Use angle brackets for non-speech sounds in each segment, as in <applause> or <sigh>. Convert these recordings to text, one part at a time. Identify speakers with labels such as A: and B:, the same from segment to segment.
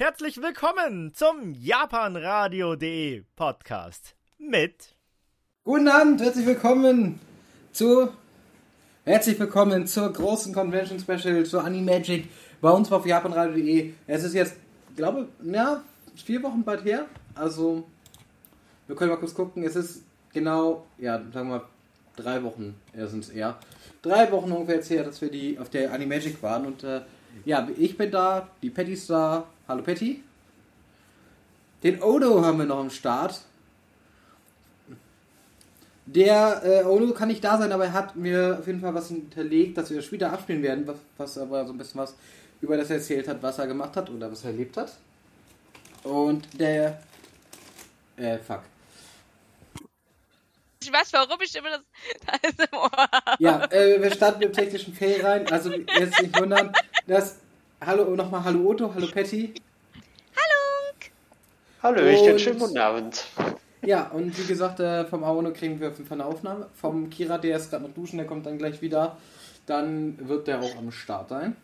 A: Herzlich willkommen zum japanradio.de Podcast mit
B: Guten Abend, herzlich willkommen zu Herzlich willkommen zur großen Convention Special zur Animagic bei uns auf japanradio.de. Es ist jetzt, glaube ja, vier Wochen bald her. Also, wir können mal kurz gucken. Es ist genau, ja, sagen wir mal, drei Wochen, ja, sind es eher. Drei Wochen ungefähr jetzt her, dass wir die auf der Animagic waren. Und äh, ja, ich bin da, die Patty ist da. Hallo Patty. Den Odo haben wir noch am Start. Der äh, Ono kann nicht da sein, aber er hat mir auf jeden Fall was hinterlegt, dass wir später abspielen werden, was, was aber so ein bisschen was über das erzählt hat, was er gemacht hat oder was er erlebt hat. Und der. Äh, fuck.
C: Was, warum ich immer das. <laughs> das ist im Ohr.
B: Ja, äh, wir starten mit dem technischen Fail rein. Also jetzt nicht wundern. Das. Hallo, nochmal Hallo Otto, hallo Patty.
C: Hallo!
D: Hallöchen,
B: Und-
D: schönen guten Abend.
B: Ja, und wie gesagt, äh, vom Aono kriegen wir auf jeden Fall eine Aufnahme. Vom Kira, der ist gerade noch duschen, der kommt dann gleich wieder. Dann wird der auch am Start sein.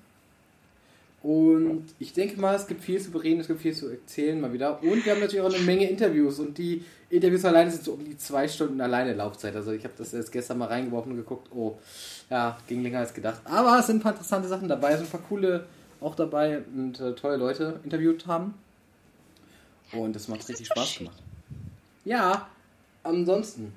B: Und ich denke mal, es gibt viel zu bereden, es gibt viel zu erzählen mal wieder. Und wir haben natürlich auch eine Menge Interviews. Und die Interviews alleine sind so um die zwei Stunden alleine Laufzeit. Also ich habe das erst gestern mal reingeworfen und geguckt. Oh, ja, ging länger als gedacht. Aber es sind ein paar interessante Sachen dabei. Es sind ein paar coole auch dabei und äh, tolle Leute interviewt haben. Und das macht
C: Das
B: richtig Spaß gemacht. Ja, ansonsten,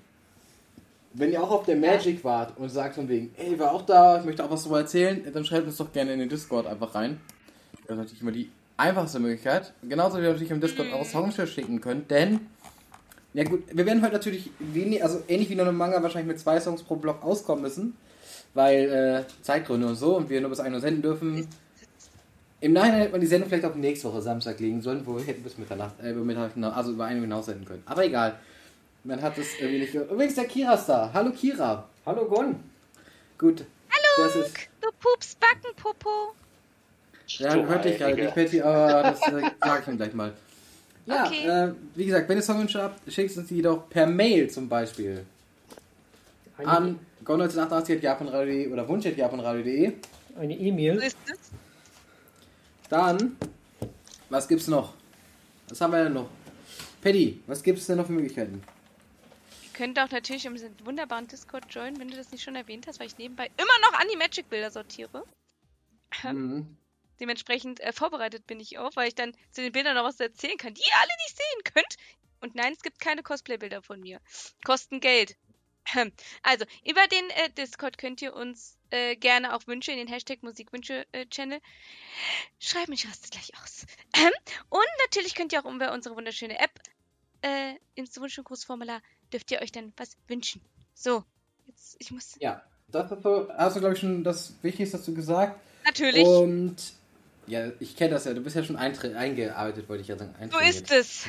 B: wenn ihr auch auf der Magic wart und sagt von wegen, ey, war auch da, ich möchte auch was darüber erzählen, dann schreibt uns doch gerne in den Discord einfach rein. Das ist natürlich immer die einfachste Möglichkeit. Genauso wie ihr natürlich im Discord auch Songs schicken könnt, denn, ja gut, wir werden heute natürlich wenig, also ähnlich wie nur einem Manga wahrscheinlich mit zwei Songs pro Block auskommen müssen, weil äh, Zeitgründe und so und wir nur bis 1 Uhr senden dürfen. Im Nachhinein hätte man die Sendung vielleicht auf nächste Woche Samstag legen sollen, wo wir hätten bis Mitternacht, äh, über Mitternacht hinaus, also über eine Uhr hinaus senden können. Aber egal. Man hat es irgendwie nicht gehört. Übrigens, der Kira ist da. Hallo Kira.
E: Hallo Gon.
B: Gut.
C: Hallo!
B: Das ist,
C: Du Pups Backen, Popo.
B: ja,
D: Du
B: hörte ich gerade nicht, Patty, aber das äh, sage ich ihm gleich mal. Ja,
C: Okay.
B: äh, wie gesagt, wenn ihr Songwünsche habt, schickt uns die doch per Mail zum Beispiel
E: Eine,
B: an gon1988.japanradio.de oder wunsch.japanradio.de.
E: eine
C: So
E: E-Mail.
C: ist es.
B: Dann, was gibt's noch? Was haben wir denn noch? Patty, was gibt's denn noch für Möglichkeiten?
C: Ihr könnt auch natürlich diesen wunderbaren Discord joinen, wenn du das nicht schon erwähnt hast, weil ich nebenbei immer noch Animagic-Bilder sortiere.
B: Mhm.
C: Dementsprechend äh, vorbereitet bin ich auch, weil ich dann zu den Bildern noch was erzählen kann, die ihr alle nicht sehen könnt. Und nein, es gibt keine Cosplay-Bilder von mir. Kosten Geld. <clears throat> Also, über den äh, Discord könnt ihr uns äh, gerne auch Wünsche in den Hashtag Musikwünsche-Channel schreiben. Ich raste gleich aus. <clears throat> Und natürlich könnt ihr auch über unsere wunderschöne App äh, ins Wunsch- und Grußformular dürft ihr euch dann was wünschen. So, jetzt, ich muss.
B: Ja, das hast du, hast du glaube ich, schon das Wichtigste dazu gesagt.
C: Natürlich,
B: Und ja, ich kenne das ja. Du bist ja schon eingearbeitet, wollte ich ja sagen.
C: so ist es.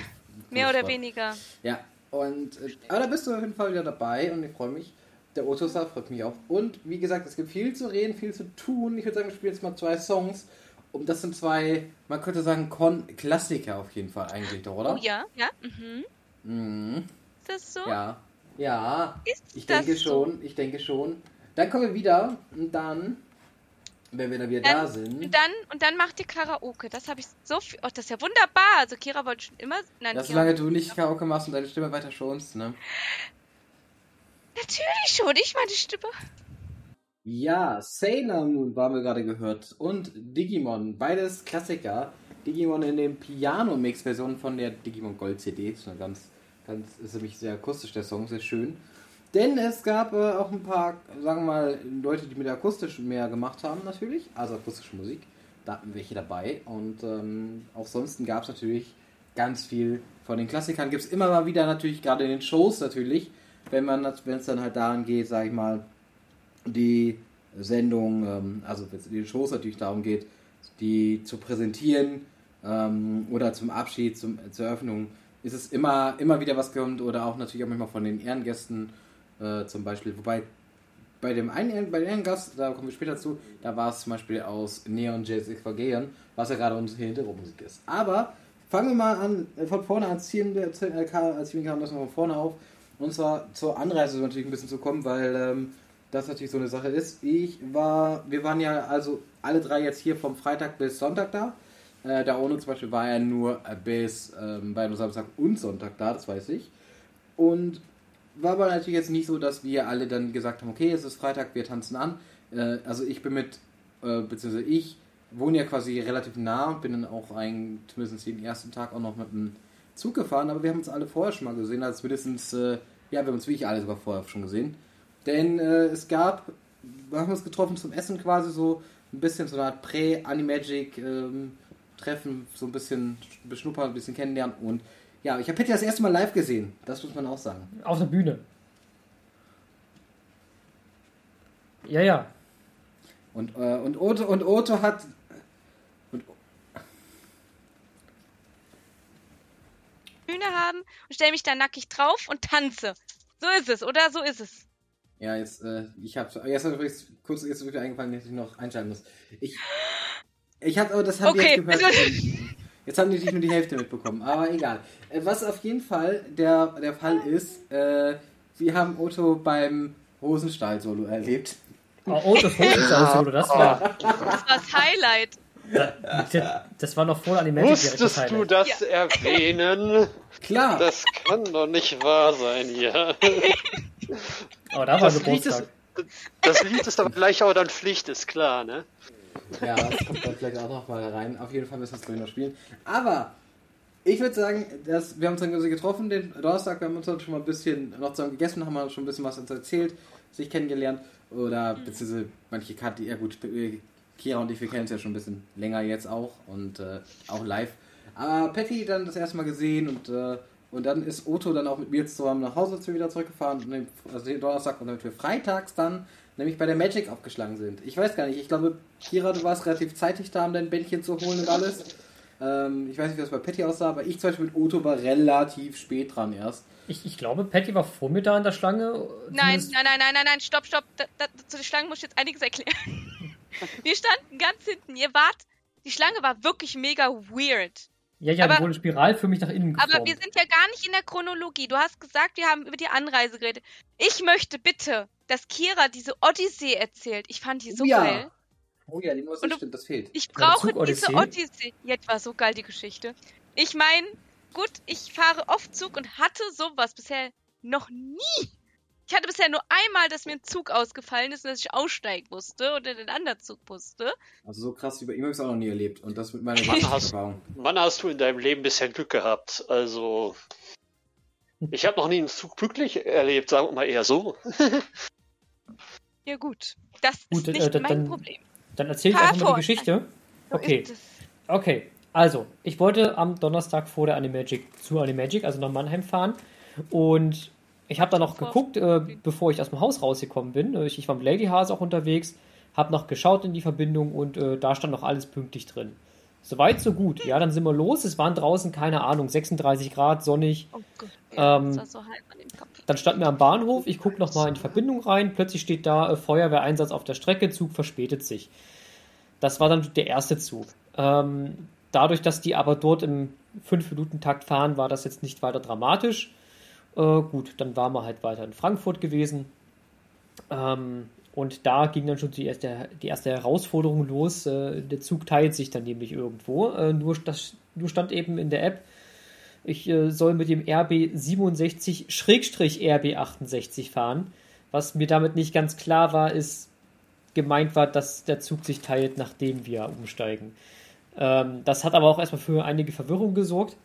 C: Mehr oder weniger.
B: Ja, und äh, aber da bist du auf jeden Fall wieder dabei und ich freue mich. Der Otto da freut mich auch. Und wie gesagt, es gibt viel zu reden, viel zu tun. Ich würde sagen, wir spielen jetzt mal zwei Songs. Und das sind zwei, man könnte sagen, Con-Klassiker auf jeden Fall eigentlich, doch, oder?
C: Oh ja, ja. Mhm.
B: Mhm.
C: Ist das so?
B: Ja. Ja.
C: Ist
B: Ich
C: das
B: denke
C: so?
B: schon, ich denke schon. Dann kommen wir wieder und dann, wenn wir dann wieder
C: Dann-
B: da sind.
C: Und dann, und dann macht ihr Karaoke. Das habe ich so viel. Oh, das ist ja wunderbar. Also Kira wollte schon immer. Nein, Kira-
B: solange du nicht Karaoke machst und deine Stimme weiter schonst, ne?
C: Natürlich schon, ich meine Stimme.
B: Ja, Sailor Moon waren wir gerade gehört und Digimon, beides Klassiker. Digimon in den Piano-Mix-Version von der Digimon Gold CD. Ist eine ganz, ganz, ist nämlich sehr akustisch der Song, sehr schön. Denn es gab äh, auch ein paar, sagen wir mal, Leute, die mit akustisch mehr gemacht haben, natürlich. Also akustische Musik. Da hatten welche dabei. Und ähm, auch sonst gab es natürlich ganz viel von den Klassikern. Gibt es immer mal wieder natürlich, gerade in den Shows natürlich, wenn man es dann halt daran geht, sag ich mal, die Sendung, ähm, also wenn es in den Shows natürlich darum geht, die zu präsentieren ähm, oder zum Abschied, zum, zur Eröffnung, ist es immer, immer wieder was kommt oder auch natürlich auch manchmal von den Ehrengästen äh, zum Beispiel. Wobei bei dem einen bei dem Ehrengast, da kommen wir später zu, da war es zum Beispiel aus Neon Jazz Evangelion, was ja gerade unsere Hintergrundmusik ist. Aber fangen wir mal an, äh, von vorne an, ziehen wir, äh, Ka- als wir kamen, lassen wir von vorne auf. Und zwar zur Anreise natürlich ein bisschen zu kommen, weil ähm, das natürlich so eine Sache ist. Ich war, wir waren ja also alle drei jetzt hier vom Freitag bis Sonntag da. Äh, der Ono zum Beispiel war ja nur äh, bis ähm, bei nur Samstag und Sonntag da, das weiß ich. Und war aber natürlich jetzt nicht so, dass wir alle dann gesagt haben, okay, es ist Freitag, wir tanzen an. Äh, also ich bin mit, äh, beziehungsweise ich wohne ja quasi relativ nah und bin dann auch ein, zumindest den ersten Tag auch noch mit dem Zug gefahren, aber wir haben uns alle vorher schon mal gesehen, also mindestens, äh, ja, wir haben uns wirklich alle sogar vorher schon gesehen. Denn äh, es gab, wir haben uns getroffen zum Essen quasi so, ein bisschen so eine Art Prä-Animagic ähm, Treffen, so ein bisschen beschnuppern, ein bisschen kennenlernen und ja, ich habe Petty das erste Mal live gesehen, das muss man auch sagen.
E: Auf der Bühne. Ja, ja.
B: Und, äh, und, Otto, und Otto hat. Und,
C: Bühne haben und stelle mich da nackig drauf und tanze. So ist es, oder? So ist es.
B: ja, jetzt, äh, ich habe jetzt hat übrigens kurz jetzt wieder eingefallen, dass ich noch einschalten muss. Ich, ich habe, aber das haben
C: Okay.
B: wir jetzt gehört. <laughs> Jetzt haben die nicht nur die Hälfte mitbekommen, aber egal. Äh, Was auf jeden Fall der, der Fall ist, äh, wir haben Otto beim Rosenstahl-Solo erlebt.
E: Oh, oh das Hochsolo, das war,
C: Das war das Highlight.
E: das, das war noch vor das
D: Wusstest du das erwähnen?
B: Klar,
D: Das kann doch nicht wahr sein hier.
E: Oh, da war
D: Das Lied, ist,
E: Geburtstag.
D: das Lied ist aber gleich auch dann Pflicht, ist klar, ne?
B: Ja, das kommt dann vielleicht auch noch mal rein. Auf jeden Fall müssen wir es gleich noch spielen. Aber ich würde sagen, dass wir haben uns dann getroffen den Donnerstag, wir haben uns dann schon mal ein bisschen noch zusammen gegessen, haben wir schon ein bisschen was uns erzählt, sich kennengelernt. Oder beziehungsweise manche kannte, ja gut, äh, Kira und ich, wir kennen uns ja schon ein bisschen länger jetzt auch und äh, auch live. Aber Patty dann das erste Mal gesehen und äh, und dann ist Otto dann auch mit mir zusammen nach Hause zu wieder zurückgefahren, und den- also den Donnerstag und damit wir freitags dann nämlich bei der Magic aufgeschlagen sind. Ich weiß gar nicht, ich glaube, Kira, du warst relativ zeitig da, um dein Bändchen zu holen und alles. Ähm, ich weiß nicht, wie das bei Patty aussah, aber ich zum Beispiel mit Otto war relativ spät dran erst.
E: Ich, ich glaube, Patty war vor mir da in der Schlange.
C: Nein, nein, nein, nein, nein, nein, stopp, stopp. Da, da, zu den Schlangen muss ich jetzt einiges erklären. <laughs> Wir standen ganz hinten. Ihr wart. Die Schlange war wirklich mega weird.
E: Ja, ja,
C: aber-
E: die wurde spiralförmig nach innen geformt.
C: Aber wir sind ja gar nicht in der Chronologie. Du hast gesagt, wir haben über die Anreise geredet. Ich möchte bitte, dass Kira diese Odyssee erzählt. Ich fand die so
B: ja.
C: geil.
B: Oh ja, die Musik
C: Und
B: stimmt, das fehlt.
C: Ich brauche diese. Odyssee. Jetzt war so geil die Geschichte. Ich meine, gut, ich fahre oft Zug und hatte sowas bisher noch nie. Ich hatte bisher nur einmal, dass mir ein Zug ausgefallen ist und dass ich aussteigen musste oder den anderen Zug musste.
B: Also so krass wie bei ihm habe ich es auch noch nie erlebt. Und das mit meiner
D: Mann, hast-
B: Erfahrung.
D: Wann hast du in deinem Leben bisher Glück gehabt? Also, ich habe noch nie einen Zug glücklich erlebt, sagen wir mal eher so. <laughs>
C: Ja gut, das
E: Gut,
C: ist
E: äh,
C: nicht
E: dann-
C: mein
E: dann-
C: Problem.
E: Dann erzähl ich einfach mal die Geschichte. Okay. Okay, also, ich wollte am Donnerstag vor der Animagic zu Animagic, also nach Mannheim fahren. Und ich habe dann noch geguckt, äh, bevor ich aus dem Haus rausgekommen bin. Äh, Ich, ich war mit Lady Hase auch unterwegs, habe noch geschaut in die Verbindung und äh, da stand noch alles pünktlich drin. Soweit, so gut. Ja, dann sind wir los. Es waren draußen, keine Ahnung, 36 Grad, sonnig.
C: Oh Gott,
E: Ähm,
C: das war so halb an dem Kopf.
E: Dann standen wir am Bahnhof, ich gucke nochmal in die Verbindung rein, plötzlich steht da äh, Feuerwehreinsatz auf der Strecke, Zug verspätet sich. Das war dann der erste Zug. Ähm, dadurch, dass die aber dort im 5-Minuten-Takt fahren, war das jetzt nicht weiter dramatisch. Äh, gut, dann waren wir halt weiter in Frankfurt gewesen. Ähm, und da ging dann schon die erste, die erste Herausforderung los. Äh, der Zug teilt sich dann nämlich irgendwo. Äh, nur, das, nur stand eben in der App, ich äh, soll mit dem RB 67-RB 68 fahren. Was mir damit nicht ganz klar war, ist, gemeint war, dass der Zug sich teilt, nachdem wir umsteigen. Ähm, das hat aber auch erstmal für einige Verwirrung gesorgt.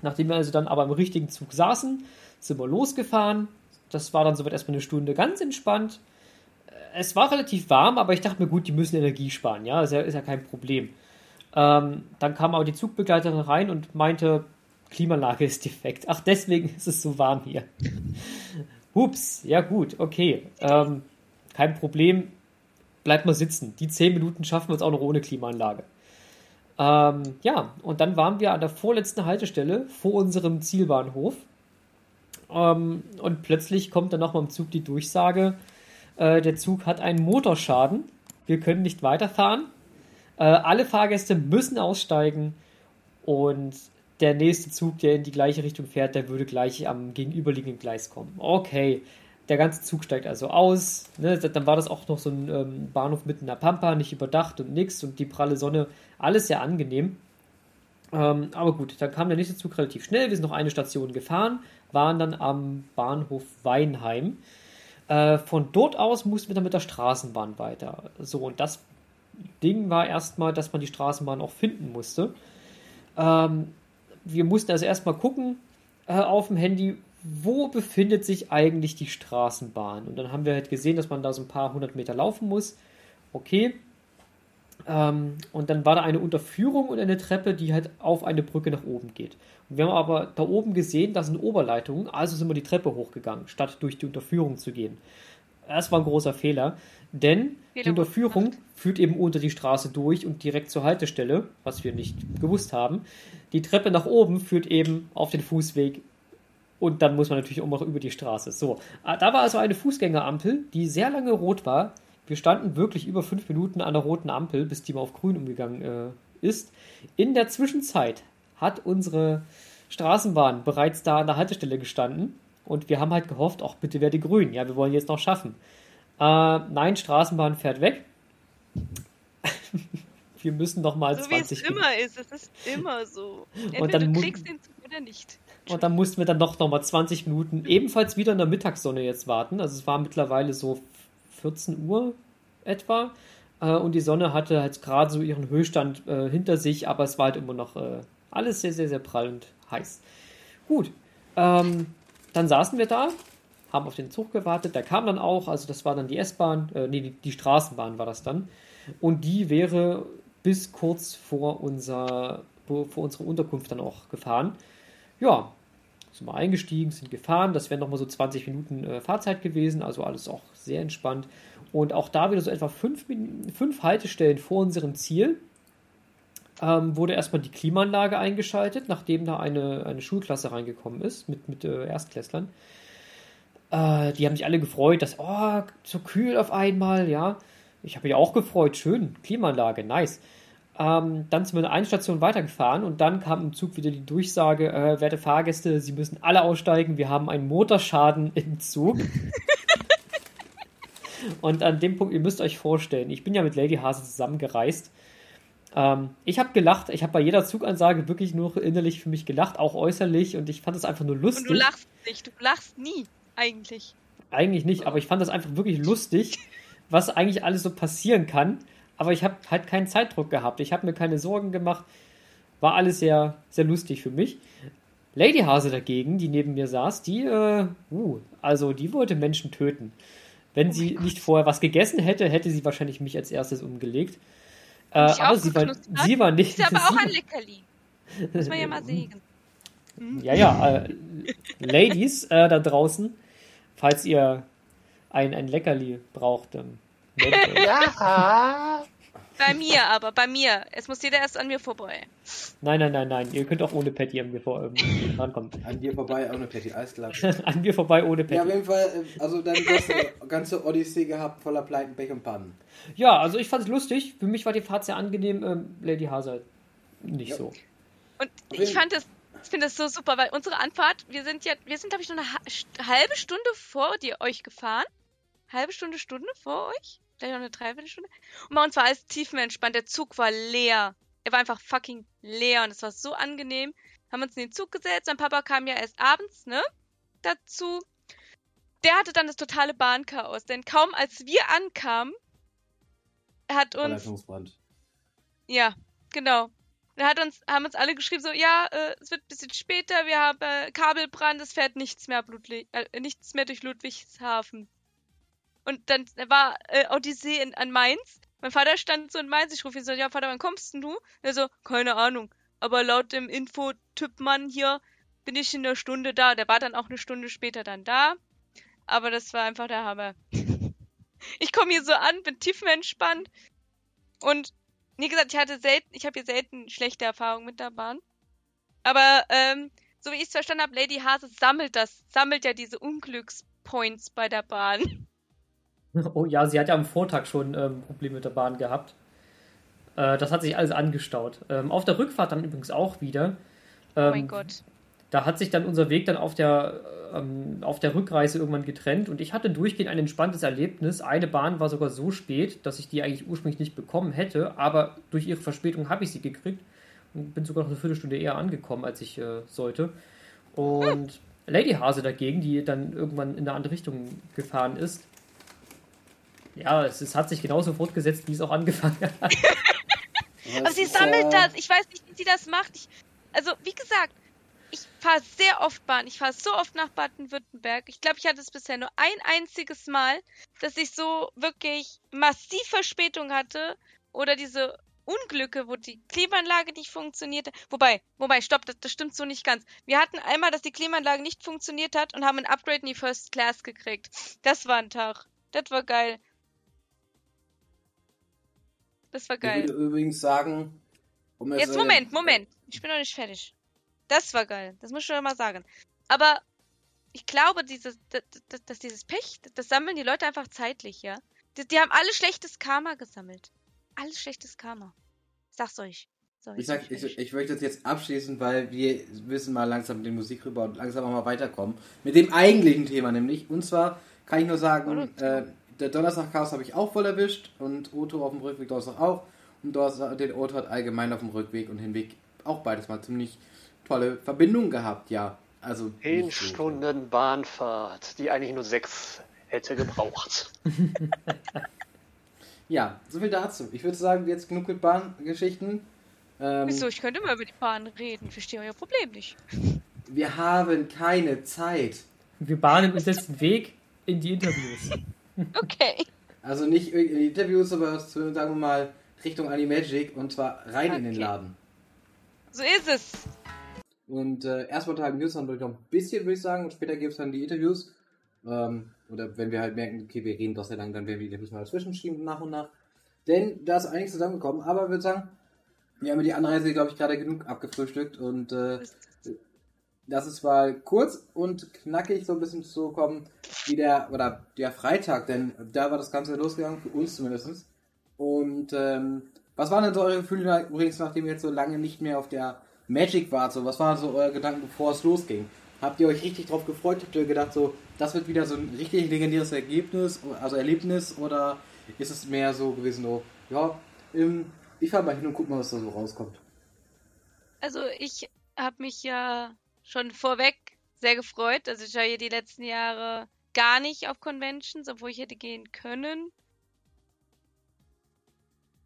E: Nachdem wir also dann aber im richtigen Zug saßen, sind wir losgefahren. Das war dann soweit erstmal eine Stunde ganz entspannt. Es war relativ warm, aber ich dachte mir, gut, die müssen Energie sparen, ja, ja, ist ja kein Problem. Ähm, dann kam aber die Zugbegleiterin rein und meinte, Klimaanlage ist defekt. Ach, deswegen ist es so warm hier. <laughs> Hups, ja gut, okay. Ähm, kein Problem, bleibt mal sitzen. Die 10 Minuten schaffen wir es auch noch ohne Klimaanlage. Ähm, ja, und dann waren wir an der vorletzten Haltestelle vor unserem Zielbahnhof. Ähm, und plötzlich kommt dann nochmal im Zug die Durchsage, äh, der Zug hat einen Motorschaden. Wir können nicht weiterfahren. Äh, alle Fahrgäste müssen aussteigen und der nächste Zug, der in die gleiche Richtung fährt, der würde gleich am gegenüberliegenden Gleis kommen. Okay, Der ganze Zug steigt also aus. Ne? Dann war das auch noch so ein ähm, Bahnhof mitten in der Pampa, nicht überdacht und nix und die pralle Sonne. Alles sehr angenehm. Ähm, aber gut, dann kam der nächste Zug relativ schnell. Wir sind noch eine Station gefahren, waren dann am Bahnhof Weinheim. Äh, von dort aus mussten wir dann mit der Straßenbahn weiter. So, und das Ding war erstmal, dass man die Straßenbahn auch finden musste. Ähm, wir mussten also erstmal gucken äh, auf dem Handy, wo befindet sich eigentlich die Straßenbahn. Und dann haben wir halt gesehen, dass man da so ein paar hundert Meter laufen muss. Okay. Ähm, und dann war da eine Unterführung und eine Treppe, die halt auf eine Brücke nach oben geht. Und wir haben aber da oben gesehen, da sind Oberleitungen, also sind wir die Treppe hochgegangen, statt durch die Unterführung zu gehen. Das war ein großer Fehler, denn die Unterführung führt eben unter die Straße durch und direkt zur Haltestelle, was wir nicht gewusst haben. Die Treppe nach oben führt eben auf den Fußweg und dann muss man natürlich auch noch über die Straße. So, ah, da war also eine Fußgängerampel, die sehr lange rot war. Wir standen wirklich über fünf Minuten an der roten Ampel, bis die mal auf grün umgegangen äh, ist. In der Zwischenzeit hat unsere Straßenbahn bereits da an der Haltestelle gestanden und wir haben halt gehofft, auch bitte werde grün. Ja, wir wollen jetzt noch schaffen. Äh, nein, Straßenbahn fährt weg. <laughs> wir müssen noch mal
C: so
E: 20
C: wie es immer ist. Es ist immer so. Entweder
E: Und dann
C: du kriegst den Zug oder nicht.
E: Und dann mussten wir dann noch, noch mal 20 Minuten ebenfalls wieder in der Mittagssonne jetzt warten. Also es war mittlerweile so 14 Uhr etwa. Äh, und die Sonne hatte halt gerade so ihren Höchststand äh, hinter sich, aber es war halt immer noch äh, alles sehr, sehr, sehr prall und heiß. Gut. Ähm, dann saßen wir da, haben auf den Zug gewartet. Der kam dann auch, also das war dann die S-Bahn, äh, nee, die, die Straßenbahn war das dann. Und die wäre bis kurz vor, unser, vor unserer Unterkunft dann auch gefahren. Ja, sind wir eingestiegen, sind gefahren. Das wären nochmal so 20 Minuten äh, Fahrzeit gewesen, also alles auch sehr entspannt. Und auch da wieder so etwa fünf, fünf Haltestellen vor unserem Ziel ähm, wurde erstmal die Klimaanlage eingeschaltet, nachdem da eine, eine Schulklasse reingekommen ist mit, mit äh, Erstklässlern. Äh, die haben sich alle gefreut, dass, oh, so kühl auf einmal, ja. Ich habe mich auch gefreut, schön, Klimaanlage, nice. Ähm, dann sind wir eine Station weitergefahren und dann kam im Zug wieder die Durchsage, äh, werte Fahrgäste, Sie müssen alle aussteigen, wir haben einen Motorschaden im Zug. <laughs> und an dem Punkt, ihr müsst euch vorstellen, ich bin ja mit Lady Hase zusammengereist. Ähm, ich habe gelacht, ich habe bei jeder Zugansage wirklich nur innerlich für mich gelacht, auch äußerlich und ich fand es einfach nur lustig.
C: Und du lachst nicht. Du lachst nie, eigentlich.
E: Eigentlich nicht, aber ich fand das einfach wirklich lustig, <laughs> was eigentlich alles so passieren kann. Aber ich habe halt keinen Zeitdruck gehabt. Ich habe mir keine Sorgen gemacht. War alles sehr, sehr lustig für mich. Lady Hase dagegen, die neben mir saß, die, äh, uh, also die wollte Menschen töten. Wenn
C: Oh
E: sie nicht vorher was gegessen hätte, hätte sie wahrscheinlich mich als erstes umgelegt. Äh, aber sie war, sie war nicht.
C: Ist ja aber auch ein <laughs> Leckerli. Muss man ja mal sehen.
E: Ja, ja, äh, Ladies äh, da draußen, falls ihr ein, ein Leckerli braucht, euch.
D: Ja.
C: Bei mir aber, bei mir. Es muss jeder erst an mir vorbei.
E: Nein, nein, nein, nein. Ihr könnt auch ohne Patty an mir vor, ähm, rankommen. <laughs>
B: An dir vorbei, ohne Patty, alles klar. <laughs>
E: an mir vorbei ohne
B: Ja, auf
E: Patty.
B: jeden Fall, äh, also dann hast du eine ganze Odyssee gehabt, voller Pleiten, Pech und Pannen.
E: Ja, also ich fand es lustig. Für mich war die Fahrt sehr angenehm. Ähm, Lady Hazard nicht
B: Ja.
E: so.
C: Und ich fand das, ich finde das so super, weil unsere Anfahrt, wir sind ja, wir sind, glaube ich, nur eine halbe Stunde vor dir euch gefahren. Halbe Stunde, Stunde vor euch? Vielleicht noch eine Dreiviertelstunde. Und bei uns war alles tiefenentspannt. Der Zug war leer. Er war einfach fucking leer und es war so angenehm. Haben uns in den Zug gesetzt. Mein Papa kam ja erst abends, ne? Dazu. Der hatte dann das totale Bahnchaos, denn kaum als wir ankamen, hat uns ja, genau. Da hat uns, haben uns alle geschrieben, so, ja, äh, es wird ein bisschen später, wir haben äh, Kabelbrand, es fährt nichts mehr, Ludwig, äh, nichts mehr durch Ludwigshafen. Und dann war äh, Odyssee in, an Mainz. Mein Vater stand so in Mainz, ich rufe ihn so, ja, Vater, wann kommst denn du? Er so, keine Ahnung. Aber laut dem Infotyp-Mann hier bin ich in einer Stunde da. Der war dann auch eine Stunde später dann da. Aber das war einfach der Hammer. <laughs> ich komme hier so an, bin tiefenentspannt. Und wie gesagt, ich hatte selten, ich habe hier selten schlechte Erfahrungen mit der Bahn. Aber ähm, so wie ich es verstanden habe, Lady Hase sammelt das, sammelt ja diese Unglückspoints bei der Bahn. <laughs>
E: Oh ja, sie hat ja am Vortag schon ähm, Probleme mit der Bahn gehabt. Äh, das hat sich alles angestaut. Ähm, auf der Rückfahrt dann übrigens auch wieder.
C: Oh
E: Ähm,
C: mein Gott.
E: da hat sich dann unser Weg dann auf der, ähm, auf der Rückreise irgendwann getrennt und ich hatte durchgehend ein entspanntes Erlebnis. Eine Bahn war sogar so spät, dass ich die eigentlich ursprünglich nicht bekommen hätte, aber durch ihre Verspätung habe ich sie gekriegt und bin sogar noch eine Viertelstunde eher angekommen, als ich äh, sollte. Und Lady Hase dagegen, die dann irgendwann in eine andere Richtung gefahren ist, ja, es, es hat sich genauso fortgesetzt, wie es auch angefangen hat. <laughs>
C: Aber sie sammelt das. Ich weiß nicht, wie sie das macht. Ich, also, wie gesagt, ich fahre sehr oft Bahn. Ich fahre so oft nach Baden-Württemberg. Ich glaube, ich hatte es bisher nur ein einziges Mal, dass ich so wirklich massiv Verspätung hatte oder diese Unglücke, wo die Klimaanlage nicht funktionierte. Wobei, wobei, stopp, das, das stimmt so nicht ganz. Wir hatten einmal, dass die Klimaanlage nicht funktioniert hat und haben ein Upgrade in die First Class gekriegt. Das war ein Tag. Das war geil. Das war geil.
B: Ich würde übrigens sagen, um
C: Jetzt,
B: äh,
C: Moment, Moment. Ich bin noch nicht fertig. Das war geil. Das muss ich schon mal sagen. Aber ich glaube, dieses, dass, dass, dieses Pech, das sammeln die Leute einfach zeitlich, ja. Die, die haben alle schlechtes Karma gesammelt. Alles schlechtes Karma. Sag's euch. So,
B: Ich sag, ich, ich möchte das jetzt abschließen, weil wir müssen mal langsam mit der Musik rüber und langsam auch mal weiterkommen. Mit dem eigentlichen Thema nämlich. Und zwar kann ich nur sagen, äh, der Donnerstag-Chaos habe ich auch voll erwischt und Otto auf dem Rückweg Donnerstag auch. Und Donnerstag, den Otto hat allgemein auf dem Rückweg und Hinweg auch beides mal ziemlich tolle Verbindungen gehabt, ja. Also
D: Zehn. Stunden Bahnfahrt, die eigentlich nur sechs hätte gebraucht. <laughs>
B: Ja, so viel dazu. Ich würde sagen, jetzt genug mit Bahngeschichten. Ähm,
C: Wieso? Ich könnte immer über die Bahn reden. Ich verstehe euer Problem nicht.
B: wir haben keine Zeit.
E: Wir bahnen uns jetzt den Weg in die Interviews. <laughs>
C: Okay.
B: Also nicht in die Interviews, aber sagen wir mal Richtung Animagic und zwar rein in den
C: Okay.
B: Laden.
C: So ist es.
B: Und äh, erstmal Tag News haben wir noch ein bisschen, würde ich sagen, und später gibt es dann die Interviews. Ähm, oder wenn wir halt merken, okay, wir reden doch sehr lang, dann werden wir die Interviews mal dazwischen schieben, nach und nach. Denn da ist einiges zusammengekommen, aber ich würde sagen, wir haben die Anreise, glaube ich, gerade genug abgefrühstückt und äh, das ist mal kurz und knackig so ein bisschen zu kommen, wie der, oder der Freitag, denn da war das Ganze losgegangen, für uns zumindest. Und ähm, was waren denn so eure Gefühle übrigens, nachdem ihr jetzt so lange nicht mehr auf der Magic wart? So, was waren so eure Gedanken, bevor es losging? Habt ihr euch richtig drauf gefreut? Habt ihr gedacht, so, das wird wieder so ein richtig legendäres Ergebnis, also Erlebnis? Oder ist es mehr so gewesen, so, ja, ähm, ich fahr mal hin und guck mal, was da so rauskommt?
C: Also ich habe mich ja schon vorweg sehr gefreut. Also ich war ja die letzten Jahre gar nicht auf Conventions, obwohl ich hätte gehen können.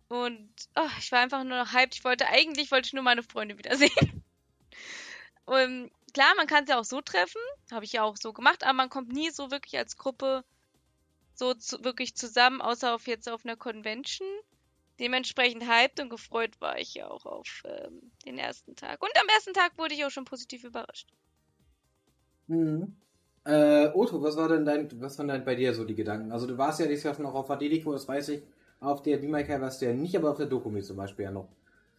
C: Und oh, ich war einfach nur noch hyped. Ich wollte eigentlich wollte ich nur meine Freunde wiedersehen. <laughs> Und klar, man kann sie auch so treffen, habe ich ja auch so gemacht, aber man kommt nie so wirklich als Gruppe so zu, wirklich zusammen, außer auf jetzt auf einer Convention. Dementsprechend hyped und gefreut war ich ja auch auf ähm, den ersten Tag. Und am ersten Tag wurde ich auch schon positiv überrascht.
B: Mhm. Äh, Otto, was war denn dein, was waren denn bei dir so die Gedanken? Also du warst ja dieses Jahr schon auch auf Adelico, das weiß ich. Auf der Bimaika warst du ja nicht, aber auf der Dokumi zum Beispiel ja noch.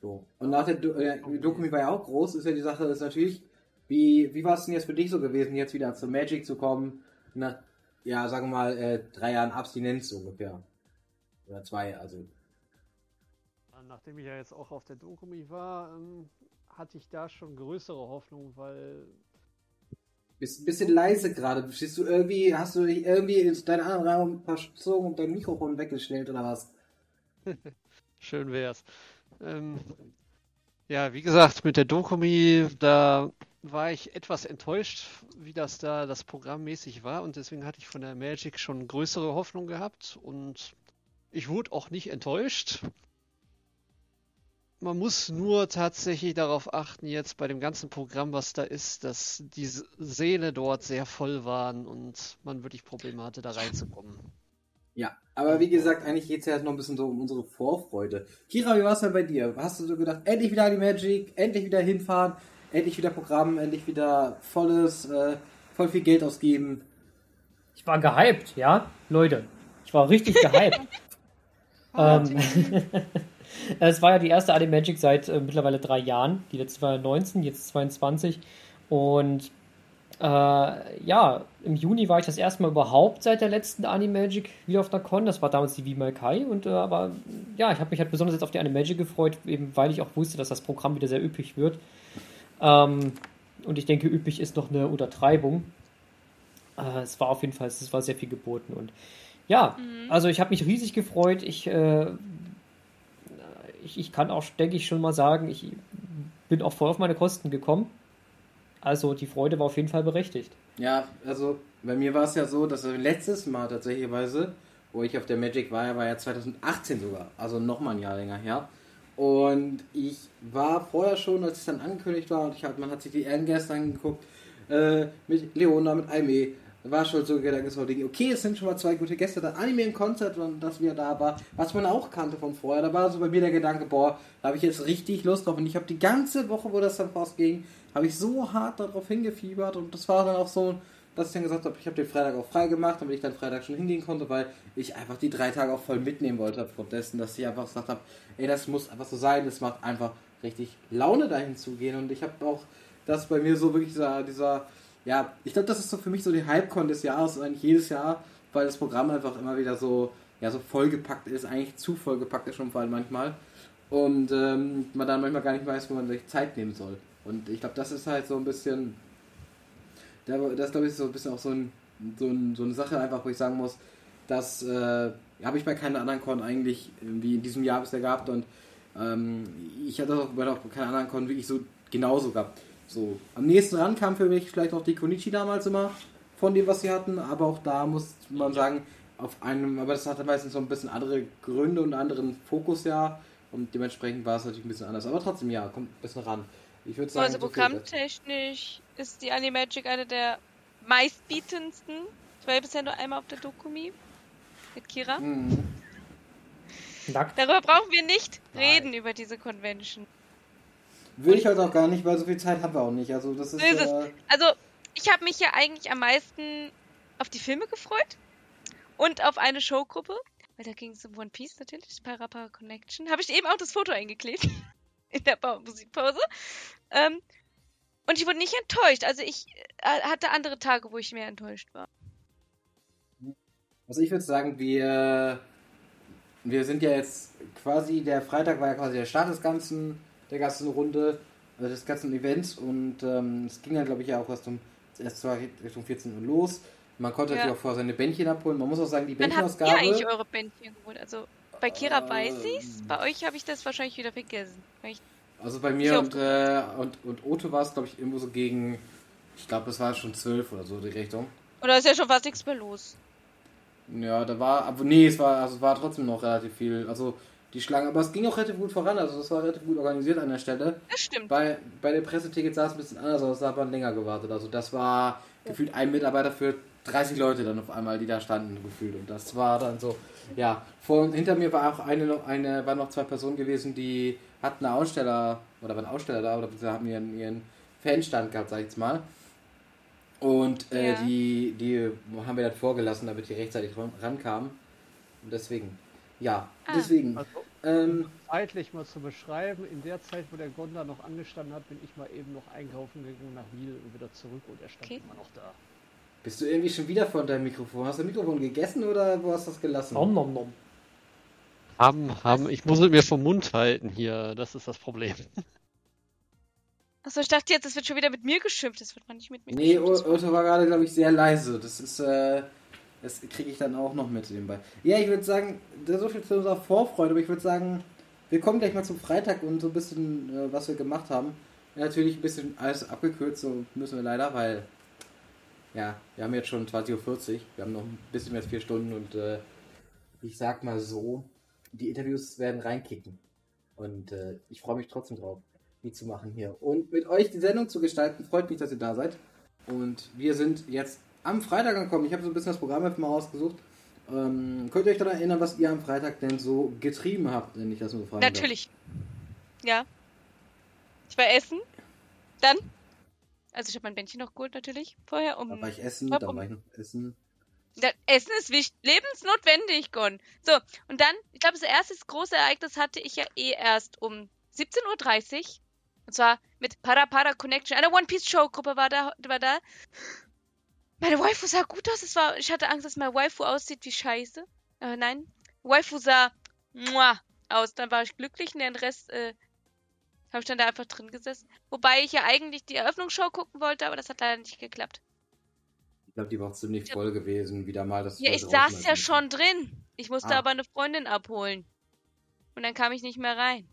B: So. Und nach der Do äh, Dokumi war ja auch groß, ist ja die Sache, ist natürlich, wie, wie war es denn jetzt für dich so gewesen, jetzt wieder zur Magic zu kommen, nach, ja, sagen wir mal, äh, drei Jahren Abstinenz ungefähr. Oder zwei, also.
F: Nachdem ich ja jetzt auch auf der Dokumi war, ähm, hatte ich da schon größere Hoffnung, weil
B: Bist ein bisschen leise gerade. Bist du irgendwie, hast du dich irgendwie in deinen anderen Raum verzogen und dein Mikrofon weggestellt oder was? <laughs>
F: schön wär's. Ähm, ja, wie gesagt, mit der Dokumi, da war ich etwas enttäuscht, wie das da das programmmäßig war und deswegen hatte ich von der Magic schon größere Hoffnung gehabt und ich wurde auch nicht enttäuscht. Man muss nur tatsächlich darauf achten, jetzt bei dem ganzen Programm, was da ist, dass die Säle dort sehr voll waren und man wirklich Probleme hatte, da reinzukommen.
B: Ja, aber wie gesagt, eigentlich geht es ja noch ein bisschen so um unsere Vorfreude. Kira, wie war es denn bei dir? Hast du so gedacht, endlich wieder an die Magic, endlich wieder hinfahren, endlich wieder Programm, endlich wieder volles, äh, voll viel Geld ausgeben?
E: Ich war gehypt, ja, Leute. Ich war richtig gehypt. <laughs> <laughs> ähm, <laughs> es war ja die erste Animagic seit äh, mittlerweile drei Jahren. Die letzte war 19, jetzt 22. Und äh, ja, im Juni war ich das erste Mal überhaupt seit der letzten Animagic wieder auf der Con. Das war damals die Vimal Kai. Und äh, aber ja, ich habe mich halt besonders jetzt auf die Animagic gefreut, eben weil ich auch wusste, dass das Programm wieder sehr üppig wird. Ähm, und ich denke, üblich ist noch eine Untertreibung. Äh, es war auf jeden Fall, es war sehr viel geboten. Und ja, mhm. also ich habe mich riesig gefreut. Ich, äh, ich, ich kann auch, denke ich, schon mal sagen, ich bin auch voll auf meine Kosten gekommen. Also die Freude war auf jeden Fall berechtigt.
B: Ja, also bei mir war es ja so, dass letztes Mal tatsächlich, wo ich auf der Magic war, war ja 2018 sogar, also nochmal ein Jahr länger her. Und ich war vorher schon, als es dann angekündigt war, und ich hab, man hat sich die Ehrengäste angeguckt, äh, mit Leona, mit Aime, war schon so Gedanke, so okay, es sind schon mal zwei gute Gäste, da Anime im Konzert, das wir da war, was man auch kannte von vorher, da war so bei mir der Gedanke, boah, da habe ich jetzt richtig Lust drauf. Und ich habe die ganze Woche, wo das dann rausging, habe ich so hart darauf hingefiebert. Und das war dann auch so, dass ich dann gesagt habe, ich habe den Freitag auch frei gemacht, damit ich dann Freitag schon hingehen konnte, weil ich einfach die drei Tage auch voll mitnehmen wollte aufgrund dessen, dass ich einfach gesagt habe, ey, das muss einfach so sein, es macht einfach richtig Laune dahin zu gehen. Und ich habe auch das bei mir so wirklich dieser, dieser ja, ich glaube, das ist so für mich so die Hype-Con des Jahres, eigentlich jedes Jahr, weil das Programm einfach immer wieder so, ja, so vollgepackt ist, eigentlich zu vollgepackt ist schon vor allem manchmal. Und ähm, man dann manchmal gar nicht weiß, wo man sich Zeit nehmen soll. Und ich glaube, das ist halt so ein bisschen, das glaube ich so ein bisschen auch so, ein, so, ein, so eine Sache einfach, wo ich sagen muss, das äh, habe ich bei keiner anderen Con eigentlich wie in diesem Jahr bisher gehabt und ähm, ich hatte auch bei keiner anderen Con wirklich so genauso gehabt. So, am nächsten ran kam für mich vielleicht noch die Konichi damals immer von dem, was sie hatten, aber auch da muss man sagen, auf einem, aber das hatte meistens so ein bisschen andere Gründe und anderen Fokus ja und dementsprechend war es natürlich ein bisschen anders, aber trotzdem ja, kommt ein bisschen ran. Ich würde sagen,
C: also programmtechnisch ist die Animagic eine der meistbietendsten. Ich war ja bisher nur einmal auf der Dokumi mit Kira. Mhm. Darüber brauchen wir nicht Nein. reden über diese Convention.
B: Will ich halt auch gar nicht, weil so viel Zeit haben wir auch nicht. Also das ist. ist
C: äh... Also ich habe mich ja eigentlich am meisten auf die Filme gefreut und auf eine Showgruppe, weil da ging es um One Piece natürlich, Parapara Connection. Habe ich eben auch das Foto eingeklebt <laughs> in der Musikpause. Ähm, und ich wurde nicht enttäuscht. Also ich äh, hatte andere Tage, wo ich mehr enttäuscht war.
B: Also ich würde sagen, wir wir sind ja jetzt quasi der Freitag war ja quasi der Start des Ganzen der ganzen Runde, also des ganzen Events und ähm, es ging dann glaube ich ja auch erst um erst zwar Richtung 14 Uhr los. Man konnte ja. natürlich auch vorher seine Bändchen abholen. Man muss auch sagen, die Bändchenausgabe.
C: Habt ihr eigentlich eure Bändchen geholt? Also bei Kira äh, weiß ich's, bei euch habe ich das wahrscheinlich wieder vergessen.
B: also bei mir und, äh, und, und Otto war es, glaube ich, irgendwo so gegen, ich glaube, es war schon 12 oder so die Richtung.
C: Oder ist ja schon fast nichts mehr los.
B: Ja, da war, aber nee, es war, also war trotzdem noch relativ viel. Also die Schlange. Aber es ging auch relativ gut voran, also es war relativ gut organisiert an der Stelle.
C: Das stimmt.
B: Bei, bei den Pressetickets sah es ein bisschen anders aus, da hat man länger gewartet. Also das war gefühlt ein Mitarbeiter für 30 Leute dann auf einmal, die da standen, gefühlt. Und das war dann so, ja. Vor und hinter mir war auch eine noch eine, waren noch zwei Personen gewesen, die hatten einen Aussteller, oder waren Aussteller da, oder haben ihren, ihren Fanstand gehabt, sag ich jetzt mal. Und äh, ja. die, die haben wir dann vorgelassen, damit die rechtzeitig rankamen. Und deswegen. Ja, ah. deswegen. Also,
F: ähm, zeitlich mal zu beschreiben, in der Zeit, wo der Gonda noch angestanden hat, bin ich mal eben noch einkaufen gegangen nach Wiel und wieder zurück und er stand okay. immer noch da.
B: Bist du irgendwie schon wieder vor deinem Mikrofon? Hast du das Mikrofon gegessen oder wo hast du das gelassen?
E: Nom, nom, nom.
F: Haben, haben. Ich muss es mir vom Mund halten hier. Das ist das Problem. <laughs>
C: Achso, ich dachte jetzt, es wird schon wieder mit mir geschimpft. Das wird man nicht mit mir
B: Nee, Otto war gerade, glaube ich, sehr leise. Das ist, äh, das kriege ich dann auch noch mit nebenbei. Ja, ich würde sagen, so viel zu unserer Vorfreude, aber ich würde sagen, wir kommen gleich mal zum Freitag und so ein bisschen, äh, was wir gemacht haben. Natürlich ein bisschen alles abgekürzt, so müssen wir leider, weil, ja, wir haben jetzt schon 20.40 Uhr, wir haben noch ein bisschen mehr als vier Stunden und äh, ich sag mal so, die Interviews werden reinkicken. Und äh, ich freue mich trotzdem drauf, die zu machen hier. Und mit euch die Sendung zu gestalten, freut mich, dass ihr da seid. Und wir sind jetzt am Freitag ankommen. Ich habe so ein bisschen das Programm einfach mal rausgesucht. Ähm, könnt ihr euch daran erinnern, was ihr am Freitag denn so getrieben habt, wenn ich das nur fragen
C: Natürlich. Darf? Ja. Ich war essen. Dann. Also ich habe mein Bändchen noch geholt natürlich vorher. Um,
B: da war ich essen, da war ich noch essen.
C: Ja, essen ist wichtig, lebensnotwendig, Gon. So, und dann, ich glaube, das erste große Ereignis hatte ich ja eh erst um 17.30 Uhr. Und zwar mit Para Para Connection. Eine One Piece Show Gruppe war da, war da. Meine Waifu sah gut aus. Es war, ich hatte Angst, dass meine Waifu aussieht wie Scheiße. Aber nein. Waifu sah muah, aus. Dann war ich glücklich und den Rest, äh, Habe ich dann da einfach drin gesessen. Wobei ich ja eigentlich die Eröffnungsshow gucken wollte, aber das hat leider nicht geklappt.
B: Ich glaube, die war auch ziemlich voll gewesen, wieder mal. Dass
C: Ja, ich saß ja
B: rausschmeißen
C: schon drin. Ich musste
B: Ah.
C: aber eine Freundin abholen. Und dann kam ich nicht mehr rein.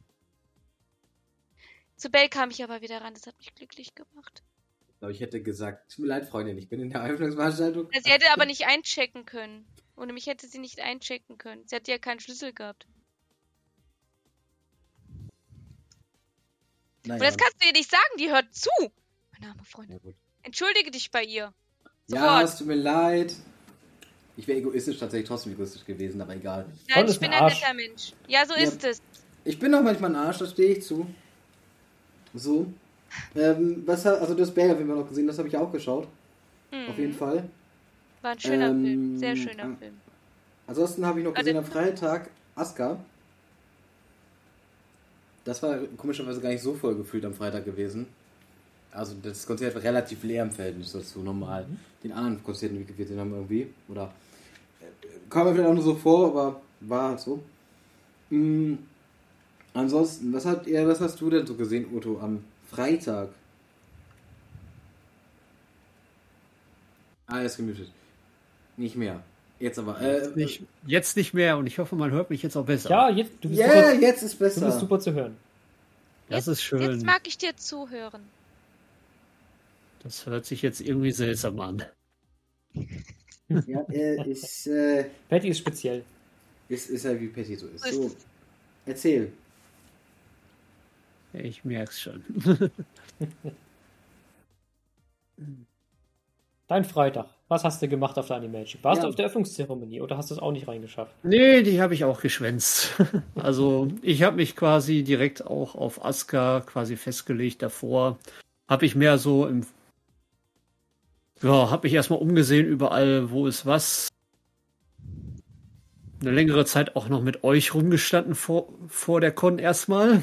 C: Zu Bell kam ich aber wieder ran. Das hat mich glücklich gemacht.
B: Ich glaube, ich hätte gesagt, tut mir leid, Freundin, ich bin in der Eröffnungsveranstaltung.
C: Ja, Sie hätte aber nicht einchecken können. Ohne mich hätte sie nicht einchecken können. Sie hatte ja keinen Schlüssel gehabt.
B: Naja,
C: Und das kannst du ihr nicht sagen, die hört zu. Meine arme Freundin.
B: ja.
C: Entschuldige dich bei ihr.
B: ja,
C: Sofort.
B: es tut mir leid. Ich wäre egoistisch tatsächlich trotzdem egoistisch gewesen, aber egal.
C: Nein, ich bin
E: ein
C: netter Mensch. Ja, so
B: Ja.
C: ist es.
B: Ich bin auch manchmal ein Arsch, das stehe ich zu. So. Ähm, was hat, also das Berg auf jeden Fall noch gesehen, das habe ich auch geschaut.
C: Mhm.
B: Auf jeden Fall.
C: War ein schöner
B: Ähm,
C: Film. Sehr schöner
B: ah.
C: Film.
B: Ansonsten habe ich noch
C: Ah,
B: gesehen am Freitag Aska. Das war komischerweise gar nicht so voll gefühlt am Freitag gewesen. Also das Konzert war relativ leer im Verhältnis dazu normal. Den anderen Konzerten, die wir gesehen haben irgendwie. Oder äh, kam mir vielleicht auch nur so vor, aber war halt so. Mm, ansonsten, was habt ihr, was hast du denn so gesehen, Otto, am Freitag? Ah, er ist gemutet. Nicht mehr. Jetzt aber. Äh,
G: Nicht, jetzt nicht mehr und ich hoffe, man hört mich jetzt auch besser.
E: Ja, jetzt, du bist,
B: Ja,
E: super,
B: jetzt ist
E: du
B: besser.
E: bist super zu hören.
G: das ist schön.
C: Jetzt mag ich dir zuhören.
G: Das hört sich jetzt irgendwie seltsam an.
B: Ja, äh, ist, äh,
E: Patty ist speziell.
B: ist, ist ja wie Patty so ist.
C: So
B: erzähl.
G: Ich merk's schon. <laughs>
E: Dein Freitag. Was hast du gemacht auf der Animation? Warst
B: Ja.
E: du auf der Öffnungszeremonie oder hast du es auch nicht reingeschafft?
G: Nee, die habe ich auch geschwänzt. <laughs> Also ich habe mich quasi direkt auch auf Asuka quasi festgelegt davor. Habe ich mehr so im... Ja, habe mich erstmal umgesehen überall, wo ist was. Eine längere Zeit auch noch mit euch rumgestanden vor, vor der Con erstmal.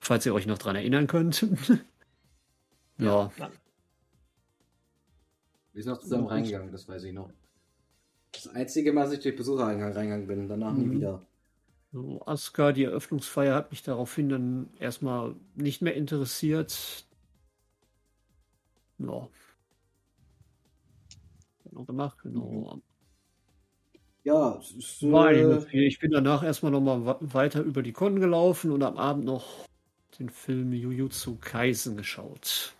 G: Falls ihr euch noch dran erinnern könnt. <laughs> ja.
B: Wir sind noch zusammen
G: Ja,
B: reingegangen, das weiß ich noch. Das einzige Mal, dass ich durch Besuchereingang reingegangen bin, danach nie
G: Mhm.
B: wieder.
G: So, Asuka, die Eröffnungsfeier hat mich daraufhin dann erstmal nicht mehr interessiert. Ja. Genau gemacht, genau.
B: Ja, es ist, äh.
G: Ich bin danach erstmal nochmal weiter über die Con gelaufen und am Abend noch den Film Jujutsu Kaisen geschaut.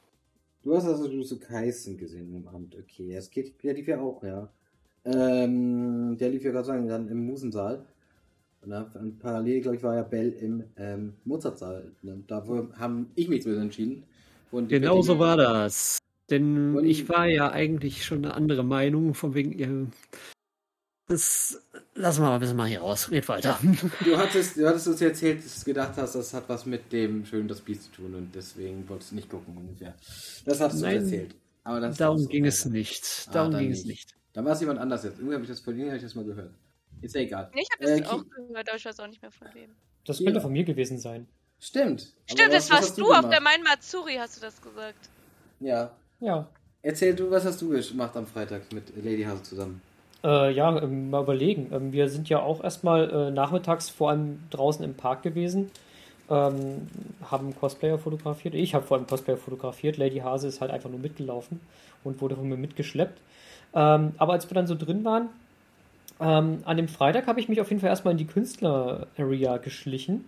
B: du hast also Jujutsu Kaisen gesehen am Abend, okay. Es geht, der lief ja auch, ja. Ähm, der lief ja gerade sagen, dann im Musensaal. Und dann parallel, glaube ich, war ja Bell im ähm, Mozartsaal. Ne? Da haben ich mich zumindest entschieden. Und
G: Genau so war das. Denn
B: Und-
G: ich war ja eigentlich schon eine andere Meinung, von wegen ihr. Das lassen wir mal ein bisschen mal hier raus. Red weiter. <laughs>
B: Du hattest, du hattest uns erzählt, dass du gedacht hast, das hat was mit dem Schön das Biest zu tun und deswegen wolltest du nicht gucken ungefähr. Das hattest du
G: Nein,
B: uns erzählt. Aber das
G: Darum
B: so,
G: ging es nicht.
B: Ah,
G: Darum
B: dann
G: ging
B: nicht.
G: es nicht.
B: Dann war es jemand anders jetzt. Irgendwie habe ich das von Ihnen hab ich das mal gehört. Ist ja egal.
C: Ich habe das
B: Äh,
C: auch gehört, aber ich weiß auch nicht mehr von wem.
E: Das
B: Ja.
E: könnte von mir gewesen sein.
B: Stimmt.
C: Stimmt,
B: was-
C: das warst
B: hast
C: du. Auf
B: gemacht?
C: der Main Matsuri hast du das gesagt.
B: Ja.
E: Ja.
B: Erzähl du, was hast du gemacht am Freitag mit Lady Hase zusammen?
E: Äh, ja, ähm, mal überlegen. Ähm, wir sind ja auch erstmal äh, nachmittags vor allem draußen im Park gewesen. Ähm, haben Cosplayer fotografiert. Ich habe vor allem Cosplayer fotografiert. Lady Hase ist halt einfach nur mitgelaufen und wurde von mir mitgeschleppt. Ähm, aber als wir dann so drin waren, an dem Freitag habe ich mich auf jeden Fall erstmal in die Künstler-Area geschlichen.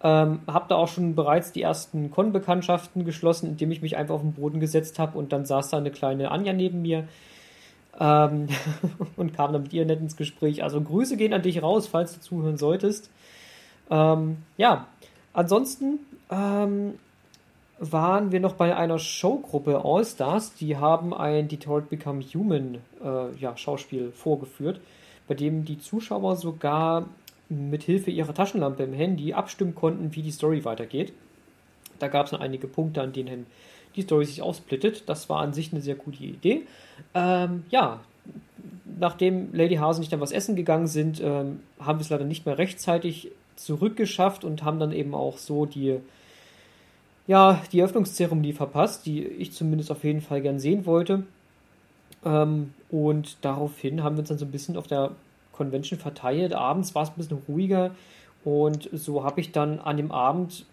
E: Ähm, habe da auch schon bereits die ersten Con-Bekanntschaften geschlossen, indem ich mich einfach auf den Boden gesetzt habe und dann saß da eine kleine Anja neben mir ähm, <laughs> und kam dann mit ihr nett ins Gespräch. Also Grüße gehen an dich raus, falls du zuhören solltest. Ähm, ja, ansonsten ähm, waren wir noch bei einer Showgruppe All Stars, die haben ein Detroit Become Human äh, ja, Schauspiel vorgeführt, bei dem die Zuschauer sogar mit Hilfe ihrer Taschenlampe im Handy abstimmen konnten, wie die Story weitergeht. Da gab es noch einige Punkte, an denen die Story sich aufsplittet. Das war an sich eine sehr gute Idee. Ähm, ja, nachdem Lady Hase nicht dann was essen gegangen sind, ähm, haben wir es leider nicht mehr rechtzeitig zurückgeschafft und haben dann eben auch so die, ja, die Eröffnungszeremonie verpasst, die ich zumindest auf jeden Fall gern sehen wollte. Ähm, und daraufhin haben wir uns dann so ein bisschen auf der Convention verteilt. Abends war es ein bisschen ruhiger und so habe ich dann an dem Abend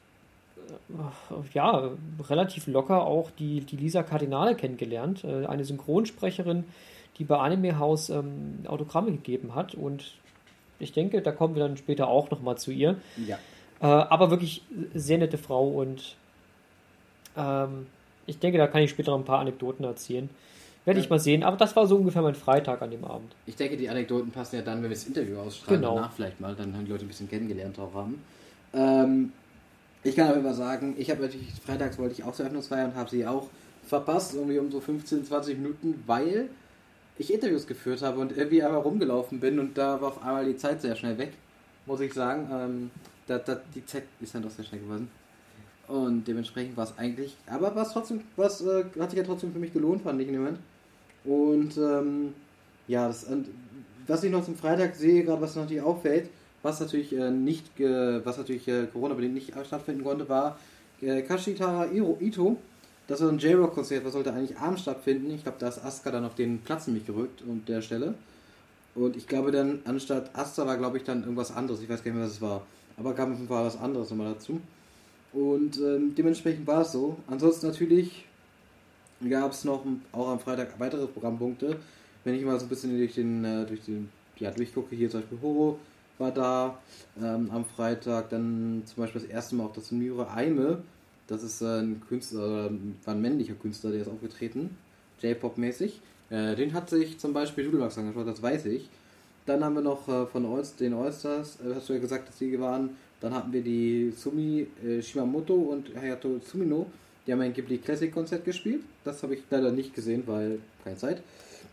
E: ja, relativ locker auch die, die Lisa Kardinale kennengelernt. Äh, eine Synchronsprecherin, die bei Anime House ähm, Autogramme gegeben hat. Und ich denke, da kommen wir dann später auch nochmal zu ihr.
B: Ja.
E: Äh, aber wirklich sehr nette Frau und ähm, ich denke, da kann ich später noch ein paar Anekdoten erzählen. Werde ich mal sehen, aber das war so ungefähr mein Freitag an dem Abend.
B: Ich denke, die Anekdoten passen ja dann, wenn wir das Interview ausstrahlen,
E: Genau.
B: danach vielleicht mal, dann haben die Leute ein bisschen kennengelernt drauf haben. Ähm, ich kann aber immer sagen, ich habe natürlich, freitags wollte ich auch zur Öffnungsfeier und habe sie auch verpasst, irgendwie um so 15, 20 Minuten, weil ich Interviews geführt habe und irgendwie einmal rumgelaufen bin und da war auf einmal die Zeit sehr schnell weg, muss ich sagen. Ähm, da, da, die Zeit ist dann doch sehr schnell gewesen. Und dementsprechend war es eigentlich, aber was trotzdem, was äh, hat sich ja trotzdem für mich gelohnt, fand ich in dem Moment. Und ähm, ja, das, und was ich noch zum Freitag sehe, gerade was natürlich auffällt, was natürlich äh, nicht, äh, was natürlich äh, Corona-bedingt nicht stattfinden konnte, war Kashitara Ito. Das war ein J-Rock-Konzert, was sollte eigentlich abends stattfinden. Ich glaube, da ist Asuka dann auf den Platz nämlich gerückt und der Stelle. Und ich glaube dann, anstatt Asta war, glaube ich, dann irgendwas anderes. Ich weiß gar nicht mehr, was es war. Aber kam auf jeden Fall was anderes nochmal dazu. Und ähm, dementsprechend war es so. Ansonsten natürlich gab es noch auch am Freitag weitere Programmpunkte. Wenn ich mal so ein bisschen durch den, äh, durch den, ja, durchgucke, hier zum Beispiel Horo war da ähm, am Freitag, dann zum Beispiel das erste Mal auch das Myre Aime. Das ist äh, ein Künstler, äh, war ein männlicher Künstler, der ist aufgetreten, J-Pop-mäßig. Äh, den hat sich zum Beispiel Doodlebox angeschaut, das weiß ich. Dann haben wir noch äh, von Allst den Allstars, äh, hast du ja gesagt, dass die waren. Dann hatten wir die Sumi Shimamoto und Hayato Tsumino. Die haben ein Ghibli Classic Konzert gespielt. Das habe ich leider nicht gesehen, weil keine Zeit.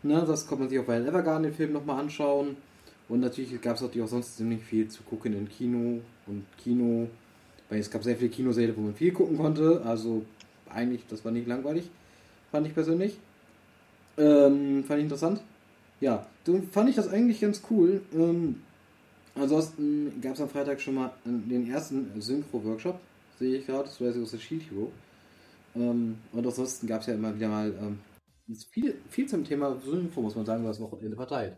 B: Na, das kann man sich auf Wild Evergarden den Film nochmal anschauen. Und natürlich gab es natürlich auch sonst ziemlich viel zu gucken in Kino und Kino. Weil es gab sehr viele Kinosäle, wo man viel gucken konnte. Also eigentlich, das war nicht langweilig, fand ich persönlich. Ähm, fand ich interessant. Ja, so fand ich das eigentlich ganz cool. Ähm, ansonsten gab es am Freitag schon mal den ersten Synchro-Workshop, sehe ich gerade, das wäre so Shield Hero. Ähm, und ansonsten gab es ja immer wieder mal ähm, viel, viel zum Thema Synchro, muss man sagen, was Wochenende verteilt.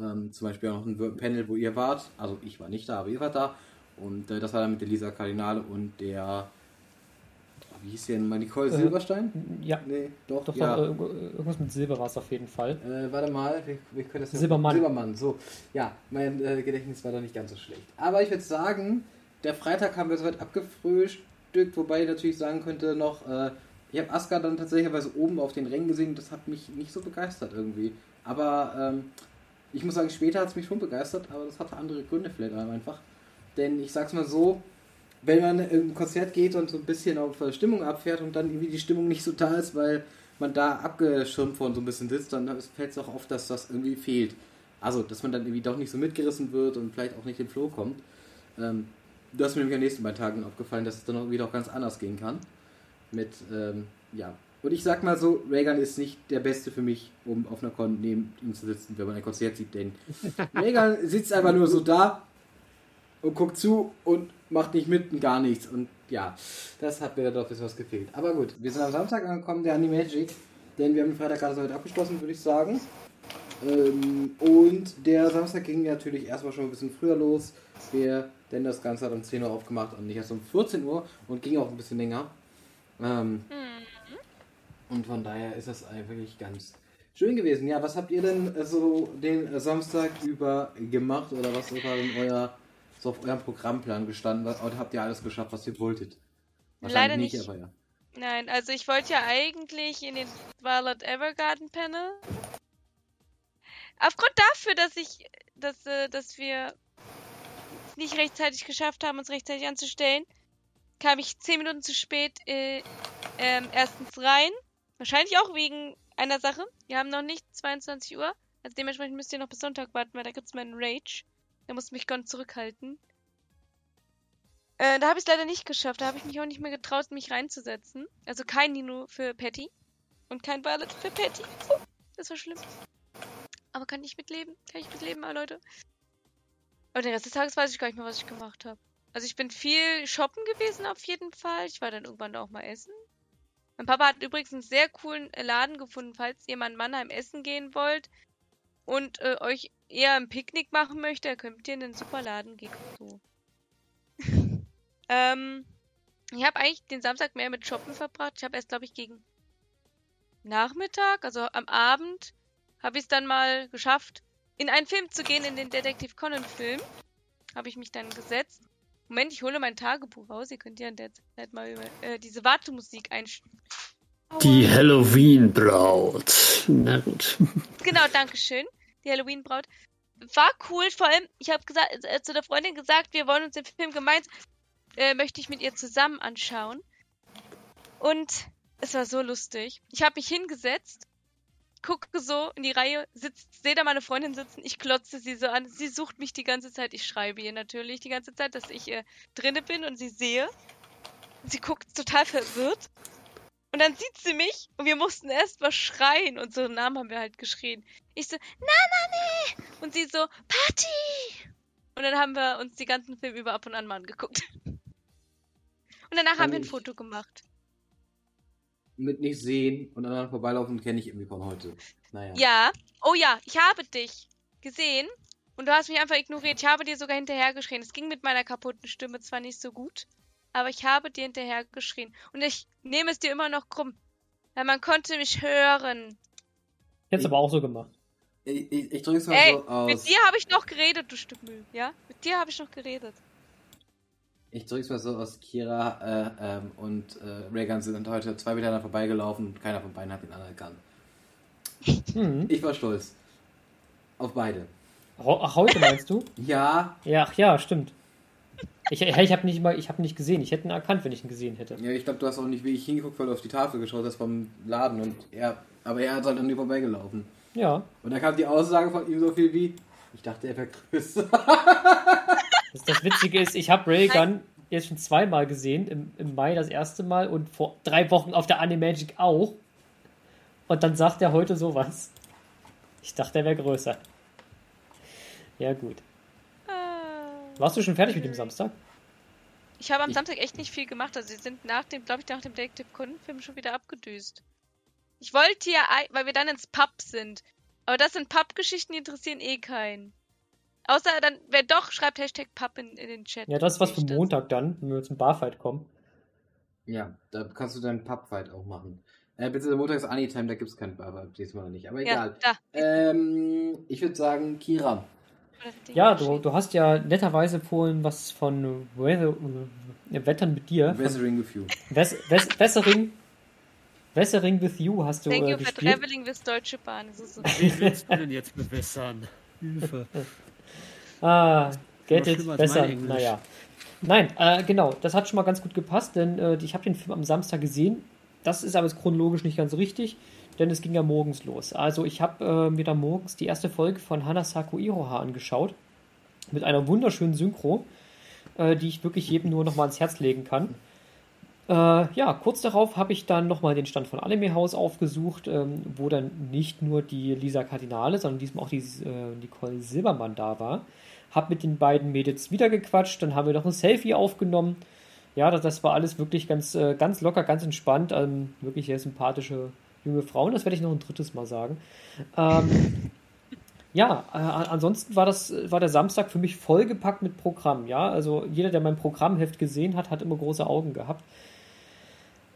B: Ähm, zum Beispiel auch ein Panel, wo ihr wart, also ich war nicht da, aber ihr wart da. Und äh, das war dann mit der Lisa Kardinale und der, wie hieß die denn mal, Nicole
E: Äh,
B: Silberstein?
E: Ja,
B: Nee, doch,
E: doch,
B: ja.
E: doch, äh, irgendwas mit Silber war es auf jeden Fall.
B: Äh, warte mal, wie, wie könnte das denn-
E: Silbermann.
B: Silbermann, so. Ja, mein äh, Gedächtnis war da nicht ganz so schlecht. Aber ich würde sagen, der Freitag haben wir soweit abgefrühstückt, wobei ich natürlich sagen könnte noch, äh, ich habe Aska dann tatsächlich oben auf den Rängen gesehen, das hat mich nicht so begeistert irgendwie. Aber ähm, ich muss sagen, später hat es mich schon begeistert, aber das hatte andere Gründe vielleicht einfach. Denn ich sag's mal so, wenn man im Konzert geht und so ein bisschen auf Stimmung abfährt und dann irgendwie die Stimmung nicht so da ist, weil man da abgeschirmt von so ein bisschen sitzt, dann fällt es auch auf, dass das irgendwie fehlt. Also, dass man dann irgendwie doch nicht so mitgerissen wird und vielleicht auch nicht in den Flow kommt. Ähm, das ist mir nämlich den nächsten beiden Tagen aufgefallen, dass es dann auch wieder auch ganz anders gehen kann. Mit, ähm, ja. Und ich sag mal so, Reagan ist nicht der Beste für mich, um auf einer Con neben ihm zu sitzen, wenn man ein Konzert sieht, denn <laughs> Reagan sitzt einfach nur so da und guckt zu und macht nicht mit und gar nichts. Und ja, das hat mir dann doch ein bisschen was gefehlt. Aber gut, wir sind am Samstag angekommen, der Animagic, denn wir haben den Freitag gerade soweit abgeschlossen, würde ich sagen. Ähm, und der Samstag ging natürlich erstmal schon ein bisschen früher los, wir, denn das Ganze hat um 10 Uhr aufgemacht und nicht erst um 14 Uhr und ging auch ein bisschen länger. Ähm, und von daher ist das eigentlich ganz schön gewesen. Ja, was habt ihr denn äh, so den äh, Samstag über gemacht oder was war denn euer, so auf eurem Programmplan gestanden? Was, oder habt ihr alles geschafft, was ihr wolltet?
C: Leider nicht.
B: aber ja.
C: Nein, also ich wollte ja eigentlich in den Twilight Evergarden Panel. Aufgrund dafür, dass ich, dass, äh, dass wir es nicht rechtzeitig geschafft haben, uns rechtzeitig anzustellen, kam ich zehn Minuten zu spät äh, ähm, erstens rein. Wahrscheinlich auch wegen einer Sache. Wir haben noch nicht 22 Uhr. Also dementsprechend müsst ihr noch bis Sonntag warten, weil da gibt's meinen Rage. Da muss mich ganz zurückhalten. Äh, da habe ich es leider nicht geschafft. Da habe ich mich auch nicht mehr getraut, mich reinzusetzen. Also kein Nino für Patty. Und kein Violet für Patty. Das war schlimm. Aber kann ich mitleben? Kann ich mitleben, ah, Leute? Aber den Rest des Tages weiß ich gar nicht mehr, was ich gemacht habe. Also ich bin viel shoppen gewesen auf jeden Fall. Ich war dann irgendwann auch mal essen. Mein Papa hat übrigens einen sehr coolen äh, Laden gefunden, falls ihr mal in Mannheim essen gehen wollt und äh, euch eher ein Picknick machen möchte, könnt ihr in einen super Laden gehen. So. <laughs> ähm, Ich habe eigentlich den Samstag mehr mit Shoppen verbracht. Ich habe erst, glaube ich, gegen Nachmittag, also am Abend, habe ich es dann mal geschafft, in einen Film zu gehen, in den Detective Conan Film. Habe ich mich dann gesetzt. Moment, ich hole mein Tagebuch raus. Ihr könnt ja in der Zeit mal über äh, diese Wartemusik einstellen.
H: Die Halloween-Braut. Na gut. <laughs>
C: Genau, danke schön. Die Halloween-Braut. War cool, vor allem, ich habe äh, zu der Freundin gesagt, wir wollen uns den Film gemeinsam, äh, möchte ich mit ihr zusammen anschauen. Und es war so lustig. Ich habe mich hingesetzt, gucke so in die Reihe, sitzt, sehe da meine Freundin sitzen, ich klotze sie so an. Sie sucht mich die ganze Zeit. Ich schreibe ihr natürlich die ganze Zeit, dass ich äh, drinne bin und sie sehe. Sie guckt total verwirrt. Und dann sieht sie mich und wir mussten erst mal schreien. Unseren Namen haben wir halt geschrien. Ich so, na. Und sie so, Party. Und dann haben wir uns die ganzen Filme über ab und an mal angeguckt. Und danach haben wir ein Foto gemacht.
B: Mit nicht sehen und dann vorbeilaufen kenne ich irgendwie von heute. Naja.
C: Ja. Oh ja, ich habe dich gesehen und du hast mich einfach ignoriert. Ich habe dir sogar hinterhergeschrien. Es ging mit meiner kaputten Stimme zwar nicht so gut, aber ich habe dir hinterhergeschrien. Und ich nehme es dir immer noch krumm. Weil man konnte mich hören.
E: Jetzt aber auch so gemacht.
B: Ich, ich, ich drück's mal
C: Ey,
B: so aus.
C: mit dir habe ich noch geredet, du Stück Müll. Ja? Mit dir habe ich noch geredet.
B: Ich drück's mal so aus. Kira äh, ähm, und äh, Reagan sind heute zwei miteinander vorbeigelaufen und keiner von beiden hat den anderen erkannt.
E: Hm.
B: Ich war stolz. Auf beide.
E: Ach, heute meinst du? <laughs>
B: Ja,
E: Ja, ach ja, stimmt. Ich, ich habe nicht, mal- ich nicht gesehen. Ich hätte ihn erkannt, wenn ich ihn gesehen hätte.
B: ja ich glaube, du hast auch nicht wie ich hingeguckt, weil du auf die Tafel geschaut hast vom Laden und er, aber er ist halt an dir vorbeigelaufen.
E: Ja.
B: Und da kam die Aussage von ihm so viel wie, ich dachte, er wäre größer. <laughs>
E: Das, das Witzige ist, ich habe Raygun jetzt schon zweimal gesehen. Im, Im Mai das erste Mal und vor drei Wochen auf der Animagic auch. Und dann sagt er heute sowas. Ich dachte, er wäre größer. Ja, gut.
C: Ah.
E: Warst du schon fertig mit dem Samstag?
C: Ich habe am
B: Ich-
C: Samstag echt nicht viel gemacht. Also, sie sind nach dem, glaube ich, nach dem Detective Conan-Film schon wieder abgedüst. Ich wollte ja, ei- weil wir dann ins Pub sind. Aber das sind Pub-Geschichten, die interessieren eh keinen. Außer dann, wer doch, schreibt Hashtag Pub in, in den Chat.
E: Ja, das ist was für Montag dann, wenn wir zum Barfight kommen.
B: Ja, da kannst du deinen Pubfight auch machen. Äh, bitte, Montag ist Anytime, da gibt's keinen Barber, diesmal noch nicht, aber
C: Ja,
B: egal.
C: da.
B: Ähm, ich würde sagen, Kira.
E: Ja, du, du hast ja netterweise vorhin was von Weather, äh, Wettern mit dir.
B: Weathering with you.
E: Wes, Wes, Wessering, Wessering with You hast du
C: Thank
E: äh,
C: you for
E: gespielt.
C: traveling with Deutsche Bahn. Ist so
H: Wen willst du denn jetzt bewässern? Hilfe. <laughs>
E: Ah, get
H: Noch
E: it, besser. Naja. Nein, äh, genau, das hat schon mal ganz gut gepasst, denn äh, ich habe den Film am Samstag gesehen. Das ist aber jetzt chronologisch nicht ganz richtig, denn es ging ja morgens los. Also ich habe äh, mir da morgens die erste Folge von Hanasaku Iroha angeschaut. Mit einer wunderschönen Synchro, äh, die ich wirklich jedem nur noch mal ans Herz legen kann. Äh, ja, kurz darauf habe ich dann nochmal den Stand von Anime House aufgesucht, ähm, wo dann nicht nur die Lisa Kardinale, sondern diesmal auch die äh, Nicole Silbermann da war. Hab mit den beiden Mädels wieder gequatscht, dann haben wir noch ein Selfie aufgenommen. Ja, das, das war alles wirklich ganz, äh, ganz locker, ganz entspannt. Ähm, wirklich sehr sympathische junge Frauen. Das werde ich noch ein drittes Mal sagen. Ähm, <laughs> ja, äh, ansonsten war das war der Samstag für mich vollgepackt mit Programm. Ja, also jeder, der mein Programmheft gesehen hat, hat immer große Augen gehabt,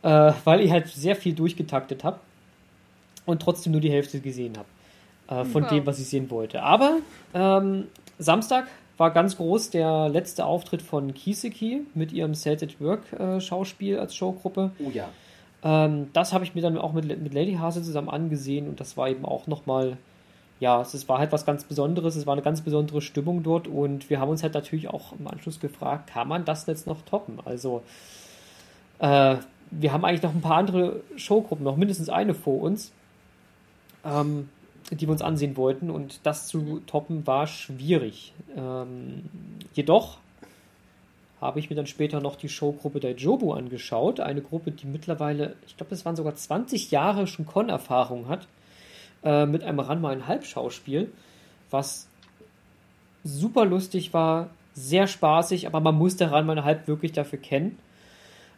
E: äh, weil ich halt sehr viel durchgetaktet habe und trotzdem nur die Hälfte gesehen habe äh, von
C: Wow.
E: dem, was ich sehen wollte. Aber ähm, Samstag war ganz groß der letzte Auftritt von Kiseki mit ihrem Set at Work äh, Schauspiel als Showgruppe.
B: Oh ja.
E: Ähm, das habe ich mir dann auch mit, mit Lady Hase zusammen angesehen und das war eben auch nochmal, ja, es, es war halt was ganz Besonderes, es war eine ganz besondere Stimmung dort und wir haben uns halt natürlich auch im Anschluss gefragt, kann man das jetzt noch toppen? Also, äh, wir haben eigentlich noch ein paar andere Showgruppen, noch mindestens eine vor uns, ähm, die wir uns ansehen wollten und das zu toppen war schwierig. Ähm, jedoch habe ich mir dann später noch die Showgruppe Daijobu angeschaut. Eine Gruppe, die mittlerweile, ich glaube, es waren sogar 20 Jahre schon Con-Erfahrung hat. Äh, mit einem Ranma ein Halbschauspiel, was super lustig war, sehr spaßig, aber man musste Ranma ein Halb wirklich dafür kennen.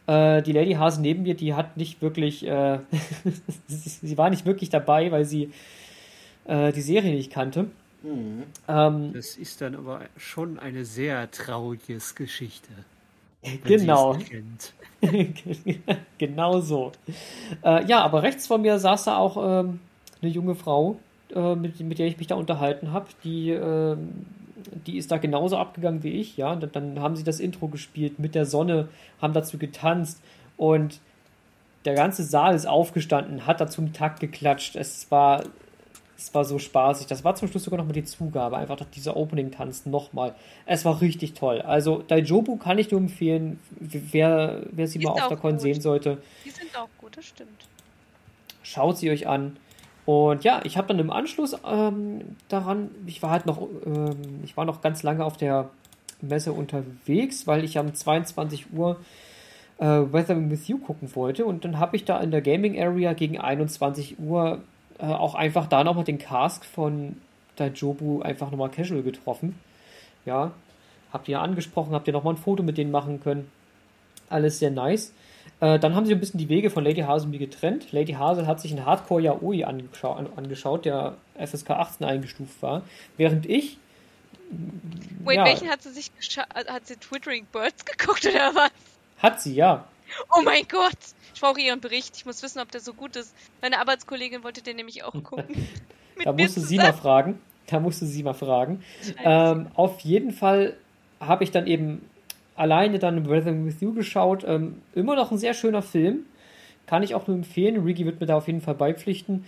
E: Äh, die Lady Hase neben mir, die hat nicht wirklich, äh, <laughs> sie war nicht wirklich dabei, weil sie äh, die Serie nicht kannte.
B: Mhm.
E: Ähm,
H: Das ist dann aber schon eine sehr traurige Geschichte. Wenn
E: Genau.
H: sie es nicht kennt. <laughs>
E: genau so. Äh, ja, aber rechts von mir saß da auch ähm, eine junge Frau, äh, mit, mit der ich mich da unterhalten habe. Die, ähm, die ist da genauso abgegangen wie ich. Ja, und dann, dann haben sie das Intro gespielt mit der Sonne, haben dazu getanzt und der ganze Saal ist aufgestanden, hat dazu im Takt geklatscht. Es war, es war so spaßig. Das war zum Schluss sogar noch mal die Zugabe. Einfach dieser Opening-Tanz nochmal. Es war richtig toll. Also, Daijobu kann ich nur empfehlen, wer, wer sie
C: Die
E: mal auf der Con
C: gut.
E: sehen sollte.
C: Die sind auch gut, das stimmt.
E: Schaut sie euch an. Und ja, ich habe dann im Anschluss ähm, daran, ich war halt noch, ähm, ich war noch ganz lange auf der Messe unterwegs, weil ich um 22 Uhr äh, Weathering with You gucken wollte. Und dann habe ich da in der Gaming Area gegen 21 Uhr äh, auch einfach da nochmal den Cask von Daijobu einfach nochmal casual getroffen. Ja, habt ihr angesprochen, habt ihr nochmal ein Foto mit denen machen können. Alles sehr nice. Äh, dann haben sie ein bisschen die Wege von Lady Hase und mir getrennt. Lady Hase hat sich einen Hardcore Yaoi angeschau an, angeschaut, der FSK 18 eingestuft war. Während ich.
C: Wait,
E: ja,
C: welchen hat sie sich Hat sie Twittering Birds <laughs> geguckt oder was?
E: Hat sie, ja.
C: Oh mein Gott! Ich brauche ihren Bericht. Ich muss wissen, ob der so gut ist. Meine Arbeitskollegin wollte den nämlich auch gucken. <laughs>
E: Da
C: mir
E: musste sie mal fragen. Da musste sie mal fragen. Ähm, auf jeden Fall habe ich dann eben alleine dann Weathering with You geschaut. Ähm, immer noch ein sehr schöner Film. Kann ich auch nur empfehlen. Ricky wird mir da auf jeden Fall beipflichten.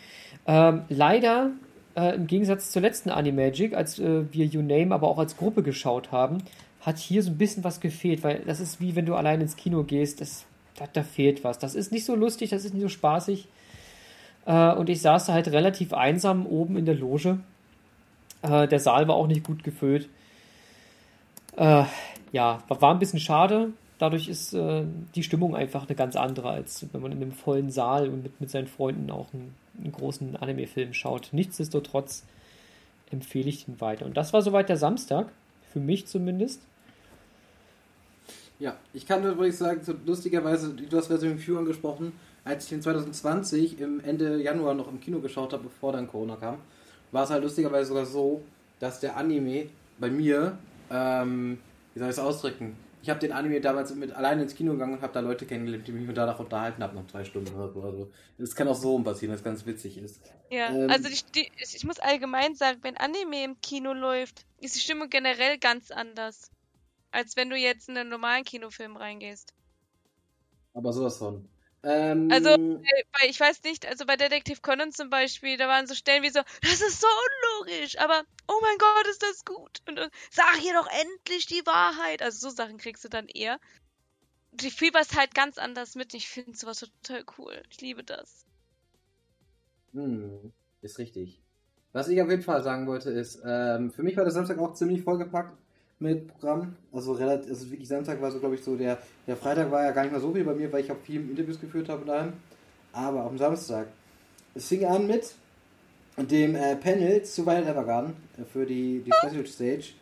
E: Ähm, leider, äh, im Gegensatz zur letzten Animagic, als äh, wir You Name aber auch als Gruppe geschaut haben, hat hier so ein bisschen was gefehlt, weil das ist wie wenn du allein ins Kino gehst. Das, da, da fehlt was. Das ist nicht so lustig, das ist nicht so spaßig. Äh, und ich saß da halt relativ einsam oben in der Loge. Äh, der Saal war auch nicht gut gefüllt. Äh, ja, war, ein bisschen schade. Dadurch ist die Stimmung einfach eine ganz andere, als wenn man in einem vollen Saal und mit, seinen Freunden auch einen, einen großen Anime-Film schaut. Nichtsdestotrotz empfehle ich ihn weiter. Und das war soweit der Samstag, für mich zumindest.
B: Ja, ich kann übrigens sagen, so lustigerweise, du hast Version View angesprochen, als ich den 2020 im Ende Januar noch im Kino geschaut habe, bevor dann Corona kam, war es halt lustigerweise sogar so, dass der Anime bei mir, ähm, wie soll ich es ausdrücken, ich habe den Anime damals mit alleine ins Kino gegangen und habe da Leute kennengelernt, die mich danach unterhalten haben, noch zwei Stunden oder so. Also, das kann auch so passieren, das ganz witzig ist.
C: Ja,
B: Ähm,
C: also die, die, ich muss allgemein sagen, wenn Anime im Kino läuft, ist die Stimmung generell ganz anders. Als wenn du jetzt in einen normalen Kinofilm reingehst.
B: Aber sowas von. Ähm,
C: Also, Äh, Weil ich weiß nicht, also bei Detective Conan zum Beispiel, da waren so Stellen wie so, das ist so unlogisch, aber oh mein Gott, ist das gut. Und, und sag hier doch endlich die Wahrheit. Also so Sachen kriegst du dann eher. Die fieberst halt ganz anders mit. Ich finde sowas total cool. Ich liebe das.
B: Hm, ist richtig. Was ich auf jeden Fall sagen wollte ist, ähm, für mich war der Samstag auch ziemlich vollgepackt mit Programm. Also relativ, also wirklich Samstag war so, glaube ich, so der, der Freitag war ja gar nicht mehr so viel bei mir, weil ich auch viel Interviews geführt habe daheim. Aber am Samstag. Es fing an mit dem äh, Panel zu Wild Evergarden äh, für die, die Special Stage,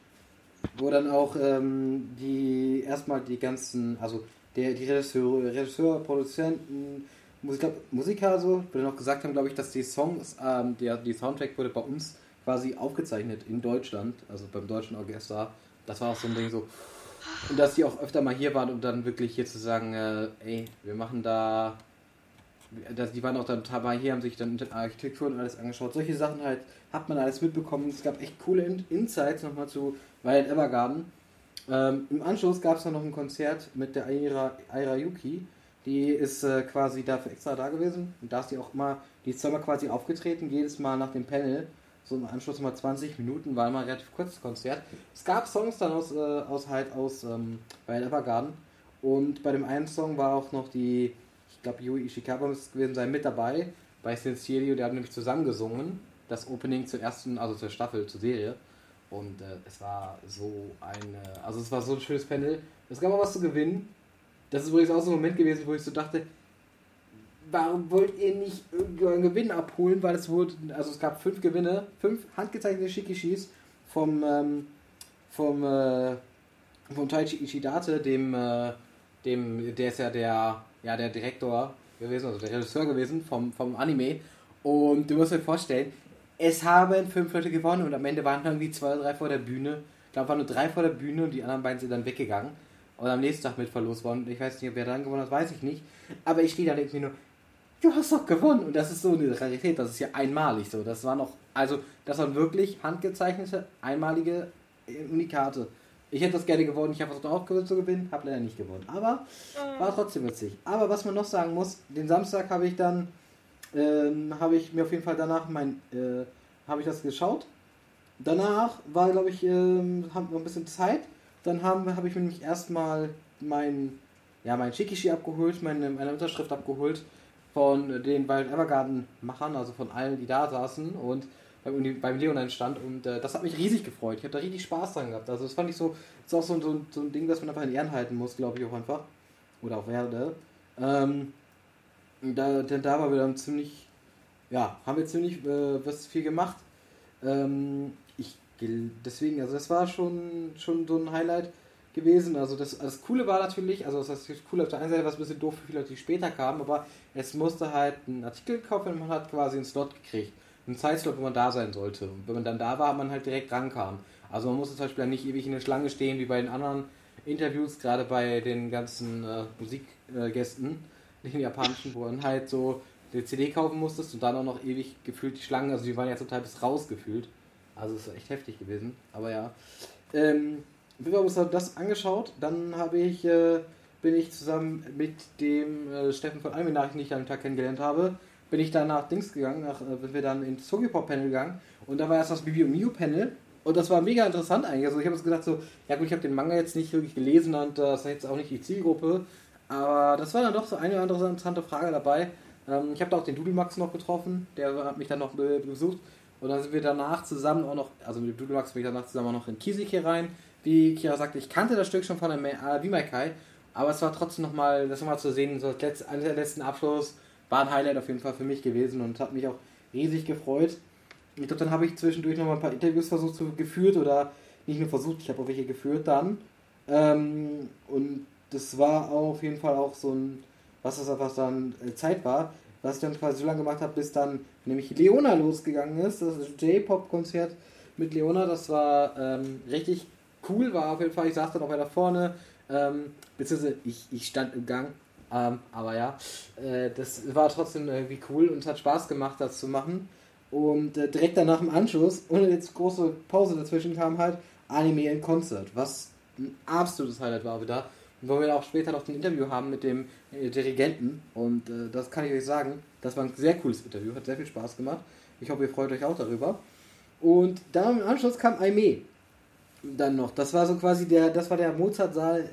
B: wo dann auch ähm, die erstmal die ganzen, also der, die Regisseur, Regisseur Produzenten, Musik, Musiker so, dann auch gesagt haben, glaube ich, dass die Songs, ähm, der, die Soundtrack wurde bei uns quasi aufgezeichnet in Deutschland, also beim deutschen Orchester. Das war auch so ein Ding so. Und dass die auch öfter mal hier waren, um dann wirklich hier zu sagen, äh, ey, wir machen da. dass Die waren auch dann mal hier, haben sich dann Architektur und alles angeschaut. Solche Sachen halt hat man alles mitbekommen. Es gab echt coole In Insights nochmal zu Wild Evergarden. Ähm, Im Anschluss gab es dann noch ein Konzert mit der Aira, Aira Yuki. Die ist äh, quasi dafür extra da gewesen. Und da ist die auch immer, die ist zweimal quasi aufgetreten, jedes Mal nach dem Panel. So im Anschluss mal 20 Minuten, war immer ein relativ kurzes Konzert. Es gab Songs dann aus, äh, aus halt aus ähm, Evergarden. Und bei dem einen Song war auch noch die, ich glaube, Yui Ishikawa muss es gewesen sein, mit dabei. Bei Sincerio, der hat nämlich zusammengesungen. Das Opening zur ersten, also zur Staffel, zur Serie. Und äh, es war so eine, also es war so ein schönes Panel. Es gab auch was zu gewinnen. Das ist übrigens auch so ein Moment gewesen, wo ich so dachte, warum wollt ihr nicht irgendeinen Gewinn abholen? Weil es wurde, also es gab fünf Gewinne, fünf handgezeichnete Shikishis vom, ähm, vom, äh, vom Taichi Ishidate, dem, äh, dem, der ist ja der, ja, der Direktor gewesen, also der Regisseur gewesen vom, vom Anime. Und du musst dir vorstellen, es haben fünf Leute gewonnen und am Ende waren irgendwie zwei oder drei vor der Bühne. Ich glaube, waren nur drei vor der Bühne und die anderen beiden sind dann weggegangen. und am nächsten Tag mit verlost worden. Ich weiß nicht, wer dann gewonnen hat, weiß ich nicht. Aber ich stehe da mir nur, du hast doch gewonnen. Und das ist so eine Rarität, das ist ja einmalig so. Das war noch, also, das waren wirklich handgezeichnete, einmalige Unikate. Ich hätte das gerne gewonnen, ich habe versucht auch zu gewinnen, habe leider nicht gewonnen. Aber war trotzdem witzig. Aber was man noch sagen muss, den Samstag habe ich dann, ähm, habe ich mir auf jeden Fall danach mein, äh, habe ich das geschaut. Danach war, glaube ich, ähm, haben wir ein bisschen Zeit. Dann habe hab ich mir nämlich erstmal mein, ja, mein Shikishi abgeholt, meine, meine Unterschrift abgeholt von den Wild Evergarden Machern, also von allen, die da saßen und beim, beim Leonine stand und äh, das hat mich riesig gefreut. Ich habe da richtig Spaß dran gehabt. Also das fand ich so, ist auch so, so, so ein Ding, das man einfach in Ehren halten muss, glaube ich auch einfach. Oder auch werde. Ähm, da, denn da war wir dann ziemlich, ja, haben wir ziemlich äh, was viel gemacht. Ähm, ich, deswegen, also das war schon, schon so ein Highlight gewesen. Also das, das Coole war natürlich, also das heißt cool auf der einen Seite, was ein bisschen doof für viele Leute, die später kamen, aber es musste halt ein Artikel kaufen und man hat quasi einen Slot gekriegt. Einen Zeitslot, wo man da sein sollte. Und wenn man dann da war, man halt direkt rankam. Also man musste zum Beispiel nicht ewig in der Schlange stehen, wie bei den anderen Interviews, gerade bei den ganzen äh, Musikgästen, äh, den japanischen, wo man halt so eine CD kaufen musstest und dann auch noch ewig gefühlt die Schlangen, also die waren ja zum Teil bis rausgefühlt. Also es ist echt heftig gewesen, aber ja. Ähm, wir haben uns das angeschaut, dann habe ich, äh, bin ich zusammen mit dem äh, Steffen von Almenach, den ich am Tag kennengelernt habe, bin ich dann nach Dings gegangen, nach, äh, sind wir dann ins Tokyo-Pop Panel gegangen und da war erst das Bibi und Mio Panel und das war mega interessant eigentlich. Also ich habe jetzt gedacht so, ja gut, ich habe den Manga jetzt nicht wirklich gelesen und das ist jetzt auch nicht die Zielgruppe, aber das war dann doch so eine oder andere interessante Frage dabei. Ähm, ich habe da auch den Dudelmax noch getroffen, der hat mich dann noch besucht und dann sind wir danach zusammen auch noch, also mit dem Dudelmax bin ich danach zusammen auch noch in Kisike rein. Wie Kira sagte, ich kannte das Stück schon von der Kai, aber es war trotzdem nochmal, das nochmal zu sehen, so als der letzten Abschluss war ein Highlight auf jeden Fall für mich gewesen und hat mich auch riesig gefreut. Ich glaube, dann habe ich zwischendurch noch mal ein paar Interviews versucht zu geführt oder nicht nur versucht, ich habe auch welche geführt dann. Ähm, und das war auf jeden Fall auch so ein, was das was dann äh, Zeit war, was ich dann quasi so lange gemacht habe, bis dann nämlich Leona losgegangen ist. Das J-Pop-Konzert mit Leona, das war ähm, richtig cool, war auf jeden Fall. Ich saß dann auch weiter vorne, ähm, beziehungsweise ich, ich stand im Gang, ähm, aber ja, äh, das war trotzdem irgendwie cool und hat Spaß gemacht, das zu machen. Und äh, direkt danach im Anschluss, ohne jetzt große Pause dazwischen, kam halt Anime in Concert, was ein absolutes Highlight war wieder. Und wo wir auch später noch ein Interview haben mit dem äh, Dirigenten. Und äh, das kann ich euch sagen, das war ein sehr cooles Interview, hat sehr viel Spaß gemacht. Ich hoffe, ihr freut euch auch darüber. Und dann im Anschluss kam Aime dann noch. Das war so quasi der, das war der Mozart-Saal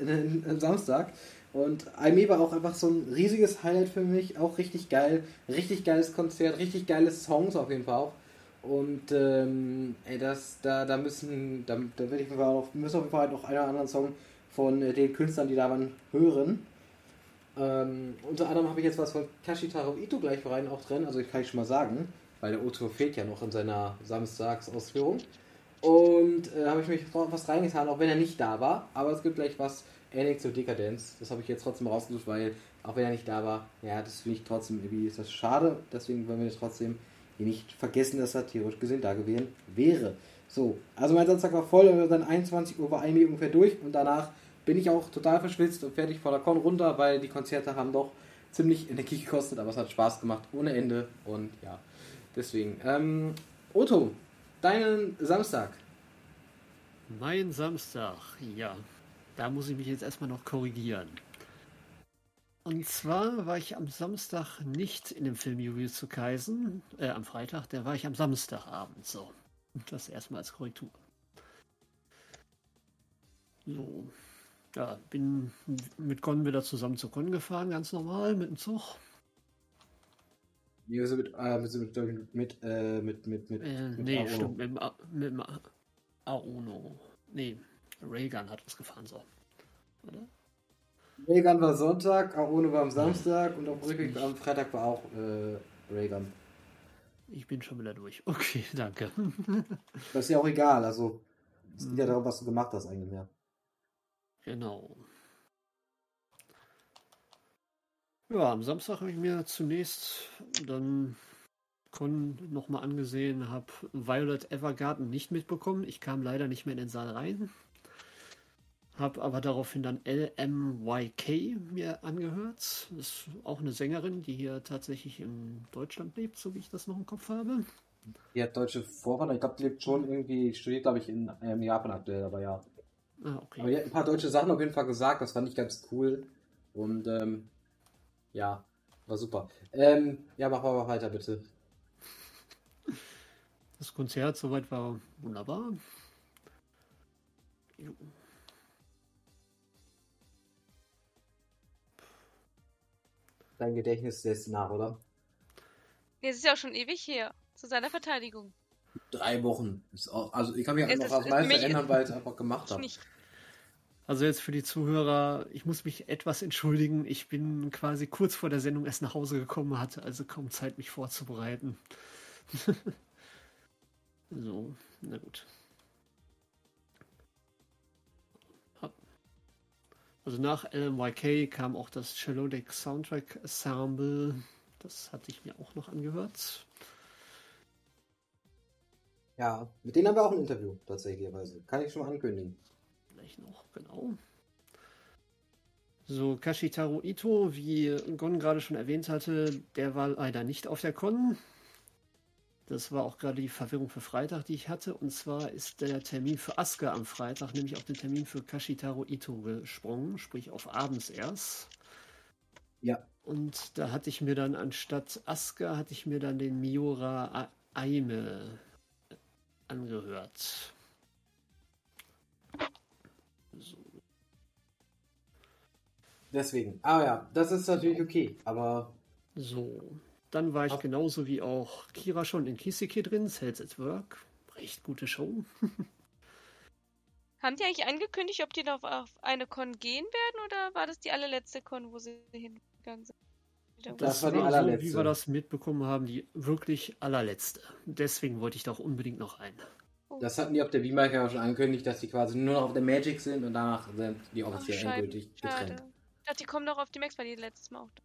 B: am Samstag. Und Aime war auch einfach so ein riesiges Highlight für mich, auch richtig geil, richtig geiles Konzert, richtig geile Songs auf jeden Fall auch. Und ähm, ey, das, da, da müssen, da, da werde ich auf, müssen auf jeden Fall noch einen oder anderen Song von äh, den Künstlern, die da waren, hören. Ähm, unter anderem habe ich jetzt was von Kashitaro Ito gleich rein auch drin, also ich kann ich schon mal sagen, weil der Otto fehlt ja noch in seiner Samstagsausführung. Und äh, habe ich mich was reingetan, auch wenn er nicht da war. Aber es gibt gleich was ähnlich zur Dekadenz. Das habe ich jetzt trotzdem rausgesucht, weil auch wenn er nicht da war, ja, das finde ich trotzdem irgendwie ist das schade. Deswegen wollen wir das trotzdem hier nicht vergessen, dass er theoretisch gesehen da gewesen wäre. So, also mein Samstag war voll und dann 21 Uhr war ein ungefähr durch und danach bin ich auch total verschwitzt und fertig vor der Con runter, weil die Konzerte haben doch ziemlich Energie gekostet, aber es hat Spaß gemacht ohne Ende und ja, deswegen. Ähm, Otto, deinen Samstag.
F: Mein Samstag, ja. Da muss ich mich jetzt erstmal noch korrigieren. Und zwar war ich am Samstag nicht in dem Film Yuri zu Kaisen, äh, am Freitag, der war ich am Samstagabend, so. Das erstmal als Korrektur. So. Ja, bin mit Con wieder zusammen zur Con gefahren, ganz normal, mit dem Zug.
B: Wie also mit, äh, mit, mit, mit, äh, mit, mit, mit,
F: äh,
B: mit
F: Nee, Aono. stimmt, mit, mit, mit Aono. Nee, Reagan hat uns gefahren, so. Oder?
B: Reagan war Sonntag, Aono war am Samstag und auf Rückweg am Freitag war auch äh, Reagan.
F: Ich bin schon wieder durch. <laughs> Okay, danke.
B: das ist ja auch egal, also es geht ja darum, was du gemacht hast eigentlich mehr.
F: Genau. Ja, am Samstag habe ich mir zunächst dann Con nochmal angesehen, habe Violet Evergarden nicht mitbekommen. Ich kam leider nicht mehr in den Saal rein.
G: habe aber daraufhin dann LMYK mir angehört. Das ist auch eine Sängerin, die hier tatsächlich in Deutschland lebt, so wie ich das noch im Kopf habe.
B: Die hat deutsche Vorfahren. Ich glaube, die lebt schon irgendwie, studiert, glaube ich, in ähm, Japan aktuell, aber ja. Ah, okay. Aber die hat ein paar deutsche Sachen auf jeden Fall gesagt, das fand ich ganz cool. Und ähm, ja, war super. Ähm, ja, mach mal weiter, bitte.
G: Das Konzert soweit war wunderbar.
B: Dein Gedächtnis lässt nach, oder?
C: Es ist ja auch schon ewig her, zu seiner Verteidigung.
B: Drei Wochen. Auch, also ich kann mich einfach noch meiste erinnern, weil ich es einfach gemacht habe.
G: Also jetzt für die Zuhörer, ich muss mich etwas entschuldigen. Ich bin quasi kurz vor der Sendung erst nach Hause gekommen, hatte also kaum Zeit, mich vorzubereiten. <laughs> so, na gut. Also nach LMYK kam auch das Chelodic Soundtrack Ensemble. Das hatte ich mir auch noch angehört.
B: Ja, mit denen haben wir auch ein Interview tatsächlich. Kann ich schon mal ankündigen.
G: Vielleicht noch, genau. So, Kashitaro Ito, wie Gon gerade schon erwähnt hatte, der war leider nicht auf der Con. Das war auch gerade die Verwirrung für Freitag, die ich hatte. Und zwar ist der Termin für Asuka am Freitag, nämlich auf den Termin für Kashitaro Ito gesprungen, sprich auf abends erst.
B: Ja.
G: Und da hatte ich mir dann anstatt Asuka, hatte ich mir dann den Miura Aime angehört.
B: Deswegen. Ah ja, das ist natürlich okay, aber.
G: So. Dann war ich genauso wie auch Kira schon in Kiseki drin, Sales at Work. Recht gute Show. <laughs>
C: Haben die eigentlich angekündigt, ob die noch auf eine Con gehen werden oder war das die allerletzte Con, wo sie hingegangen sind?
G: Das, das war die allerletzte. So, wie wir das mitbekommen haben, die wirklich allerletzte. Deswegen wollte ich da auch unbedingt noch ein.
B: Oh. Das hatten die auf der V-Maker schon angekündigt, dass die quasi nur noch auf der Magic sind und danach sind die offiziell endgültig getrennt.
C: Ich dachte, die kommen noch auf die Max, weil die letztes Mal auch da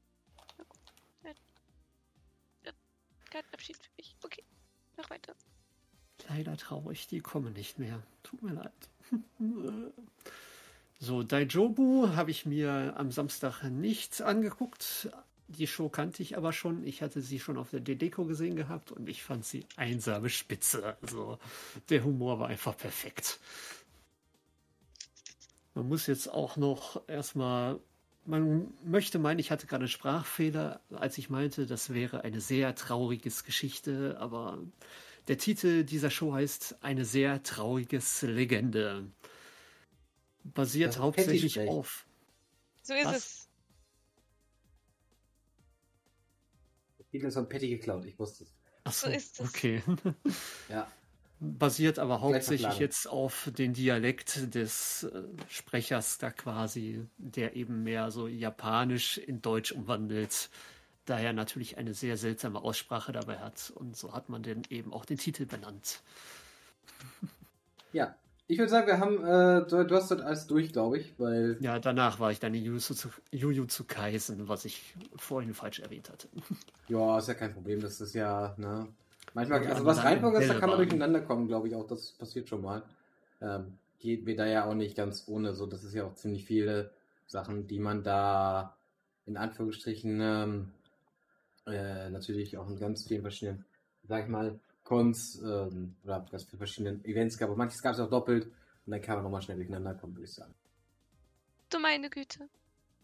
C: kein Abschied für mich. Okay, mach weiter.
G: Leider traurig, die kommen nicht mehr. Tut mir leid. <laughs> so, Daijobu habe ich mir am Samstag nicht angeguckt. Die Show kannte ich aber schon. Ich hatte sie schon auf der Dedeko gesehen gehabt und ich fand sie einsame Spitze. Also der Humor war einfach perfekt. Man muss jetzt auch noch erstmal man möchte meinen, ich hatte gerade einen Sprachfehler, als ich meinte, das wäre eine sehr traurige Geschichte, aber der Titel dieser Show heißt Eine sehr trauriges Legende. Basiert hauptsächlich auf.
C: So ist was? es.
B: Der Titel ist von Patty geklaut, ich wusste es.
G: Achso, so ist es. Okay.
B: ja. <laughs>
G: Basiert aber hauptsächlich jetzt auf den Dialekt des äh, Sprechers da quasi, der eben mehr so japanisch in Deutsch umwandelt. Daher natürlich eine sehr seltsame Aussprache dabei hat. Und so hat man denn eben auch den Titel benannt.
B: Ja, ich würde sagen, wir haben, äh, du, du, hast das alles durch, glaube ich, weil.
G: Ja, danach war ich dann in Jujutsu Kaisen, was ich vorhin falsch erwähnt hatte.
B: Ja, ist ja kein Problem, das ist ja, ne, Manchmal, also was Reihenfolge ist, da kann man durcheinander kommen, glaube ich auch. Das passiert schon mal. Ähm, geht mir da ja auch nicht ganz ohne. So, das ist ja auch ziemlich viele Sachen, die man da in Anführungsstrichen ähm, äh, natürlich auch in ganz vielen verschiedenen, sag ich mal, Cons ähm, oder ganz viele verschiedenen Events gab. Und manches gab es auch doppelt und dann kann man nochmal schnell durcheinander kommen, würde ich sagen.
C: Du meine Güte.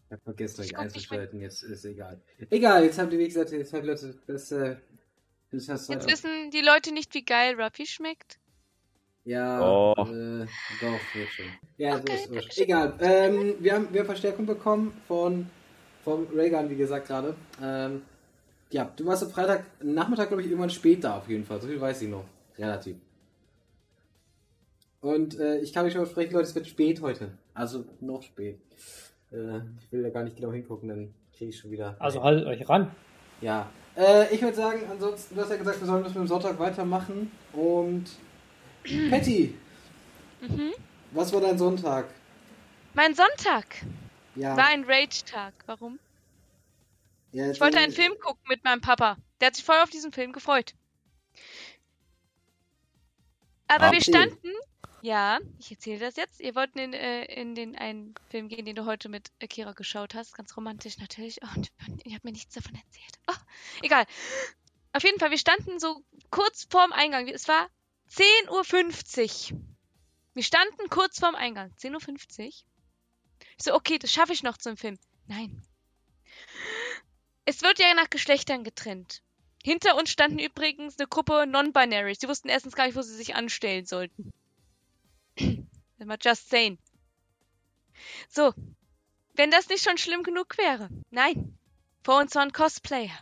B: Ich habe vergessen, euch einzuschalten, jetzt ist egal. Egal, jetzt habt ihr, wie gesagt, jetzt habt ihr Leute, das äh,
C: Jetzt wissen die Leute nicht, wie geil Ruffy schmeckt.
B: Ja, oh. äh, doch, wird schon. Ja, okay, so ist es. Egal. Ähm, wir, haben, wir haben Verstärkung bekommen von vom Reagan, wie gesagt, gerade. Ähm, ja, du warst am Freitag Nachmittag, glaube ich, irgendwann später auf jeden Fall. So viel weiß ich noch. Relativ. Und äh, ich kann mich schon versprechen, Leute, es wird spät heute. Also noch spät. Äh, ich will da gar nicht genau hingucken, dann kriege ich schon wieder.
E: Also haltet euch ran.
B: Ja, äh, ich würde sagen, ansonsten, du hast ja gesagt, wir sollen das mit dem Sonntag weitermachen. Und <clears throat> Patty, mhm. was war dein Sonntag?
C: Mein Sonntag ja. war ein Rage-Tag. Warum? Ja, ich wollte einen Film gucken mit meinem Papa. Der hat sich voll auf diesen Film gefreut. Aber wir standen, Ja, ich erzähle das jetzt. Ihr wollt in, äh, in den einen Film gehen, den du heute mit Akira geschaut hast. Ganz romantisch natürlich. Oh, und ihr habt mir nichts davon erzählt. Oh, egal. Auf jeden Fall, wir standen so kurz vorm Eingang. Es war 10.50 Uhr. Wir standen kurz vorm Eingang. 10.50 Uhr. Ich so, okay, das schaffe ich noch zum Film. Nein. Es wird ja nach Geschlechtern getrennt. Hinter uns standen übrigens eine Gruppe Non-Binaries. Sie wussten erstens gar nicht, wo sie sich anstellen sollten. War just saying. So. Wenn das nicht schon schlimm genug wäre. Nein. Vor uns waren Cosplayer.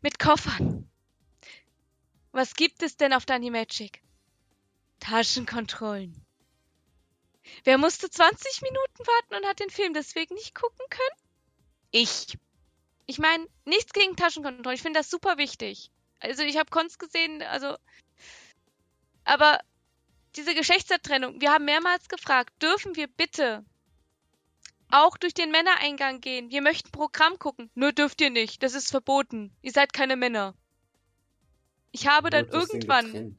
C: Mit Koffern. Was gibt es denn auf Dunny Magic? Taschenkontrollen. Wer musste 20 Minuten warten und hat den Film deswegen nicht gucken können? Ich. Ich meine, nichts gegen Taschenkontrollen. Ich finde das super wichtig. Also ich habe Cons gesehen, also. Aber diese Geschlechtszertrennung, wir haben mehrmals gefragt, dürfen wir bitte auch durch den Männereingang gehen? Wir möchten Programm gucken. Nur dürft ihr nicht. Das ist verboten. Ihr seid keine Männer. Ich habe dann irgendwann.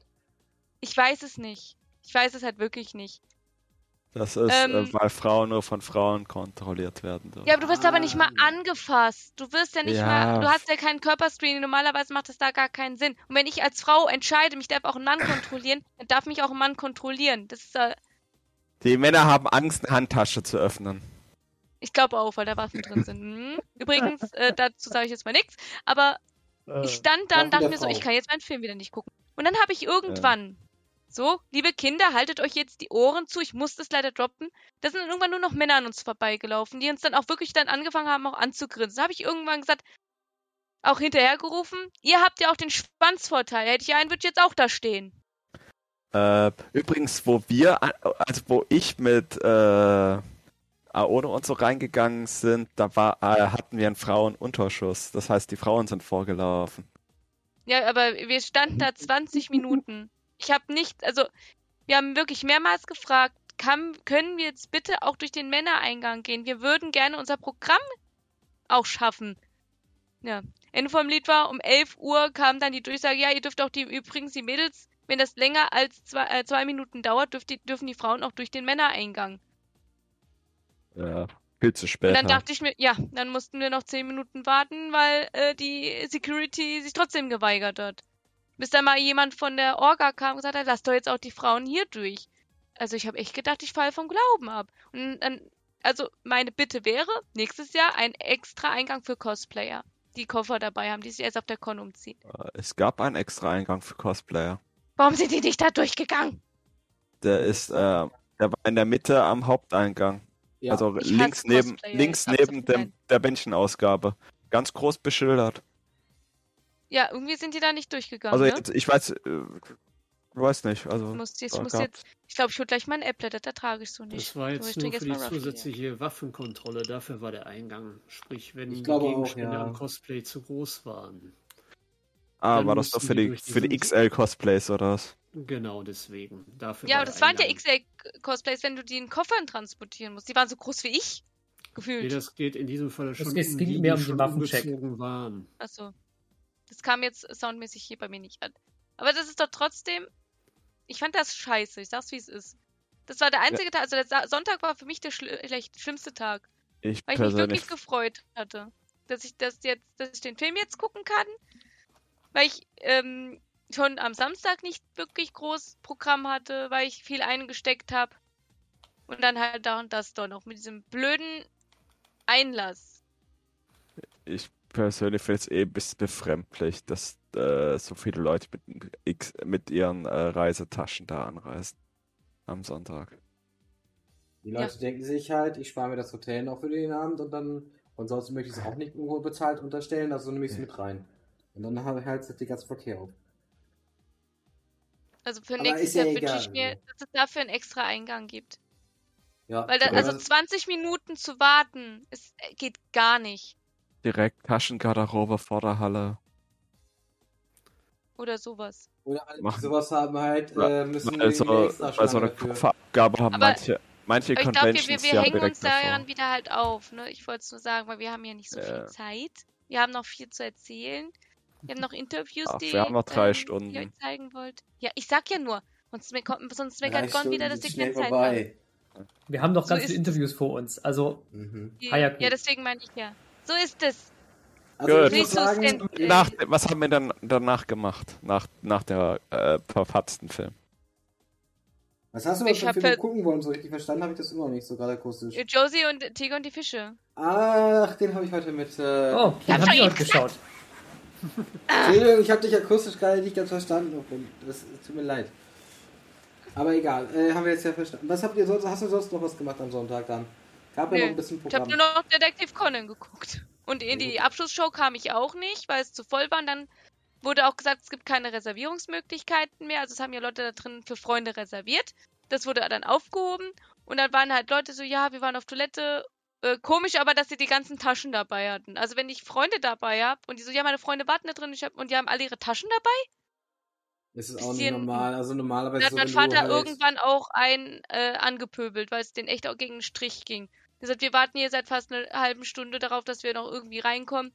C: Ich weiß es nicht. Ich weiß es halt wirklich nicht.
I: Das ist, äh, ähm, weil Frauen nur von Frauen kontrolliert werden.
C: Dürfen. Ja, aber du wirst ah. aber nicht mal ah. angefasst. Du wirst ja nicht ja. mal, du hast ja keinen Körperscreening. Normalerweise macht das da gar keinen Sinn. Und wenn ich als Frau entscheide, mich darf auch ein Mann kontrollieren, dann darf mich auch ein Mann kontrollieren. Das ist äh,
I: Die Männer haben Angst, eine Handtasche zu öffnen.
C: Ich glaube auch, weil da Waffen drin sind. Hm. Übrigens, äh, dazu sage ich jetzt mal nichts. Aber äh, ich stand dann, dachte mir so, ich kann jetzt meinen Film wieder nicht gucken. Und dann habe ich irgendwann so, liebe Kinder, haltet euch jetzt die Ohren zu. Ich muss das leider droppen. Da sind dann irgendwann nur noch Männer an uns vorbeigelaufen, die uns dann auch wirklich dann angefangen haben, auch anzugrinsen. Da habe ich irgendwann gesagt, auch hinterhergerufen, ihr habt ja auch den Schwanzvorteil. Hätte ich einen, würde ich jetzt auch da stehen.
I: Äh, übrigens, wo wir, also wo ich mit äh, Aone und so reingegangen sind, da war, äh, hatten wir einen Frauenunterschuss. Das heißt, die Frauen sind vorgelaufen.
C: Ja, aber wir standen da 20 Minuten. Ich habe nicht, also wir haben wirklich mehrmals gefragt, kann, können wir jetzt bitte auch durch den Männereingang gehen? Wir würden gerne unser Programm auch schaffen. Ja. Ende vom Lied war, um 11 Uhr kam dann die Durchsage, ja, ihr dürft auch die, übrigens die Mädels, wenn das länger als zwei, äh, zwei Minuten dauert, die, dürfen die Frauen auch durch den Männereingang.
I: Ja, viel zu spät. Und
C: dann dachte ich mir, ja, dann mussten wir noch 10 Minuten warten, weil äh, die Security sich trotzdem geweigert hat. Bis dann mal jemand von der Orga kam und gesagt hat, lass doch jetzt auch die Frauen hier durch. Also ich habe echt gedacht, ich falle vom Glauben ab. Und dann, also meine Bitte wäre, nächstes Jahr ein extra Eingang für Cosplayer, die Koffer dabei haben, die sich erst auf der Con umziehen.
I: Äh, es gab einen extra Eingang für Cosplayer.
C: Warum sind die nicht da durchgegangen?
I: Der ist, äh, der war in der Mitte am Haupteingang. Ja. Also ich links neben, links neben dem, der Bändchenausgabe. Ganz groß beschildert.
C: Ja, irgendwie sind die da nicht durchgegangen.
I: Also
C: ne?
I: jetzt, ich weiß, äh, weiß nicht. Also
C: ich muss, jetzt, muss jetzt, ich glaube, ich hole gleich mein Applet, das ertrage ich so nicht.
G: Das war jetzt nur für die zusätzliche hier. Waffenkontrolle, dafür war der Eingang. Sprich, wenn
B: ich
G: die Gegenstände ja. am Cosplay zu groß waren.
I: Ah, war das doch für die, für die XL-Cosplays oder was?
G: Genau, deswegen. Dafür
C: ja, aber das waren ja XL-Cosplays, wenn du die in Koffern transportieren musst. Die waren so groß wie ich, gefühlt. Nee,
G: das geht in diesem Fall schon
E: es um ging die, mehr um den Waffencheck.
G: waren.
C: Achso. Das kam jetzt soundmäßig hier bei mir nicht an. Aber das ist doch trotzdem. Ich fand das scheiße. Ich sag's, wie es ist. Das war der einzige ja. Tag. Also der Sonntag war für mich der schli schlimmste Tag.
I: Ich
C: weil ich mich wirklich gefreut hatte. Dass ich das jetzt, dass ich den Film jetzt gucken kann. Weil ich ähm, schon am Samstag nicht wirklich groß Programm hatte, weil ich viel eingesteckt habe. Und dann halt da und das doch noch mit diesem blöden Einlass.
I: Ich persönlich finde es eh ein bisschen befremdlich, dass äh, so viele Leute mit, X, mit ihren äh, Reisetaschen da anreisen am Sonntag.
B: Die Leute ja. denken sich halt, ich spare mir das Hotel noch für den Abend und dann, und sonst möchte ich es auch nicht irgendwo bezahlt unterstellen, also nehme ich es mit rein. Und dann halt die ganze Verkehr auf.
C: Also für nächstes Jahr ja wünsche ich mir, dass es dafür einen extra Eingang gibt. Ja. Weil da, also 20 Minuten zu warten, es äh, geht gar nicht
I: direkt Taschengarderobe vor der Halle.
C: Oder sowas.
B: Oder alle, die sowas haben halt, äh, müssen also,
I: weil so eine Kopfabgabe haben Aber manche, manche
C: ich Conventions glaube, wir, wir, wir hängen uns daran wieder halt auf. Ne? Ich wollte es nur sagen, weil wir haben ja nicht so ja. viel Zeit. Wir haben noch viel zu erzählen. Wir haben noch Interviews,
I: Ach, die wir haben noch drei ähm, Stunden.
C: ihr euch zeigen wollt. Ja, ich sag ja nur, Sonst, me sonst meckert Gon wieder, dass die keine Zeit
E: haben. Wir haben doch so ganz viele Interviews vor uns, also
C: mhm. ja, deswegen meine ich ja. So ist es.
I: Also Gut. Sagen, nach, was haben wir dann danach gemacht? Nach, nach der äh, verfatzten Film?
B: Was hast du denn für gucken wollen? So richtig verstanden habe ich das immer nicht so gerade akustisch.
C: Josie und Tiger und die Fische.
B: Ach, den habe ich heute mit. Äh,
E: oh, den habe ich heute geschaut. <laughs>
B: Entschuldigung, ich habe dich akustisch gerade nicht ganz verstanden. Das tut mir leid. Aber egal, äh, haben wir jetzt ja verstanden. Was habt ihr sonst? Hast du sonst noch was gemacht am Sonntag dann? Gab ja noch ein bisschen
C: Programm. Ich habe nur noch Detective Conan geguckt. Und in die Abschlussshow kam ich auch nicht, weil es zu voll war. Und dann wurde auch gesagt, es gibt keine Reservierungsmöglichkeiten mehr. Also es haben ja Leute da drin für Freunde reserviert. Das wurde dann aufgehoben. Und dann waren halt Leute so, ja, wir waren auf Toilette. Äh, komisch aber, dass sie die ganzen Taschen dabei hatten. Also wenn ich Freunde dabei habe und die so, ja, meine Freunde warten da drin ich hab, und die haben alle ihre Taschen dabei.
B: Das ist auch nicht normal. Also normalerweise.
C: Da hat mein Vater halt irgendwann auch einen äh, angepöbelt, weil es den echt auch gegen den Strich ging. Er sagt, wir warten hier seit fast einer halben Stunde darauf, dass wir noch irgendwie reinkommen.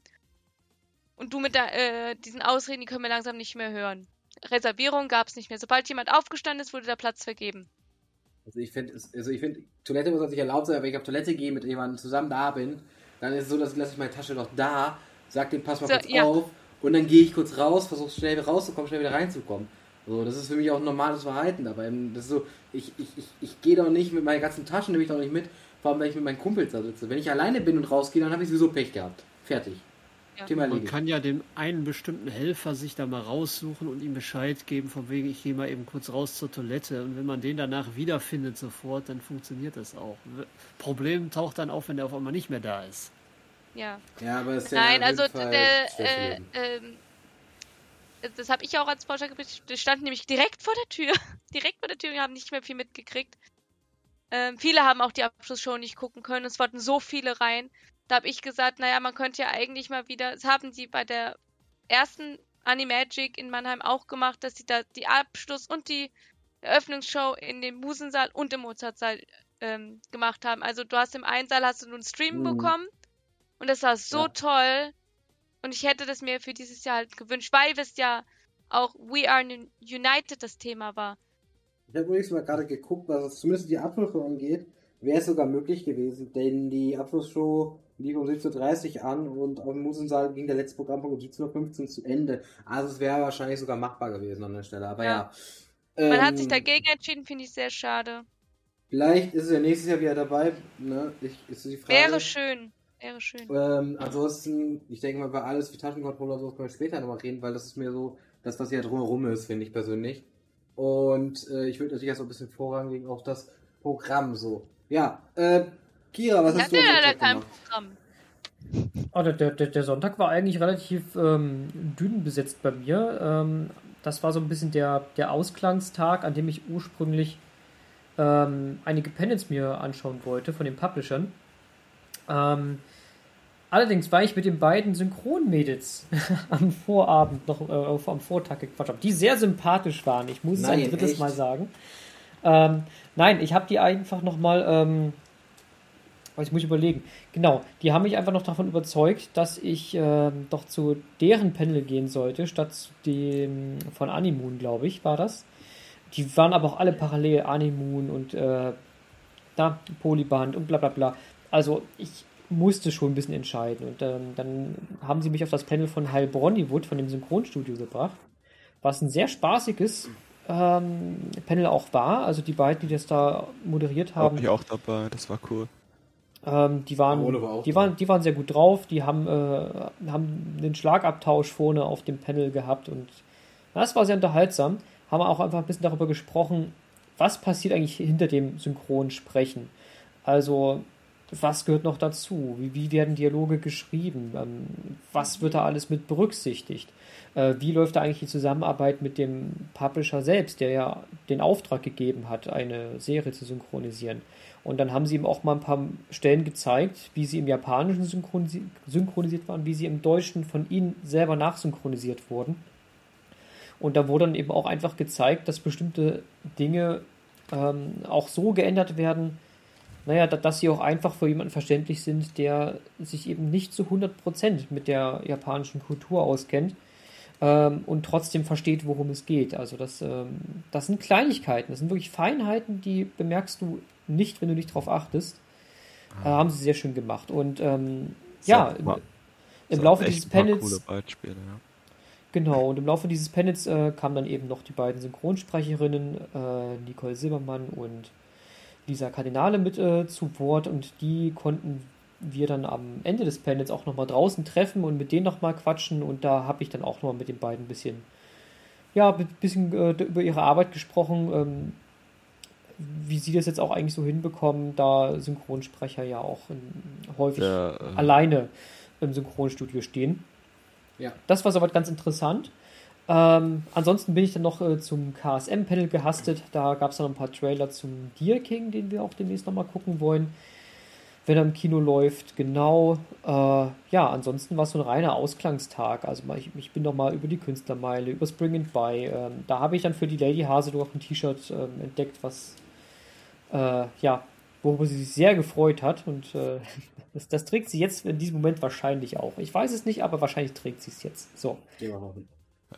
C: Und du mit der, äh, diesen Ausreden, die können wir langsam nicht mehr hören. Reservierung gab es nicht mehr. Sobald jemand aufgestanden ist, wurde der Platz vergeben.
B: Also ich finde, also ich finde, Toilette muss sich erlaubt sein, wenn ich auf Toilette gehe mit jemandem zusammen da bin, dann ist es so, dass ich lasse ich meine Tasche noch da, sag dem Pass mal so, kurz ja. auf und dann gehe ich kurz raus, versuche schnell rauszukommen, schnell wieder reinzukommen. So, das ist für mich auch ein normales Verhalten dabei. Das ist so, ich, ich, ich, ich gehe doch nicht mit meinen ganzen Taschen, nehme ich doch nicht mit, vor allem wenn ich mit meinen Kumpels da sitze. Wenn ich alleine bin und rausgehe, dann habe ich sowieso Pech gehabt. Fertig.
G: Ja. Man kann ja dem einen bestimmten Helfer sich da mal raussuchen und ihm Bescheid geben, von wegen, ich gehe mal eben kurz raus zur Toilette. Und wenn man den danach wiederfindet sofort, dann funktioniert das auch. Problem taucht dann auf, wenn der auf einmal nicht mehr da ist.
C: Ja.
B: Ja, aber es ist
C: ja Nein, also der, äh, äh, das habe ich auch als Forscher geberichtet. Die standen nämlich direkt vor der Tür. <laughs> direkt vor der Tür und haben nicht mehr viel mitgekriegt. Ähm, viele haben auch die Abschlussshow nicht gucken können. Es wollten so viele rein. Da habe ich gesagt, naja, man könnte ja eigentlich mal wieder. Das haben sie bei der ersten Animagic in Mannheim auch gemacht, dass sie da die Abschluss und die Eröffnungsshow in dem Musensaal und im Mozartsaal ähm, gemacht haben. Also du hast im einen Saal hast du einen Stream mhm. bekommen und das war so ja. toll. Und ich hätte das mir für dieses Jahr halt gewünscht, weil es ja auch We Are United das Thema war.
B: Ich habe übrigens mal gerade geguckt, was zumindest die Abschlussshow angeht, wäre es sogar möglich gewesen, denn die Abschlussshow lief um 17.30 Uhr an und auf dem Musensaal ging der letzte Programmpunkt um 17.15 Uhr zu Ende. Also es wäre wahrscheinlich sogar machbar gewesen an der Stelle, aber ja.
C: ja. Man ähm, hat sich ähm, dagegen entschieden, finde ich sehr schade.
B: Vielleicht ist es ja nächstes Jahr wieder dabei, ne? Ich, ist die Frage.
C: Wäre schön. Wäre schön.
B: Ähm, ansonsten, ich denke mal, bei alles wie Taschenkontrolle und so können wir später nochmal reden, weil das ist mir so, dass das ja drumherum ist, finde ich persönlich. Und äh, ich würde natürlich auch so ein bisschen Vorrang legen auf das Programm so. Ja, äh, Kira, was hast du ja kein Programm.
E: Oh, der, der, der, Sonntag war eigentlich relativ ähm, dünn besetzt bei mir. Ähm, das war so ein bisschen der, der Ausklangstag, an dem ich ursprünglich ähm, einige Panels mir anschauen wollte von den Publishern. Ähm, Allerdings war ich mit den beiden Synchronmädels <laughs> am Vorabend noch, äh, am Vortag gequatscht habe, die sehr sympathisch waren. Ich muss nein, es ein drittes echt? Mal sagen. Ähm, nein, ich habe die einfach nochmal, ähm, ich muss überlegen. Genau, die haben mich einfach noch davon überzeugt, dass ich äh, doch zu deren Panel gehen sollte, statt zu dem von Animoon, glaube ich, war das. Die waren aber auch alle parallel, Animoon und äh, da, Polyband und bla bla bla. Also ich musste schon ein bisschen entscheiden. Und ähm, dann haben sie mich auf das Panel von Heilbronnywood von dem Synchronstudio gebracht, was ein sehr spaßiges ähm, Panel auch war. Also die beiden, die das da moderiert haben.
I: War ich auch dabei, das war cool.
E: Ähm, die, waren, war die, waren, die waren sehr gut drauf, die haben, äh, haben den Schlagabtausch vorne auf dem Panel gehabt und das war sehr unterhaltsam. Haben auch einfach ein bisschen darüber gesprochen, was passiert eigentlich hinter dem Synchronsprechen. Also was gehört noch dazu? Wie, wie werden Dialoge geschrieben? Ähm, was wird da alles mit berücksichtigt? Äh, wie läuft da eigentlich die Zusammenarbeit mit dem Publisher selbst, der ja den Auftrag gegeben hat, eine Serie zu synchronisieren? Und dann haben sie ihm auch mal ein paar Stellen gezeigt, wie sie im Japanischen synchronisi synchronisiert waren, wie sie im Deutschen von ihnen selber nachsynchronisiert wurden. Und da wurde dann eben auch einfach gezeigt, dass bestimmte Dinge ähm, auch so geändert werden, naja, dass sie auch einfach für jemanden verständlich sind, der sich eben nicht zu 100% mit der japanischen Kultur auskennt. ähm, und trotzdem versteht, worum es geht. Also das, ähm, das sind Kleinigkeiten, das sind wirklich Feinheiten, die bemerkst du nicht, wenn du nicht drauf achtest. Äh, haben sie sehr schön gemacht. Und ähm, ja, im, im Laufe dieses Panels.
I: Beispiele, ja.
E: Genau, und im Laufe dieses Panels äh, kamen dann eben noch die beiden Synchronsprecherinnen, äh, Nicole Silbermann und Lisa Kardinale mit äh, zu Wort und die konnten wir dann am Ende des Panels auch nochmal draußen treffen und mit denen nochmal quatschen und da habe ich dann auch nochmal mit den beiden ein bisschen, ja, ein bisschen äh, über ihre Arbeit gesprochen, ähm, wie sie das jetzt auch eigentlich so hinbekommen, da Synchronsprecher ja auch in, häufig
I: Ja, äh,
E: alleine im Synchronstudio stehen.
B: Ja.
E: Das war soweit ganz interessant. Ähm, ansonsten bin ich dann noch äh, zum KSM-Panel gehastet. Da gab es dann ein paar Trailer zum Deer King, den wir auch demnächst nochmal gucken wollen, wenn er im Kino läuft. Genau. Äh, ja, ansonsten war es so ein reiner Ausklangstag. Also ich, ich bin nochmal über die Künstlermeile, über Spring and By. Ähm, da habe ich dann für die Lady Hase noch ein T-Shirt ähm, entdeckt, was äh, ja, worüber sie sich sehr gefreut hat. Und äh, <laughs> das, das trägt sie jetzt in diesem Moment wahrscheinlich auch. Ich weiß es nicht, aber wahrscheinlich trägt sie es jetzt. So.
B: Gehen wir mal hin.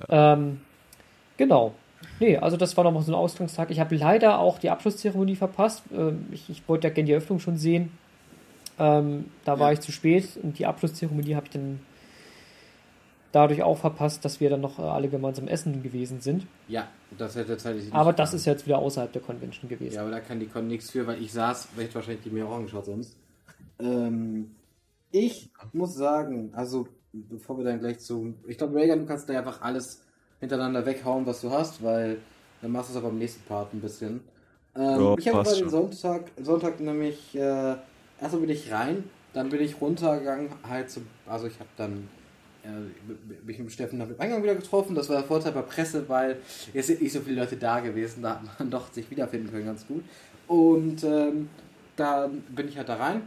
E: Ähm, genau. Nee, also das war nochmal so ein Ausgangstag. Ich habe leider auch die Abschlusszeremonie verpasst. Ähm, ich, ich wollte ja gerne die Eröffnung schon sehen. Ähm, da war
B: Ja.
E: ich zu spät und die Abschlusszeremonie habe ich dann dadurch auch verpasst, dass wir dann noch äh, alle gemeinsam essen gewesen sind.
B: Ja, das hätte tatsächlich nicht
E: Aber das ist jetzt wieder außerhalb der Convention gewesen.
B: Ja, aber da kann die Con nichts für, weil ich saß, weil ich wahrscheinlich die mir auch angeschaut sonst. Ähm, ich muss sagen, also bevor wir dann gleich zu. Ich glaube, Reagan, du kannst da einfach alles hintereinander weghauen, was du hast, weil dann machst du es aber im nächsten Part ein bisschen. Ähm,
I: Ja,
B: ich habe aber den. Sonntag, Sonntag nämlich, äh, erstmal bin ich rein, dann bin ich runtergegangen, halt zu, also ich habe dann äh, mich mit Steffen am Eingang wieder getroffen. Das war der Vorteil bei Presse, weil es sind nicht so viele Leute da gewesen. Da hat man <laughs> doch sich wiederfinden können, ganz gut. Und ähm, dann bin ich halt da rein.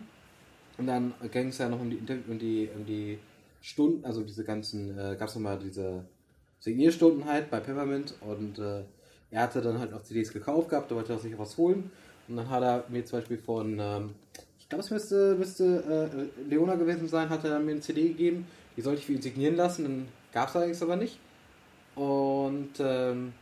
B: Und dann ging es ja noch um die, um die, um die Stunden, also diese ganzen, äh, gab es nochmal diese Signierstunden halt bei Peppermint. Und äh, er hatte dann halt auch CDs gekauft gehabt, da wollte er sich was holen. Und dann hat er mir zum Beispiel von, ähm, ich glaube, es müsste, müsste äh, Leona gewesen sein, hat er dann mir eine CD gegeben. Die sollte ich für ihn signieren lassen, dann gab es allerdings aber nicht. Und ähm,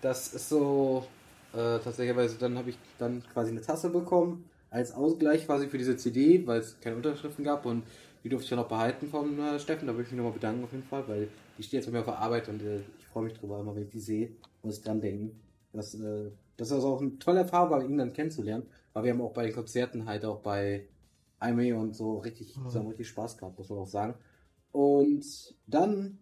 B: das ist so, äh, tatsächlich, dann habe ich dann quasi eine Tasse bekommen, als Ausgleich quasi für diese CD, weil es keine Unterschriften gab und die durfte ich ja noch behalten von äh, Steffen. Da würde ich mich nochmal bedanken auf jeden Fall, weil die steht jetzt bei mir auf der Arbeit und äh, ich freue mich drüber, immer wenn ich die sehe, muss ich dran denken. Das, äh, das ist also auch eine tolle Erfahrung, war, ihn dann kennenzulernen, weil wir haben auch bei den Konzerten halt auch bei Aimee und so richtig, zusammen richtig Spaß gehabt, muss man auch sagen. Und dann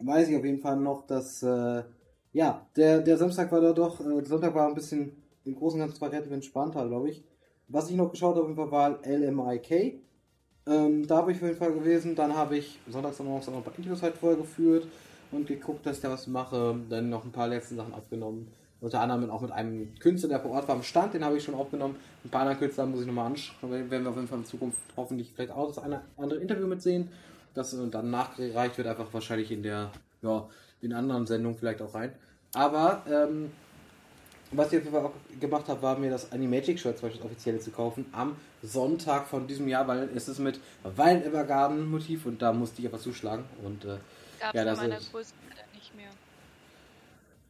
B: weiß ich auf jeden Fall noch, dass äh, ja, der, der Samstag war da doch, äh, der Sonntag war ein bisschen im Großen und Ganzen zwar relativ entspannter, glaube ich. Was ich noch geschaut habe, war LMIK. Ähm, da habe ich auf jeden Fall gewesen. Dann habe ich sonntags und morgens noch ein paar Interviews halt vorher geführt und geguckt, dass ich da was mache. Dann noch ein paar letzte Sachen aufgenommen. Unter anderem auch mit einem Künstler, der vor Ort war am Stand, den habe ich schon aufgenommen. Ein paar andere Künstler muss ich nochmal anschauen. Werden wir auf jeden Fall in Zukunft hoffentlich vielleicht auch das eine andere Interview mitsehen. Das dann nachgereicht wird, einfach wahrscheinlich in der, ja, in anderen Sendungen vielleicht auch rein. Aber, ähm, was ich auf jeden Fall auch gemacht habe, war mir das Animagic Shirt zum Beispiel das offizielle zu kaufen am Sonntag von diesem Jahr, weil es ist mit Wild Evergarden Motiv und da musste ich einfach zuschlagen und äh, Ja,
C: in
B: das
C: meiner
B: ist-
C: Größe nicht mehr.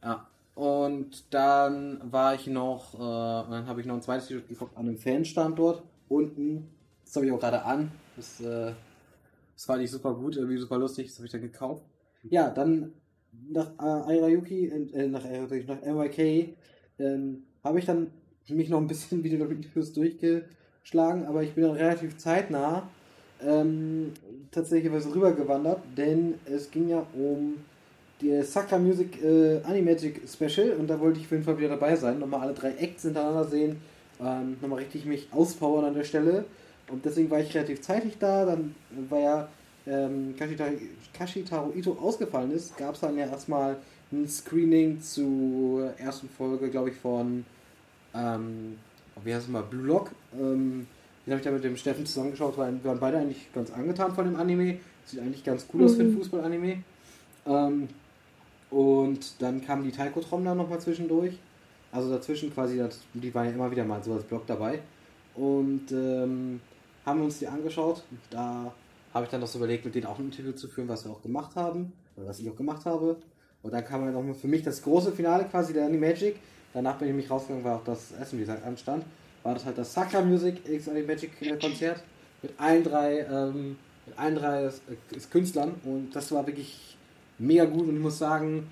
B: Ja. Und dann war ich noch, äh, dann habe ich noch ein zweites T-Shirt gekauft an einem Fanstand dort unten. Das habe ich auch gerade an. Das, äh, das fand ich super gut, irgendwie super lustig. Das habe ich dann gekauft. Ja, dann nach äh, Airayuki, äh, nach, Airayuki, nach MYK, ähm, habe ich dann mich noch ein bisschen <laughs> wieder durch Interviews durchgeschlagen, aber ich bin dann relativ zeitnah ähm, tatsächlich was rübergewandert, denn es ging ja um die Sakra Music äh, Animagic Special und da wollte ich auf jeden Fall wieder dabei sein. Nochmal alle drei Acts hintereinander sehen. Ähm, nochmal richtig mich auspowern an der Stelle. Und deswegen war ich relativ zeitig da. Dann war ja ähm, Kashitaro Ito ausgefallen ist, gab es dann ja erstmal ein Screening zur ersten Folge, glaube ich, von ähm, wie heißt es mal, Blue Lock. Ähm, den habe ich da mit dem Steffen zusammengeschaut, weil wir waren beide eigentlich ganz angetan von dem Anime. Sieht eigentlich ganz cool aus für ein Fußball-Anime. Ähm, und dann kam die Taiko Trom da nochmal zwischendurch. Also dazwischen quasi, das, die waren ja immer wieder mal so als Blog dabei. Und ähm, haben uns die angeschaut. Da habe ich dann noch so überlegt, mit denen auch ein Interview zu führen, was wir auch gemacht haben. was ich auch gemacht habe. Und dann kam halt noch für mich das große Finale quasi der Animagic. Danach bin ich mich rausgegangen, war auch das Essen, wie gesagt, anstand. War das halt das Sakra Music X Animagic Konzert mit allen drei, ähm, mit allen drei Künstlern. Und das war wirklich mega gut. Und ich muss sagen,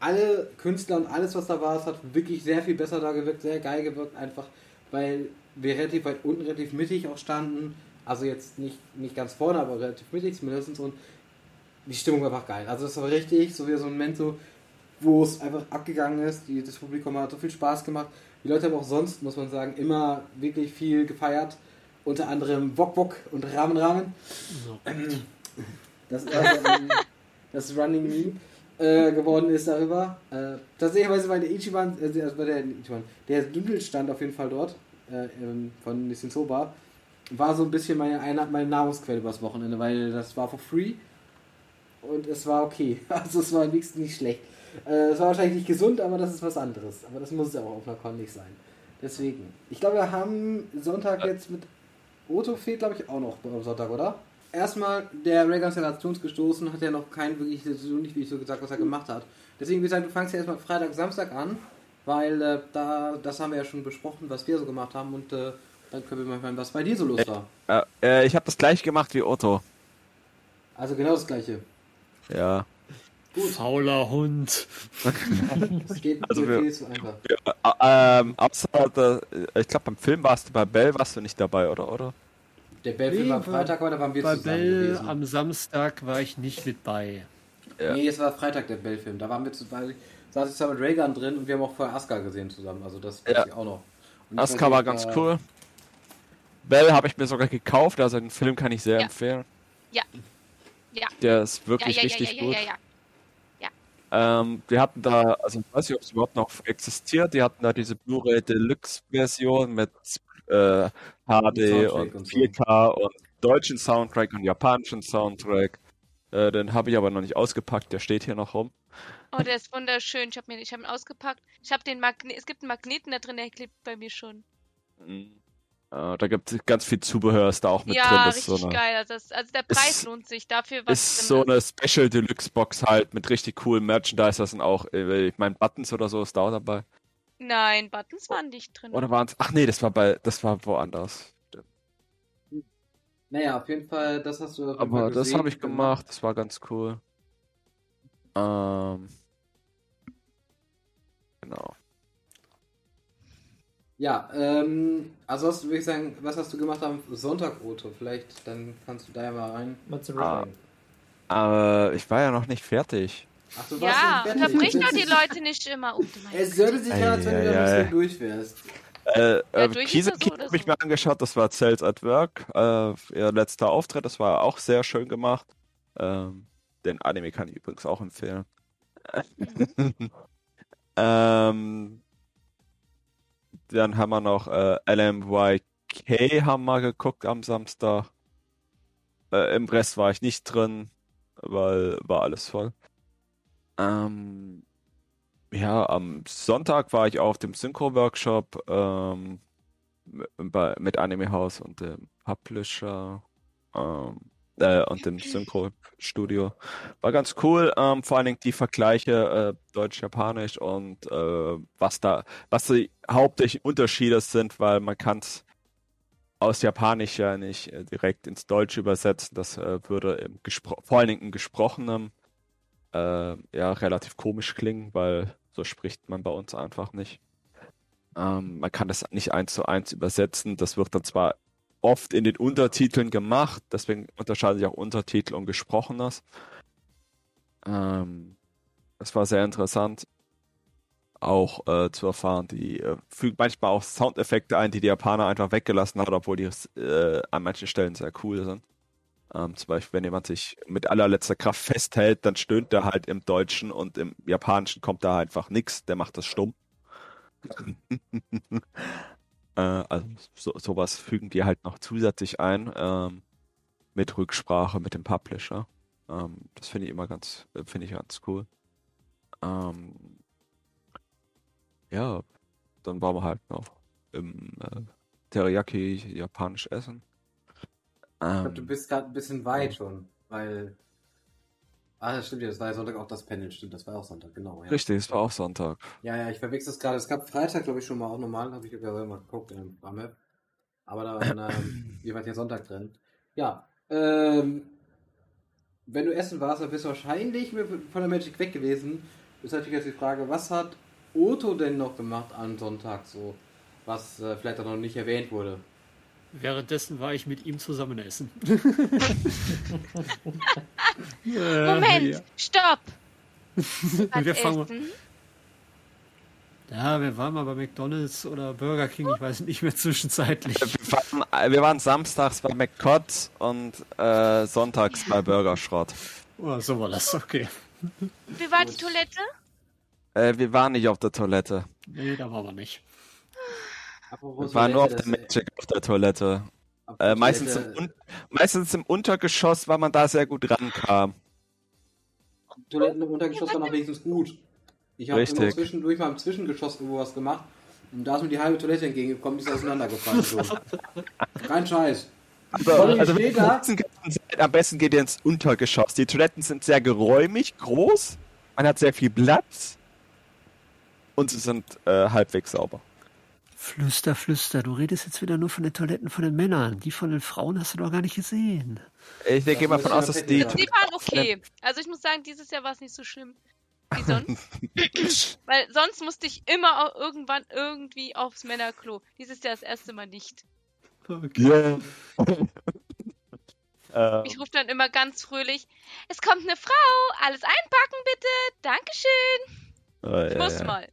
B: alle Künstler und alles, was da war, es hat wirklich sehr viel besser da gewirkt, sehr geil gewirkt, einfach weil wir relativ weit unten, relativ mittig auch standen. Also jetzt nicht, nicht ganz vorne, aber relativ mittig zumindest. Und die Stimmung war einfach geil. Also das war richtig, so wie so ein Moment, so, wo es einfach abgegangen ist. Die, das Publikum hat so viel Spaß gemacht. Die Leute haben auch sonst, muss man sagen, immer wirklich viel gefeiert. Unter anderem Wok Wok und Ramen Ramen. Das, also, das Running Meme äh, geworden ist darüber. Äh, tatsächlich bei der Ichiban, äh, also bei der Ichiban, der Dudel stand auf jeden Fall dort äh, von Nissin Soba. War so ein bisschen meine, eine, meine Nahrungsquelle übers Wochenende, weil das war for free und es war okay. <laughs> Also es war nichts nicht schlecht. Äh, es war wahrscheinlich nicht gesund, aber das ist was anderes. Aber das muss es auch auf einer Con nicht sein. Deswegen. Ich glaube, wir haben Sonntag jetzt mit Otto fehlt, glaube ich, auch noch am Sonntag, oder? Erstmal, der Regenerationsgestoßen hat ja noch kein wirklich, so nicht wie ich so gesagt, was er gemacht hat. Deswegen, wie gesagt, du fangst ja erstmal Freitag, Samstag an, weil äh, da, das haben wir ja schon besprochen, was wir so gemacht haben und äh, dann können wir mal hören, was bei dir so los war.
I: Äh, äh, ich habe das gleiche gemacht wie Otto.
B: Also genau das gleiche.
I: Ja.
G: Gut. Fauler Hund.
B: das geht
I: Also wir-
B: viel zu einfach.
I: Ja, äh, ähm, außer, der, ich glaube, beim Film warst du bei Bell, warst du nicht dabei, oder? oder?
B: Der Bellfilm
G: Nee,
B: war am Freitag, aber da waren wir
G: Bei
B: zusammen
G: Bell
B: gewesen.
G: am Samstag war ich nicht mit bei.
I: Ja.
B: Nee, es war Freitag der Bellfilm. Da waren wir zusammen, saß ich zusammen mit Reagan drin und wir haben auch vorher Aska gesehen zusammen. Also das weiß
I: Ja.
B: ich auch noch. Und
I: Aska war ganz
B: äh,
I: cool. Bell habe ich mir sogar gekauft, also den Film kann ich sehr
C: Ja.
I: empfehlen.
C: Ja. Ja.
I: Der ist wirklich
C: ja, ja,
I: richtig
C: ja,
I: gut.
C: ja, ja, ja.
I: Ähm, wir hatten da, also ich weiß nicht, ob es überhaupt noch existiert, die hatten da diese Blu-ray Deluxe Version mit äh, HD
B: Soundtrack
I: und
B: und so.
I: 4K und deutschen Soundtrack und japanischen Soundtrack. Äh, den habe ich aber noch nicht ausgepackt, der steht hier noch rum.
C: Oh, der ist wunderschön. Ich habe ich hab ihn ausgepackt. Ich habe den Magne es gibt einen Magneten da drin, der klebt bei mir schon.
I: Mhm. Äh, da gibt es ganz viel Zubehör, ist da auch mit
C: ja,
I: drin. Das ist
C: richtig
I: so eine,
C: geil. Also, das, also der Preis
I: Ist-
C: lohnt sich dafür, was
I: ist
C: drin
I: so eine Special Deluxe Box halt mit richtig coolen Merchandise. Da sind auch, äh, ich meine, Buttons oder so ist da auch dabei.
C: Nein, Buttons waren nicht drin.
I: Oder waren es? Ach nee, das war bei, das war woanders.
B: Naja, auf jeden Fall, das hast du.
I: Aber das habe ich gemacht, das war ganz cool. Ähm, genau.
B: Ja, ähm, also hast, würde ich sagen, was hast du gemacht am Sonntag, Otto? Vielleicht, dann kannst du da ja mal rein.
E: Mozzarella.
I: Ah. Äh, ich war ja noch nicht fertig.
B: Ach, du warst
C: ja,
B: nicht fertig.
C: unterbrich doch die <laughs> Leute nicht immer. Oh,
B: Es sollte sich gerade, als wenn du da ein bisschen durch wärst.
I: Äh, äh,
C: durch ist
I: Kiese
C: er so
I: habe ich
C: so?
I: mir angeschaut, das war Cells at Work, äh, ihr letzter Auftritt, das war auch sehr schön gemacht. Ähm, den Anime kann ich übrigens auch empfehlen. <laughs> <laughs> ähm, dann haben wir noch äh, LMYK haben wir geguckt am Samstag. Äh, Im Rest war ich nicht drin, weil war alles voll. Ähm, ja, am Sonntag war ich auf dem Synchro-Workshop ähm, mit Anime House und dem Publisher ähm, äh, und dem Synchro-Studio. War ganz cool, ähm, vor allen Dingen die Vergleiche äh, Deutsch-Japanisch und äh, was da, was die hauptsächlichen Unterschiede sind, weil man kann es aus Japanisch ja nicht äh, direkt ins Deutsche übersetzen. Das äh, würde im Gespro vor allen Dingen im Gesprochenen äh, ja relativ komisch klingen, weil so spricht man bei uns einfach nicht. Ähm, man kann das nicht eins zu eins übersetzen. Das wird dann zwar oft in den Untertiteln gemacht, deswegen unterscheiden sich auch Untertitel und Gesprochenes. Ähm, das war sehr interessant, auch äh, zu erfahren. Die äh, fügt manchmal auch Soundeffekte ein, die die Japaner einfach weggelassen hat, obwohl die äh, an manchen Stellen sehr cool sind. Ähm, zum Beispiel, wenn jemand sich mit allerletzter Kraft festhält, dann stöhnt er halt im Deutschen und im Japanischen kommt da einfach nichts, der macht das stumm. <laughs> äh, also so, sowas fügen die halt noch zusätzlich ein, ähm, mit Rücksprache mit dem Publisher. Ähm, das finde ich immer ganz, äh, finde ich ganz cool. Ähm, ja, dann waren wir halt noch im äh, Teriyaki japanisch essen.
B: Ich glaube,
I: Ähm,
B: du bist gerade ein bisschen weit schon, weil Ah, das stimmt ja, das war ja Sonntag auch das Panel, stimmt, das war auch Sonntag, genau. Ja.
I: Richtig, es war auch Sonntag.
B: Ja, ja, ich verwechsel es gerade. Es gab Freitag, glaube ich, schon mal auch normal, habe ich ja mal geguckt in der Map. Aber da war ähm, <coughs> ihr wart ja Sonntag drin. Ja, ähm, wenn du essen warst, dann bist du wahrscheinlich mit- von der Magic weg gewesen. Ist natürlich jetzt die Frage, was hat Otto denn noch gemacht am Sonntag so, was äh, vielleicht auch noch nicht erwähnt wurde?
G: Währenddessen war ich mit ihm zusammen essen. <laughs>
C: Moment,
G: Ja.
C: stopp! <laughs> Was
G: Wir fangen mal-
C: essen?
G: Ja, wir waren mal bei McDonalds oder Burger King, ich weiß nicht mehr zwischenzeitlich.
I: Wir waren, wir waren samstags bei McCott und äh, sonntags bei Burgerschrott.
G: Oh, so war das, okay.
C: Wie war die Toilette?
I: Äh, wir waren nicht auf der Toilette.
G: Nee, da waren wir nicht.
B: Apropos
I: waren nur auf der
B: das-
I: Magic auf der Toilette. Äh, meistens, im meistens im Untergeschoss, weil man da sehr gut rankam.
B: Toiletten im Untergeschoss waren auch wenigstens gut. Ich habe zwischendurch mal im Zwischengeschoss irgendwo was gemacht und da ist mir die halbe Toilette entgegengekommen, die ist auseinandergefallen schon. <laughs> Kein Scheiß.
I: Also,
B: Voll
I: also wenn ihr seid, am besten geht ihr ins Untergeschoss. Die Toiletten sind sehr geräumig, groß, man hat sehr viel Platz und sie sind äh, halbwegs sauber.
G: Flüster, flüster, du redest jetzt wieder nur von den Toiletten von den Männern. Die von den Frauen hast du doch gar nicht gesehen.
I: Ich gehe mal von
B: ja
I: aus, dass die.
C: Die waren okay. Also ich muss sagen, dieses Jahr war es nicht so schlimm wie sonst. <laughs> Weil sonst musste ich immer auch irgendwann irgendwie aufs Männerklo. Dieses Jahr das erste Mal nicht.
I: Ja. <laughs> äh,
C: Ich rufe dann immer ganz fröhlich, es kommt eine Frau, alles einpacken bitte, Dankeschön.
I: äh,
C: Ich muss mal.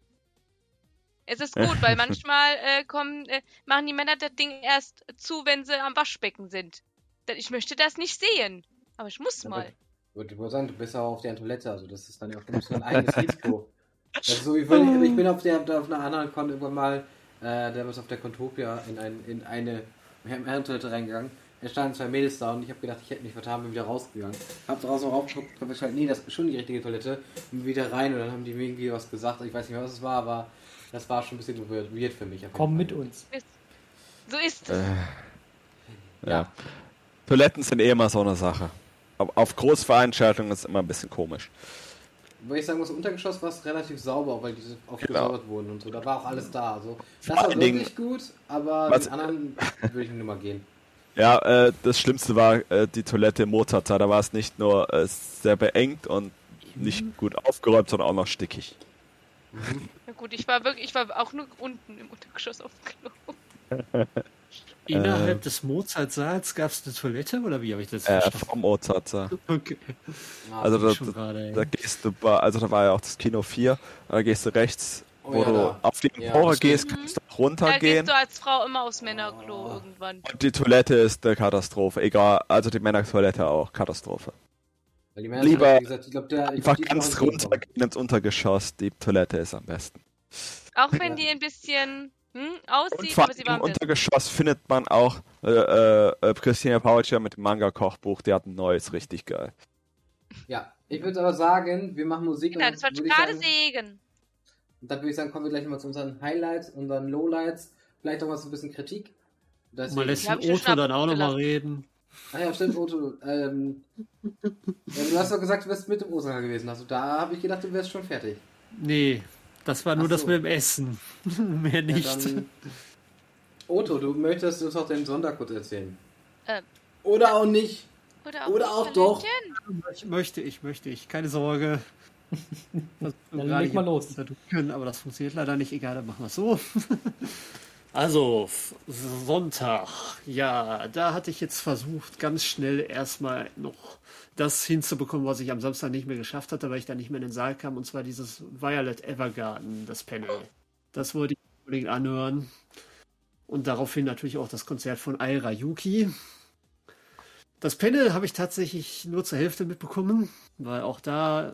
C: Es ist <laughs> gut, weil manchmal äh, kommen, äh, machen die Männer das Ding erst zu, wenn sie am Waschbecken sind. Denn ich möchte das nicht sehen. Aber ich muss mal.
B: Ich würde wohl sagen, du bist auch auf der Toilette, also das ist dann ja auch ein eigenes <laughs> Risiko. Das ist so, wie wenn ich, ich bin auf, der, auf einer anderen Con irgendwann mal, äh, der ist auf der Contopia in, ein, in eine Herrentoilette reingegangen. Es standen zwei Mädels da und ich habe gedacht, ich hätte mich vertan, bin wieder rausgegangen. Hab draußen raufgeguckt, hab ich halt, nee, das ist schon die richtige Toilette. Bin wieder rein und dann haben die mir irgendwie was gesagt. Ich weiß nicht mehr, was es war, aber das war schon ein bisschen weird, weird für mich.
E: Komm
B: Fall.
E: mit uns.
C: So ist es.
I: äh, ja. Toiletten sind eh immer so eine Sache. Auf Großveranstaltungen ist es immer ein bisschen komisch.
B: Weil ich sagen muss, Untergeschoss war es relativ sauber, weil diese
I: Genau.
B: aufgesaubert wurden und so. Da war auch alles da. Also, das war wirklich gut, aber
I: Was-
B: den anderen würde ich nicht mal gehen.
I: Ja, äh, das Schlimmste war äh, die Toilette im Mozartsaal. Da war es nicht nur äh, sehr beengt und nicht gut aufgeräumt, sondern auch noch stickig. <laughs>
C: gut, ich war wirklich, ich war auch nur unten im Untergeschoss auf dem Klo. <laughs>
G: Innerhalb
I: Äh.
G: des Mozartsaals gab es eine Toilette oder wie habe ich das
I: Äh,
G: verstanden?
I: vom Mozartsaal. <laughs>
G: Okay.
B: Ja,
I: Also da,
G: ey.
I: da gehst du, bei- also da war ja auch das Kino 4, da gehst du rechts,
B: Oh
I: wo
B: ja,
I: du
B: da.
I: auf die
B: Ja,
I: Empore
B: das
I: gehst,
C: stimmt.
I: kannst du auch
C: Da
I: runtergehen.
C: gehst du als Frau immer aufs Männerklo
B: Oh.
C: irgendwann.
I: Und die Toilette ist eine Katastrophe. Egal, also die Männertoilette auch, Katastrophe. Lieber
B: gesagt, ich glaub, der, ich
I: Einfach
B: glaub, die
I: ganz runtergehen ins Untergeschoss, die Toilette ist am besten.
C: Auch wenn
B: Ja.
C: die ein bisschen hm,
I: Und
C: aussieht,
I: vor
C: aber sie
I: im
C: waren besser.
I: Untergeschoss findet man auch äh, äh, Christina Pautscher mit dem Manga-Kochbuch, die hat ein neues, richtig geil.
B: Ja, ich würde aber sagen, wir machen Musik
C: Genau,
B: und
C: das ich gerade sehen.
B: und dann würde ich sagen, kommen wir gleich mal zu unseren Highlights, unseren Lowlights, vielleicht auch mal so ein bisschen Kritik. Deswegen-
G: Man lässt den
C: ja
G: Otto dann auch nochmal reden.
B: Ach ja, stimmt, Otto. Ähm, ja, du hast doch gesagt, du wärst mit dem Osaka gewesen. Also da habe ich gedacht, du wärst schon fertig.
G: Nee, das war nur
B: Ach
G: das
B: so.
G: mit dem Essen. <laughs> Mehr nicht.
B: Ja, dann, Otto, du möchtest uns auch den Sondercode erzählen.
C: Ähm.
B: Oder auch nicht.
C: Oder auch,
B: Oder
C: nicht,
B: auch doch.
G: Ich möchte, ich möchte, ich. Keine Sorge. <laughs> Das
E: Dann leg mal los.
G: Können, aber das funktioniert leider nicht. Egal, dann machen wir es so. <laughs> Also, Sonntag. Ja, da hatte ich jetzt versucht, ganz schnell erstmal noch das hinzubekommen, was ich am Samstag nicht mehr geschafft hatte, weil ich da nicht mehr in den Saal kam, und zwar dieses Violet Evergarden, das Panel. Das wollte ich unbedingt anhören. Und daraufhin natürlich auch das Konzert von Aira Yuki. Das Panel habe ich tatsächlich nur zur Hälfte mitbekommen, weil auch da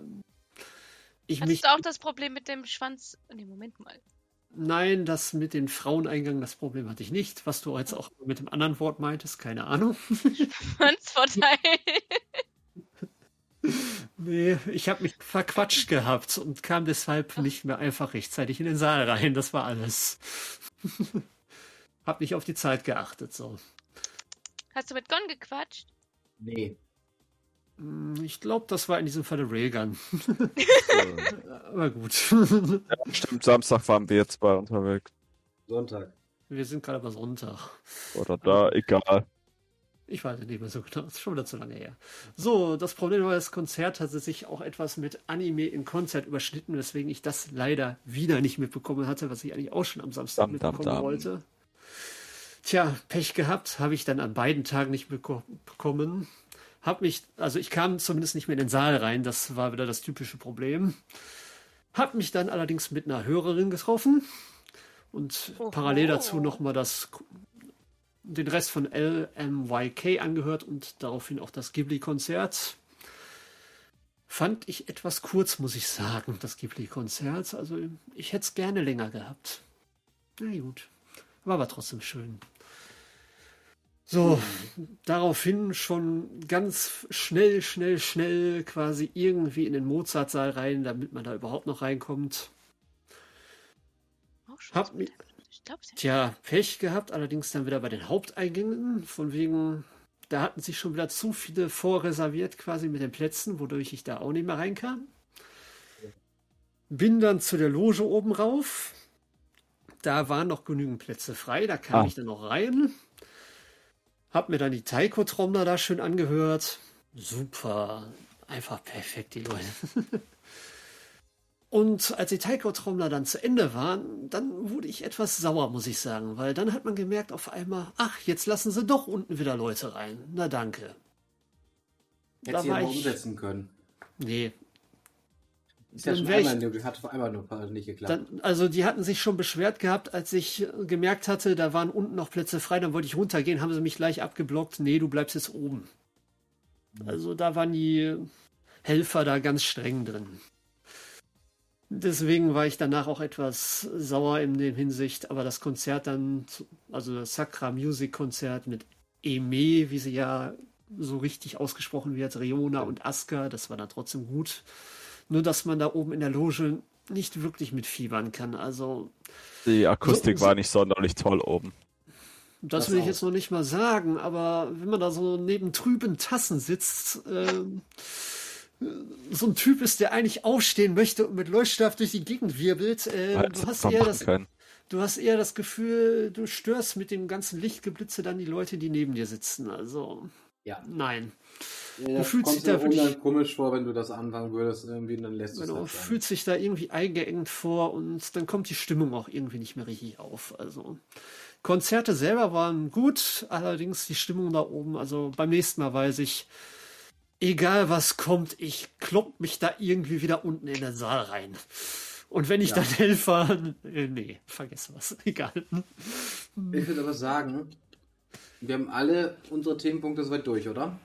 G: ich mich.
C: Hattest du auch das Problem mit dem Schwanz? Nee, Moment mal.
G: Nein, das mit den Fraueneingang, das Problem hatte ich nicht. Was du jetzt auch mit dem anderen Wort meintest, keine Ahnung.
C: Schwanzvorteil. <laughs>
G: Nee, ich habe mich verquatscht gehabt und kam deshalb nicht mehr einfach rechtzeitig in den Saal rein. Das war alles. <laughs> hab nicht auf die Zeit geachtet, so.
C: Hast du mit Gon gequatscht?
B: Nee.
G: Hm, Ich glaube, das war in diesem Falle Railgun. <laughs> Aber gut.
I: Ja, stimmt, Samstag waren wir jetzt bei unterwegs.
B: Sonntag.
G: Wir sind gerade bei Sonntag.
I: Oder da, egal.
G: Ich weiß nicht mehr so genau, das ist schon wieder zu lange her. So, das Problem war, das Konzert hatte sich auch etwas mit Anime im Konzert überschnitten, weswegen ich das leider wieder nicht mitbekommen hatte, was ich eigentlich auch schon am Samstag
I: Dam, dam,
G: mitbekommen
I: dam.
G: wollte. Tja, Pech gehabt, habe ich dann an beiden Tagen nicht beko- bekommen. Hab mich, also ich kam zumindest nicht mehr in den Saal rein, das war wieder das typische Problem. Hab mich dann allerdings mit einer Hörerin getroffen und
C: Oho.
G: parallel dazu nochmal das den Rest von LMYK angehört und daraufhin auch das Ghibli-Konzert. Fand ich etwas kurz, muss ich sagen, das Ghibli-Konzert. Also ich hätte es gerne länger gehabt. Na gut. War aber trotzdem schön. So, daraufhin schon ganz schnell, schnell, schnell quasi irgendwie in den Mozartsaal rein, damit man da überhaupt noch reinkommt.
C: Schon
G: Hab
C: so
G: mi-
C: weit. Ich glaube, sie
G: Tja, Pech gehabt, allerdings dann wieder bei den Haupteingängen, von wegen, da hatten sich schon wieder zu viele vorreserviert quasi mit den Plätzen, wodurch ich da auch nicht mehr reinkam. Bin dann zu der Loge oben rauf. Da waren noch genügend Plätze frei, da kam
I: Ah.
G: ich dann noch rein. Hab mir dann die Taiko-Trommler da schön angehört. Super, einfach perfekt, die Leute. <laughs> Und als die Taiko-Trommler dann zu Ende waren, dann wurde ich etwas sauer, muss ich sagen, weil dann hat man gemerkt auf einmal, ach, jetzt lassen sie doch unten wieder Leute rein. Na danke.
B: Hätte sie mal umsetzen können.
G: Nee,
B: Ist ja schon einmal, nur- hat einmal nur nicht geklappt.
G: dann, also die hatten sich schon beschwert gehabt, als ich gemerkt hatte, da waren unten noch Plätze frei, dann wollte ich runtergehen, haben sie mich gleich abgeblockt. Nee, du bleibst jetzt oben. Also da waren die Helfer da ganz streng drin. Deswegen war ich danach auch etwas sauer in der Hinsicht, aber das Konzert dann, also das Sacra Music Konzert mit Eme, wie sie ja so richtig ausgesprochen wird, Riona und Aska, das war dann trotzdem gut. Nur, dass man da oben in der Loge nicht wirklich mitfiebern kann. Also,
I: Die Akustik
G: So-
I: war nicht sonderlich toll oben.
G: das,
B: Das
G: will ich
B: auch.
G: jetzt noch nicht mal sagen, aber wenn man da so neben trüben Tassen sitzt, ähm, so ein Typ ist, der eigentlich aufstehen möchte und mit Leuchtstab durch die Gegend wirbelt, äh, du, hast eher das,
I: können.
G: du hast eher das Gefühl, du störst mit dem ganzen Lichtgeblitze dann die Leute, die neben dir sitzen. Also,
B: ja.
G: nein.
B: ja das
G: fühlst dich da wirklich-
B: komisch vor, wenn du das anfangen würdest, irgendwie, dann lässt du es
G: Genau,
B: halt
G: fühlt sich da irgendwie eingeengt vor und dann kommt die Stimmung auch irgendwie nicht mehr richtig auf. Also Konzerte selber waren gut, allerdings die Stimmung da oben, also beim nächsten Mal weiß ich, egal was kommt, ich klopp mich da irgendwie wieder unten in den Saal rein. Und wenn ich
B: Ja.
G: dann <laughs> Helfer, äh, nee, vergiss was, <laughs> egal.
B: Ich würde aber sagen, wir haben alle unsere Themenpunkte soweit durch, oder?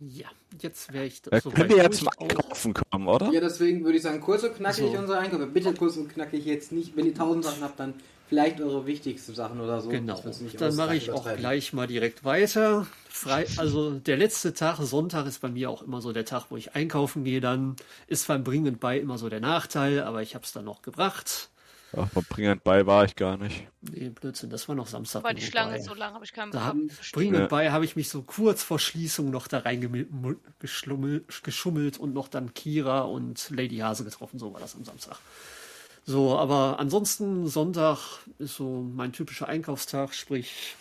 G: Ja, jetzt wäre ich
I: Da
G: so
I: können wir jetzt
G: durch
I: zum. Einkaufen kommen, oder?
B: Ja, deswegen würde ich sagen, kurz und knackig
G: So.
B: unsere Einkäufe. Bitte kurz und knackig jetzt nicht. Wenn ihr tausend Sachen habt, dann vielleicht eure wichtigsten Sachen oder so.
G: Genau, dann mache ich auch gleich mal direkt weiter. Frei, also der letzte Tag, Sonntag, ist bei mir auch immer so der Tag, wo ich einkaufen gehe. Dann ist beim Bringen bei immer so der Nachteil, aber ich habe es dann noch gebracht.
I: Ach, bringend bei war ich gar nicht.
G: Nee, Blödsinn, das war noch Samstag.
C: war die
G: Bring
C: Schlange so lang, habe ich keinen
G: Da
C: Bock
G: haben. Bring
I: Ja.
G: and Buy habe ich mich so kurz vor Schließung noch da reingeschummelt geschummelt und noch dann Kira und Lady Hase getroffen. So war das am Samstag. So, aber ansonsten Sonntag ist so mein typischer Einkaufstag, sprich,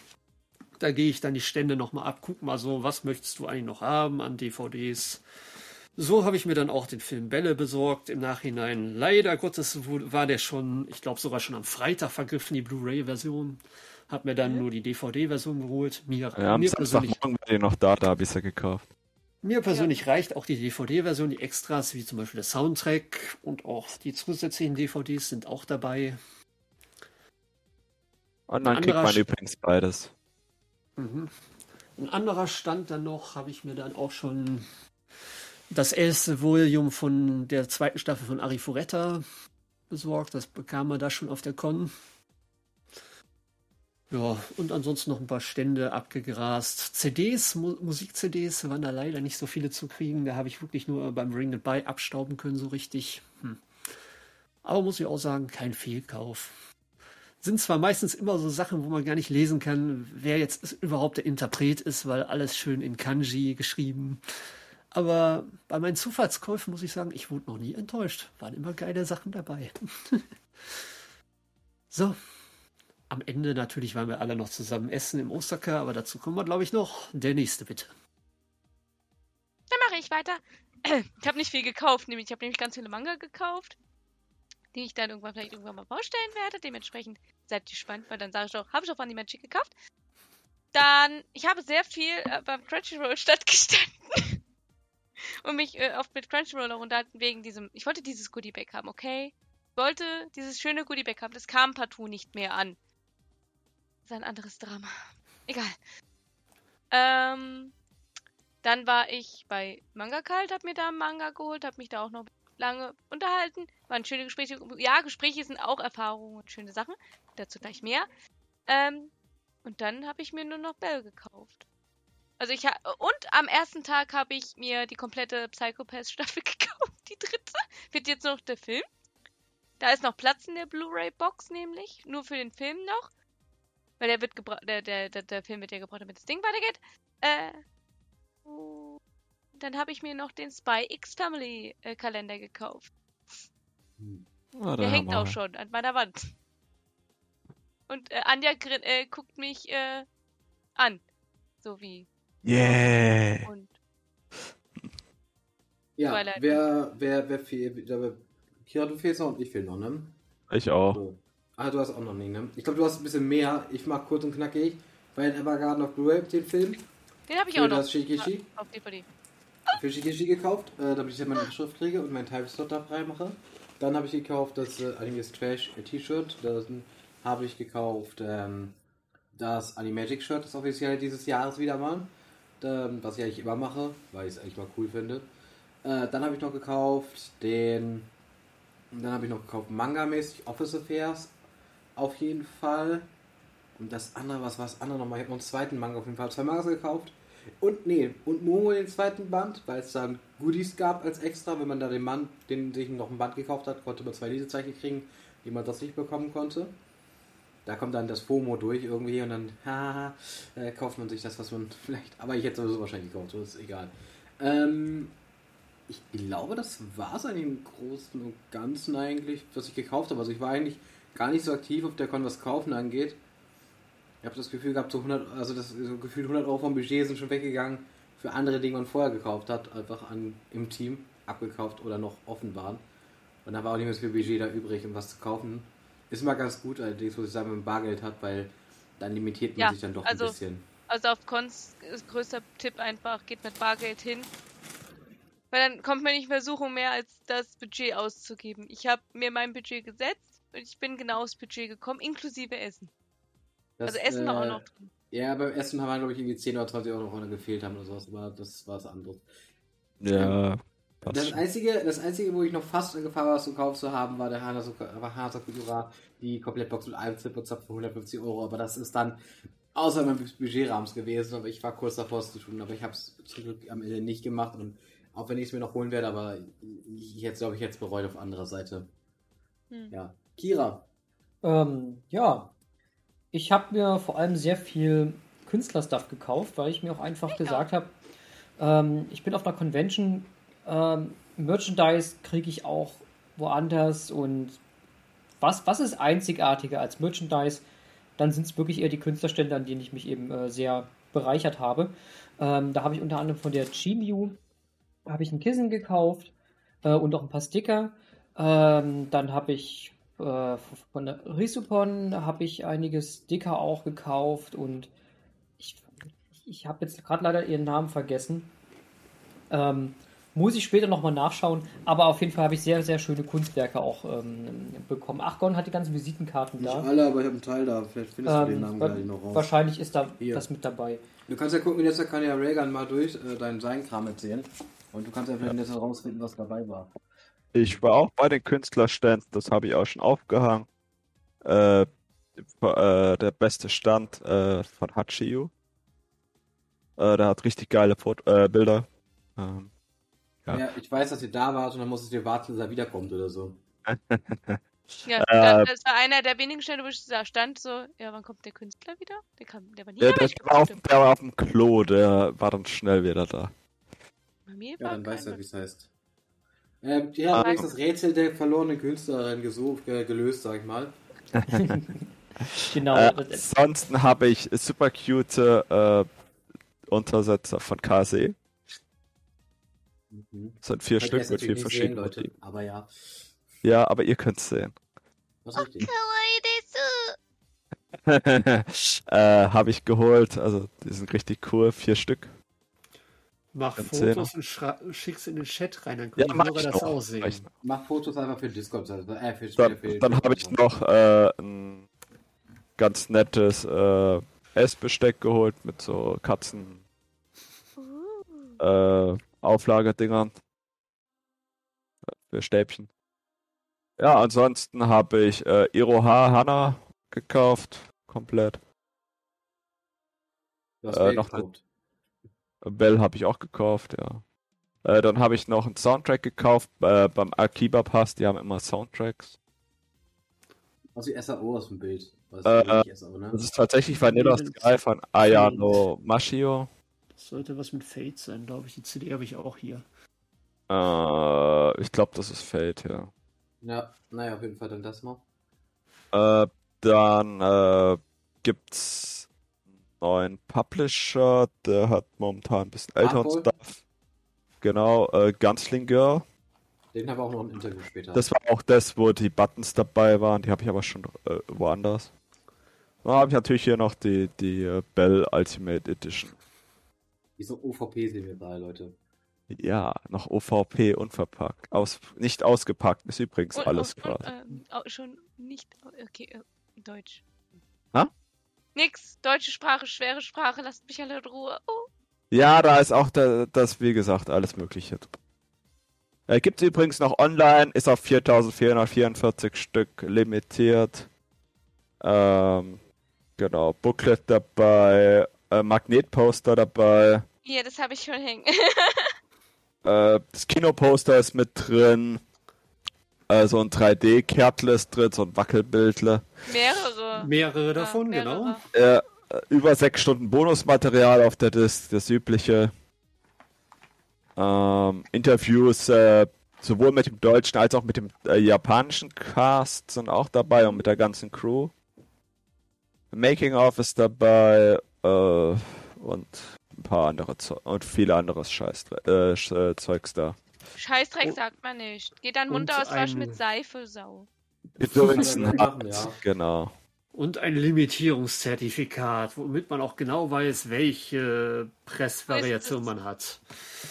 G: da gehe ich dann die Stände nochmal ab, guck mal so, was möchtest du eigentlich noch haben an DVDs. So habe ich mir dann auch den Film Bälle besorgt im Nachhinein. Leider Gottes war der schon, ich glaube sogar schon am Freitag vergriffen, die Blu-ray-Version. Hab mir dann nur die DVD-Version geholt. Mir,
I: Ja,
G: mir persönlich,
I: war die noch da, da habe ich sie gekauft.
G: mir persönlich reicht auch die DVD-Version, die Extras, wie zum Beispiel der Soundtrack und auch die zusätzlichen DVDs sind auch dabei.
I: Und dann kriegt man übrigens beides.
G: Mhm. Ein anderer Stand dann noch, habe ich mir dann auch schon das erste Volume von der zweiten Staffel von Arifureta besorgt. Das bekam man da schon auf der Con. Ja, und ansonsten noch ein paar Stände abgegrast. CDs, Mu Musik-CDs waren da leider nicht so viele zu kriegen. Da habe ich wirklich nur beim Ring It By abstauben können, so richtig. Hm. Aber muss ich auch sagen, kein Fehlkauf sind zwar meistens immer so Sachen, wo man gar nicht lesen kann, wer jetzt überhaupt der Interpret ist, weil alles schön in Kanji geschrieben. Aber bei meinen Zufallskäufen muss ich sagen, ich wurde noch nie enttäuscht. Waren immer geile Sachen dabei. <laughs> so. Am Ende natürlich waren wir alle noch zusammen essen im Osaka, aber dazu kommen wir, glaube ich, noch. Der nächste bitte.
C: Dann mache ich weiter. <clears throat> Ich habe nicht viel gekauft, nämlich ich habe nämlich ganz viele Manga gekauft, die ich dann irgendwann vielleicht irgendwann mal vorstellen werde. Dementsprechend seid gespannt, weil dann sage ich doch, habe ich auch Anime Magic gekauft. Dann, ich habe sehr viel äh, beim Crunchyroll <laughs> stattgestanden und mich äh, oft mit Crunchyroll unterhalten wegen diesem, ich wollte dieses Goodie Bag haben, okay? Ich wollte dieses schöne Goodie Bag haben, das kam partout nicht mehr an. Das ist ein anderes Drama. Egal. Ähm, dann war ich bei Manga Kalt, hab mir da einen Manga geholt, hab mich da auch noch lange unterhalten. Waren schöne Gespräche. Ja, Gespräche sind auch Erfahrungen und schöne Sachen. Dazu gleich mehr. Ähm, und dann habe ich mir nur noch Bell gekauft. Also ich und am ersten Tag habe ich mir die komplette Psychopath-Staffel <laughs> gekauft, die dritte. Wird jetzt noch der Film. Da ist noch Platz in der Blu-ray-Box nämlich, nur für den Film noch. Weil der wird gebraucht, der, der, der, der Film wird ja gebraucht, damit das Ding weitergeht. Äh, dann habe ich mir noch den Spy X Family äh, Kalender gekauft.
I: Ah,
C: Der hängt auch schon an meiner Wand. Und äh, Anja äh, guckt mich äh, an. So wie.
I: Yeah.
C: Und
B: Ja,
C: Twilight.
B: wer, wer, wer fehlt? wer- Kira, du fehlst noch und ich fehl noch, ne?
I: Ich auch.
B: So. Ah, du hast auch noch nicht, ne? Ich glaube, du hast ein bisschen mehr. Ich mag kurz und knackig. Weil Evergarden of Blu-ray, den Film.
C: den habe ich
B: Für
C: auch noch.
B: das Shikishi.
C: Auf DVD.
B: Für Shikishi gekauft, äh, damit ich dann meine Schrift kriege und meinen Timeslot da frei mache. Dann habe ich gekauft das äh, Animes Trash äh, T-Shirt. Dann habe ich gekauft ähm, das Animagic Shirt, das offiziell dieses Jahres wieder mal. Ähm, was ich eigentlich immer mache, weil ich es eigentlich mal cool finde. Äh, dann habe ich noch gekauft den. Dann habe ich noch gekauft Manga-mäßig Office Affairs. Auf jeden Fall. Und das andere, was war das andere nochmal? Ich habe noch einen zweiten Manga auf jeden Fall. Zwei Mangas gekauft. Und nee, und Momo den zweiten Band, weil es dann Goodies gab als extra. Wenn man da den Mann, den sich noch ein Band gekauft hat, konnte man zwei Lesezeichen kriegen, die man das nicht bekommen konnte. Da kommt dann das FOMO durch irgendwie und dann haha, äh, kauft man sich das, was man <laughs> vielleicht. Aber ich hätte sowieso wahrscheinlich gekauft, das ist egal. Ähm, ich glaube, das war es eigentlich im Großen und Ganzen eigentlich, was ich gekauft habe. Also ich war eigentlich gar nicht so aktiv auf der Con, was Kaufen angeht. Ich habe das Gefühl gehabt, so 100, also das so gefühlt 100 Euro vom Budget sind schon weggegangen für andere Dinge, die man vorher gekauft hat, einfach an, im Team abgekauft oder noch offen waren. Und da war auch nicht mehr so viel Budget da übrig, um was zu kaufen. Ist immer ganz gut, allerdings muss ich sagen, wenn man Bargeld hat, weil dann limitiert man
C: Ja,
B: sich dann doch
C: also-
B: ein bisschen.
C: Also auf Cons ist größter Tipp einfach, geht mit Bargeld hin. Weil dann kommt man nicht in Versuchung mehr, als das Budget auszugeben. Ich habe mir mein Budget gesetzt und ich bin genau aufs Budget gekommen, inklusive Essen.
B: Das,
C: also Essen war auch
B: äh,
C: noch drin.
B: Ja, beim Essen haben wir, glaube ich, irgendwie 10 oder 20 Euro noch gefehlt haben oder sowas, aber das war was anderes.
I: Ja. Passt
B: Das
I: schon.
B: einzige, das einzige, wo ich noch fast in Gefahr war, was zu kaufen zu haben, war der Hanasakura, die Komplettbox mit einem Zip und Zap für 150 Euro. Aber das ist dann außer meinem Budgetrahmens gewesen. Aber ich war kurz davor, es zu tun. Aber ich habe es zum Glück am Ende nicht gemacht. Und auch wenn ich es mir noch holen werde, aber ich jetzt glaube ich jetzt bereut auf anderer Seite.
C: Hm.
B: Ja. Kira.
E: Ähm, ja, ich habe mir vor allem sehr viel Künstlerstuff gekauft, weil ich mir auch einfach gesagt habe, ähm, ich bin auf einer Convention, ähm, Merchandise kriege ich auch woanders und was, was ist einzigartiger als Merchandise? Dann sind es wirklich eher die Künstlerstände, an denen ich mich eben äh, sehr bereichert habe. Ähm, da habe ich unter anderem von der Chimiu habe ich ein Kissen gekauft äh, und auch ein paar Sticker. Ähm, dann habe ich äh, von der Risupon habe ich einige Sticker auch gekauft und ich, ich habe jetzt gerade leider ihren Namen vergessen. Ähm, muss ich später nochmal nachschauen, aber auf jeden Fall habe ich sehr, sehr schöne Kunstwerke auch ähm, bekommen. Achgon hat die ganzen Visitenkarten
B: Nicht
E: da.
B: alle, aber ich habe einen Teil da. Vielleicht findest du den
E: Ähm,
B: Namen gleich noch raus.
E: wahrscheinlich ist da
B: Hier.
E: das mit dabei.
B: Du kannst ja gucken, jetzt kann ja Reagan mal durch äh, deinen seinen Kram erzählen. Und du kannst ja vielleicht jetzt herausfinden, was dabei war.
I: Ich war auch bei den Künstlerständen, das habe ich auch schon aufgehangen. Äh, äh, der beste Stand äh, von Hachiyu. Äh, der hat richtig geile Foto äh, Bilder. Ähm,
B: Ja.
I: Ja.
B: ich weiß, dass ihr da wart und dann musst du dir warten, bis er wiederkommt oder so. <laughs>
C: Ja,
I: Äh,
C: da- das war einer der wenigen Stellen, wo ich da stand, so, ja, wann kommt der Künstler wieder? Der, kam, der war nie
I: der,
C: da,
I: der, auf, der war auf dem Klo, der war dann schnell wieder da.
C: Hm. mir
B: Ja,
C: war
B: dann weiß er, wie es heißt. Ähm, die haben
I: Ah.
B: das Rätsel der verlorenen Künstlerin gesucht, äh, gelöst, sag ich mal. <laughs>
E: Genau.
I: Äh, ansonsten habe ich super cute äh, Untersetzer von KSE.
B: Mhm.
I: Das sind vier Stück mit vier
B: nicht sehen,
I: verschiedenen
B: Leute. Aber ja,
I: Ja, aber ihr könnt es sehen.
B: was richtig.
C: Kawaii desu.
I: äh, habe ich geholt. Also die sind richtig cool. Vier Stück.
G: Mach Fotos und schra- schick's in den Chat rein, dann
I: Ja,
G: können
I: mach
G: die Hörer
I: ich
G: das
I: noch.
G: auch
I: Mach
G: sehen.
I: ich.
B: Mach Fotos einfach für Discord, also, äh, für,
I: Dann,
B: für,
I: dann habe ich noch äh, ein ganz nettes äh, Essbesteck geholt mit so Katzen
C: Uh.
I: äh, Auflagerdingern für Stäbchen. Ja, ansonsten habe ich äh, Iroha Hana gekauft, komplett.
B: Du hast
I: äh, noch
B: gekauft.
I: Bell habe ich auch gekauft, ja. Äh, dann habe ich noch einen Soundtrack gekauft äh, beim Akiba Pass, die haben immer Soundtracks.
B: Aus wie SAO aus dem Bild. Was
I: Äh,
B: SAO, ne?
I: Das ist tatsächlich Vanilla Sky von Ayano Mashio.
G: Sollte was mit Fate sein, glaube ich. Die CD habe ich auch hier.
I: Äh, ich glaube, das ist Fate, ja.
B: Ja, naja, auf jeden Fall dann das mal.
I: Äh, dann äh, gibt's einen neuen Publisher, der hat momentan ein bisschen älteren? Stuff. Genau, äh, Gunsling Girl.
B: Den haben wir auch noch im Interview später.
I: Das war auch das, wo die Buttons dabei waren. Die habe ich aber schon äh, woanders. Dann habe ich natürlich hier noch die, die Bell Ultimate Edition.
B: Diese OVP sehen wir gerade, Leute.
I: Ja, noch OVP unverpackt. Aus, nicht ausgepackt ist übrigens
C: Und-
I: alles gerade.
C: ähm, au- schon nicht. Okay, äh, Deutsch.
I: Ha?
C: Nix. Deutsche Sprache, schwere Sprache. Lasst mich alle in Ruhe. Oh.
I: Ja, da ist auch da, das, wie gesagt, alles Mögliche. Äh, Gibt es übrigens noch online, ist auf 4444 Stück limitiert. Ähm, genau, Booklet dabei, äh, Magnetposter dabei,
C: Hier, das habe ich schon hängen. <laughs>
I: äh, das Kinoposter ist mit drin, äh, so ein 3D-Kärtle ist drin, so ein Wackelbildle.
C: Mehrere.
G: Mehrere davon,
C: Ja,
G: genau.
C: mehrere.
I: Äh, äh, über sechs Stunden Bonusmaterial auf der Disc, das übliche. Ähm, Interviews äh, sowohl mit dem deutschen als auch mit dem äh, japanischen Cast sind auch dabei und mit der ganzen Crew. Making of ist dabei äh, und ein paar andere Zo und viele anderes Scheiß äh, äh, Zeugs da.
C: Scheißdreck
G: Oh.
C: sagt man nicht. Geht dann Mund auswaschen mit Seife, Sau.
B: Machen,
I: Hut,
B: ja.
I: genau.
G: Und ein Limitierungszertifikat, womit man auch genau weiß, welche Pressvariation man hat.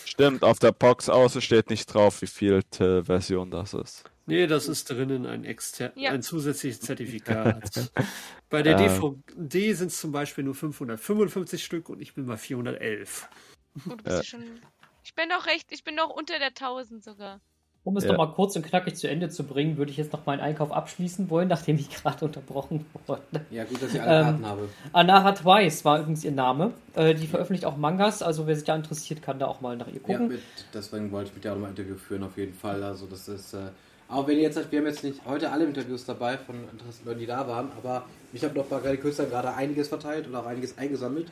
I: Stimmt, auf der Box außen steht nicht drauf, wie viel äh, Version das ist.
G: Nee, das ist drinnen ein, exter
C: Ja.
G: ein zusätzliches Zertifikat. <laughs> Bei der
I: Äh.
G: DVD sind es zum Beispiel nur 555 Stück und ich bin bei 411.
C: Oh, du bist
I: Ja.
C: ja schon. Ich bin doch recht, ich bin doch unter der 1000 sogar.
E: Um es
I: Ja.
E: noch mal kurz und knackig zu Ende zu bringen, würde ich jetzt noch meinen Einkauf abschließen wollen, nachdem ich <laughs> gerade unterbrochen wurde.
B: Ja, gut, dass ich alle
E: Ähm,
B: Karten habe.
E: Anara Twice war übrigens ihr Name. Äh, die veröffentlicht auch Mangas, also wer sich da interessiert, kann da auch mal nach ihr
B: Ja,
E: gucken.
B: mit, deswegen wollte ich mit dir auch nochmal ein Interview führen, auf jeden Fall. Also, das ist. Äh, auch wenn ihr jetzt, wir haben jetzt nicht heute alle Interviews dabei von interessierten Leuten, die da waren, aber ich habe noch bei gerade Künstler gerade einiges verteilt und auch einiges eingesammelt.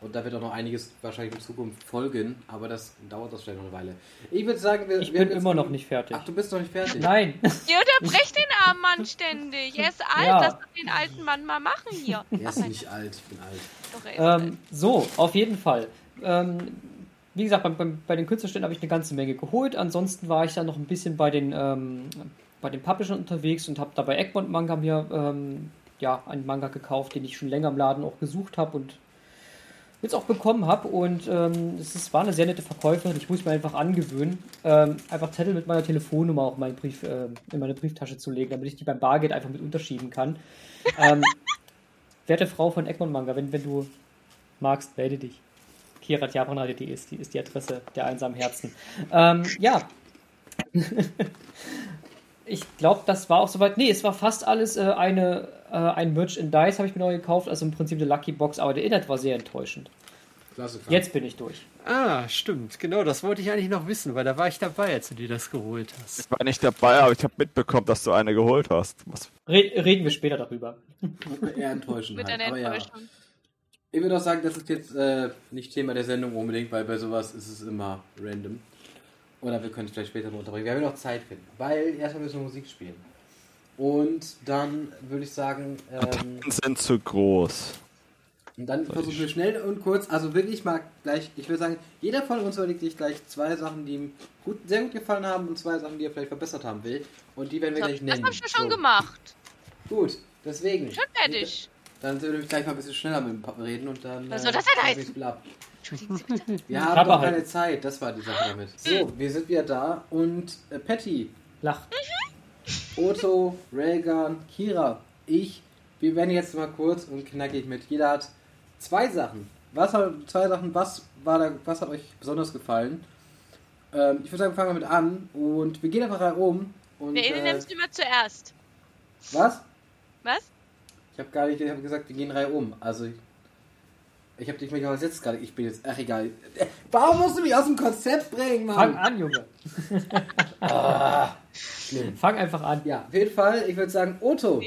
B: Und da wird auch noch einiges wahrscheinlich in Zukunft folgen, aber das dauert das vielleicht noch eine Weile. Ich würde sagen, wir,
E: ich
B: wir
E: bin immer noch nicht fertig.
B: Ach, du bist noch nicht fertig.
E: Nein. <laughs>
C: Ihr unterbrecht den armen Mann ständig. Er ist alt,
E: Ja.
C: doch den alten Mann mal machen hier.
B: Er ist
C: Ach,
B: nicht alt, ich bin alt.
C: Doch, er ist alt.
E: Ähm, so, auf jeden Fall. Ähm, wie gesagt, bei, bei, bei den Künstlerständen habe ich eine ganze Menge geholt. Ansonsten war ich dann noch ein bisschen bei den, ähm, bei den Publishern unterwegs und habe dabei Egmont Manga mir ähm, ja, einen Manga gekauft, den ich schon länger im Laden auch gesucht habe und jetzt auch bekommen habe. Und ähm, es ist, war eine sehr nette Verkäuferin. Ich muss mir einfach angewöhnen, ähm, einfach Zettel mit meiner Telefonnummer auf meinen Brief, äh, in meine Brieftasche zu legen, damit ich die beim Bargeld einfach mit unterschieben kann. ähm, <laughs> werte Frau von Egmont Manga, wenn, wenn du magst, melde dich. Kirat.japanradio.de ist die, ist die Adresse der einsamen Herzen. Ähm, ja. <laughs> ich glaube, das war auch soweit. Nee, es war fast alles äh, eine, äh, ein Merchandise, habe ich mir neu gekauft, also im Prinzip eine Lucky Box, aber der Inhalt war sehr enttäuschend.
B: Klassiker.
E: Jetzt bin ich durch.
G: Ah, stimmt. Genau, das wollte ich eigentlich noch wissen, weil da war ich dabei, als du dir das geholt hast.
I: Ich war nicht dabei, aber ich habe mitbekommen, dass du eine geholt hast. Was
E: Re reden wir später darüber.
B: Eher enttäuschend.
C: Mit
B: Halt. Aber ja. Ich würde auch sagen, das ist jetzt äh, nicht Thema der Sendung unbedingt, weil bei sowas ist es immer random. Oder wir können es vielleicht später noch unterbrechen. Wir haben ja noch Zeit finden. Weil erstmal müssen wir Musik spielen. Und dann würde ich sagen, ähm,
I: sind zu groß.
B: und dann versuchen wir schnell und kurz, also wirklich mal gleich, ich würde sagen, jeder von uns überlegt sich gleich zwei Sachen, die ihm gut, sehr gut gefallen haben und zwei Sachen, die er vielleicht verbessert haben will. Und die werden wir
C: Das,
B: gleich
C: das
B: nennen.
C: habe ich schon
B: So.
C: gemacht.
B: Gut, deswegen.
C: Schon fertig.
B: Dann würde ich gleich mal ein bisschen schneller mit dem Papa reden und dann.
C: Was soll das denn
B: äh,
C: heißen?
B: ich Blab.
C: Entschuldigen Sie bitte.
B: Wir haben
E: Papa
B: doch keine
E: halten.
B: Zeit, das war die Sache damit. So, wir sind wieder da und äh, Patty,
E: Lacht.
B: Otto, Raygan, Kira, ich, wir werden jetzt mal kurz und knackig mit. Jeder hat zwei Sachen. Was hat, zwei Sachen, was war da, was hat euch besonders gefallen? Ähm, ich würde sagen, fangen wir mit an und wir gehen einfach rein um. Und,
C: Wer
B: äh,
C: nimmst du immer zuerst?
B: was?
C: Was?
B: Ich habe gar nicht, ich habe gesagt, wir gehen Reihe um. Also ich, ich habe dich mich auch jetzt gerade, ich bin jetzt, ach egal. Warum musst du mich aus dem Konzept bringen,
E: Fang
B: Mann?
E: an, Junge. <laughs>
B: Schlimm.
E: Fang einfach an.
B: Ja, auf jeden Fall, ich würde sagen, Otto.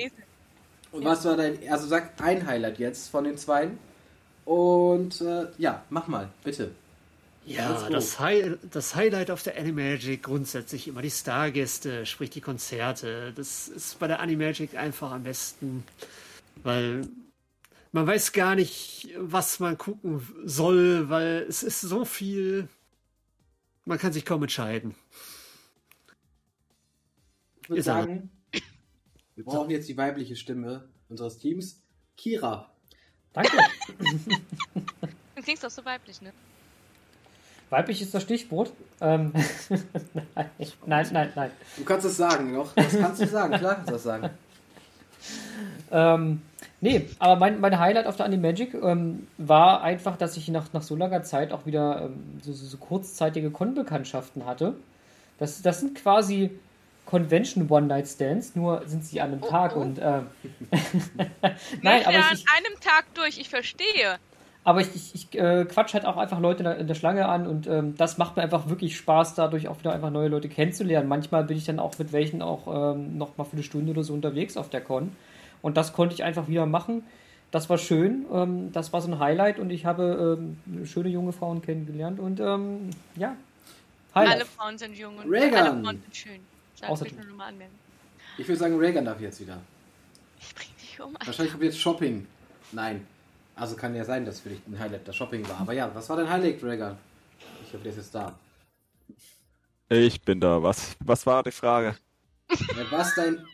B: Und was war dein, also sag ein Highlight jetzt von den zwei. Und äh, ja, mach mal, bitte.
G: Ja, das, Hi das Highlight auf der Animagic grundsätzlich immer die Stargäste, sprich die Konzerte. Das ist bei der Animagic einfach am besten, weil man weiß gar nicht, was man gucken soll, weil es ist so viel, man kann sich kaum entscheiden.
B: Ich würde
G: Ist er.
B: sagen, wir brauchen jetzt die weibliche Stimme unseres Teams. Kira.
E: Danke.
C: Du klingst doch so weiblich, ne?
E: Weiblich ist das Stichwort. Ähm, nein, <laughs> nein, nein, nein.
B: Du kannst es sagen noch. Das kannst du sagen, klar kannst du das sagen.
E: Ähm, nee, aber mein, mein Highlight auf der Animagic ähm, war einfach, dass ich nach, nach so langer Zeit auch wieder ähm, so, so, so kurzzeitige Con-Bekanntschaften hatte. Das, das sind quasi Convention One-Night-Stands, nur sind sie an einem
C: Oh,
E: Tag
C: oh.
E: und <laughs> ähm, Nein, aber
C: an
E: ich, ich,
C: einem Tag durch, ich verstehe.
E: Aber ich, ich, ich äh, quatsch halt auch einfach Leute in der, Schlange an und ähm, das macht mir einfach wirklich Spaß, dadurch auch wieder einfach neue Leute kennenzulernen. Manchmal bin ich dann auch mit welchen auch ähm, noch mal für eine Stunde oder so unterwegs auf der Con und das konnte ich einfach wieder machen. Das war schön, ähm, das war so ein Highlight und ich habe ähm, schöne junge Frauen kennengelernt und ähm, ja,
C: Alle
E: Highlight.
C: Frauen sind jung und
B: Reagan.
C: alle Frauen sind schön. Das ich
E: du.
C: nur nochmal anmerken.
B: Ich würde sagen, Reagan darf jetzt wieder.
C: Ich bring dich um.
B: Wahrscheinlich kommt jetzt Shopping. Nein. Also kann ja sein, dass für dich ein Highlight das Shopping war. Aber ja, was war dein Highlight, Reagan? Ich hoffe, der ist jetzt da.
I: Ich bin da. Was, was war die Frage?
B: Was dein.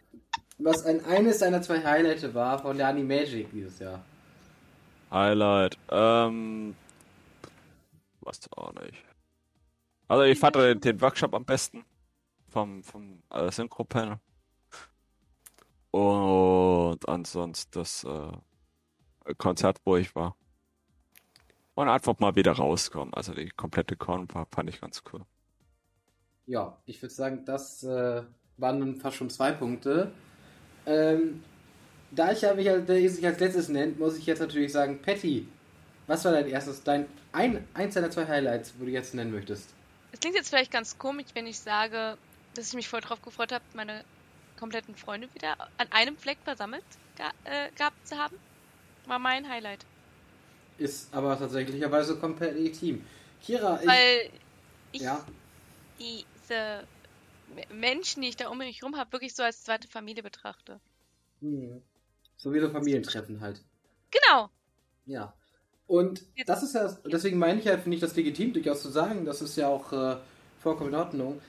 B: Was ein eines deiner zwei Highlights war von der Animagic dieses Jahr.
I: Highlight. Ähm. Was auch nicht. Also ich fand den, den Workshop am besten. Vom, vom äh, Synchro-Panel. Und ansonsten das äh, Konzert, wo ich war. Und einfach mal wieder rauskommen. Also die komplette Con war, fand ich ganz cool.
B: Ja, ich würde sagen, das äh, waren nun fast schon zwei Punkte. Ähm, da ich ja mich als, der sich als letztes nennt, muss ich jetzt natürlich sagen, Patty, was war dein erstes, dein ein, eins deiner zwei Highlights, wo du jetzt nennen möchtest?
C: Es klingt jetzt vielleicht ganz komisch, wenn ich sage, dass ich mich voll drauf gefreut habe, meine kompletten Freunde wieder an einem Fleck versammelt äh, gehabt zu haben. War mein Highlight.
B: Ist aber tatsächlicherweise komplett legitim. Kira, ich,
C: Weil ich
B: ja,
C: diese Menschen, die ich da um mich rum habe, wirklich so als zweite Familie betrachte.
B: hm. so wie so Familientreffen halt.
C: Genau.
B: Ja. Und
C: Jetzt-
B: das ist ja, deswegen meine ich ja, finde ich das legitim, durchaus zu sagen, das ist ja auch äh, vollkommen in Ordnung.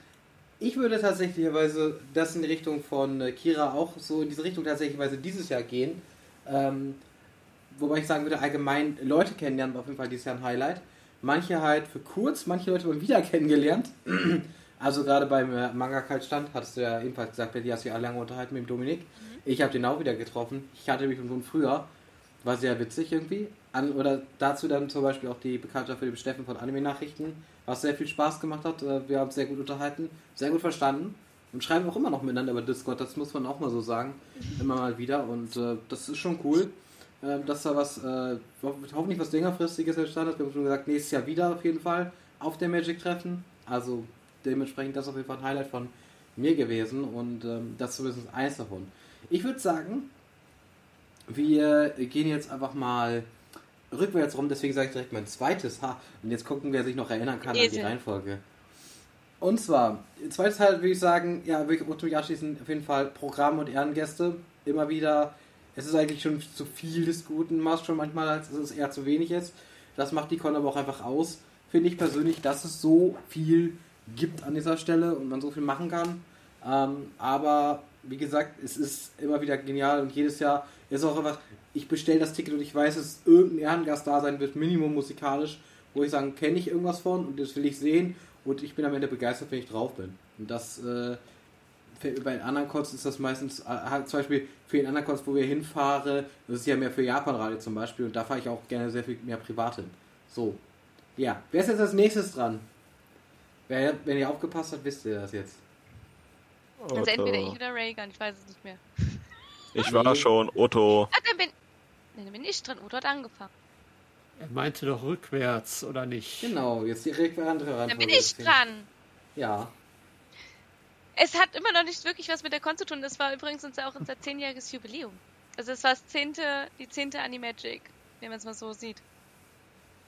B: Ich würde tatsächlicherweise das in die Richtung von äh, Kira auch so in diese Richtung tatsächlicherweise dieses Jahr gehen. Ähm, wobei ich sagen würde, allgemein Leute kennenlernen war auf jeden Fall dieses Jahr ein Highlight. Manche halt für kurz, manche Leute mal wieder <laughs> kennengelernt. Also gerade beim äh, Manga-Kaltstand hattest du ja ebenfalls gesagt, die hast du ja lange unterhalten mit dem Dominik. Ich habe den auch wieder getroffen. Ich hatte mich schon früher. War sehr witzig irgendwie. An, oder dazu dann zum Beispiel auch die Bekanntschaft mit dem Steffen von Anime-Nachrichten, was sehr viel Spaß gemacht hat. Äh, Wir haben sehr gut unterhalten, sehr gut verstanden und schreiben auch immer noch miteinander über Discord. Das muss man auch mal so sagen. Immer mal wieder. Und äh, das ist schon cool, dass da was, äh, ho hoffentlich was längerfristiges entstanden ist. Wir haben schon gesagt, nächstes Jahr wieder auf jeden Fall auf der Magic-Treffen. Also dementsprechend das auf jeden Fall ein Highlight von mir gewesen und ähm, das ist zumindest eins davon. Ich würde sagen, wir gehen jetzt einfach mal rückwärts rum, deswegen sage ich direkt mein zweites. Ha, und jetzt gucken, wer sich noch erinnern kann an die
C: Esel.
B: Reihenfolge. Und zwar, zweites Teil würde ich sagen, ja, würde ich mich abschließen, auf jeden Fall Programm und Ehrengäste. Immer wieder, es ist eigentlich schon zu viel des Guten, machst schon manchmal, als es eher zu wenig ist. Das macht die Con aber auch einfach aus, finde ich persönlich, dass es so viel gibt an dieser Stelle und man so viel machen kann. Ähm, aber wie gesagt, es ist immer wieder genial und jedes Jahr ist auch einfach, ich bestelle das Ticket und ich weiß, dass irgendein Ehrengast da sein wird, Minimum musikalisch, wo ich sagen, kenne ich irgendwas von und das will ich sehen und ich bin am Ende begeistert, wenn ich drauf bin. Und das äh, bei den anderen Codes ist das meistens, äh, zum Beispiel für den anderen Codes, wo wir hinfahren, das ist ja mehr für Japan-Radio zum Beispiel und da fahre ich auch gerne sehr viel mehr privat hin. So. Ja, wer ist jetzt als nächstes dran? Wer, wenn ihr aufgepasst habt, wisst ihr das jetzt.
C: Also entweder ich oder Reagan, ich weiß es nicht mehr. <laughs>
I: Ich war schon Otto.
C: Ah, dann bin, nee, dann bin ich dran. Otto hat angefangen.
G: Er meinte doch rückwärts, oder nicht?
B: Genau, jetzt direkt bei andere ran.
C: Dann bin ich dran.
B: Ja.
C: Es hat immer noch nicht wirklich was mit der Con zu tun. Das war übrigens unser, auch unser zehnjähriges Jubiläum. Also es war das zehnte, die zehnte Animagic, wenn man es mal so sieht.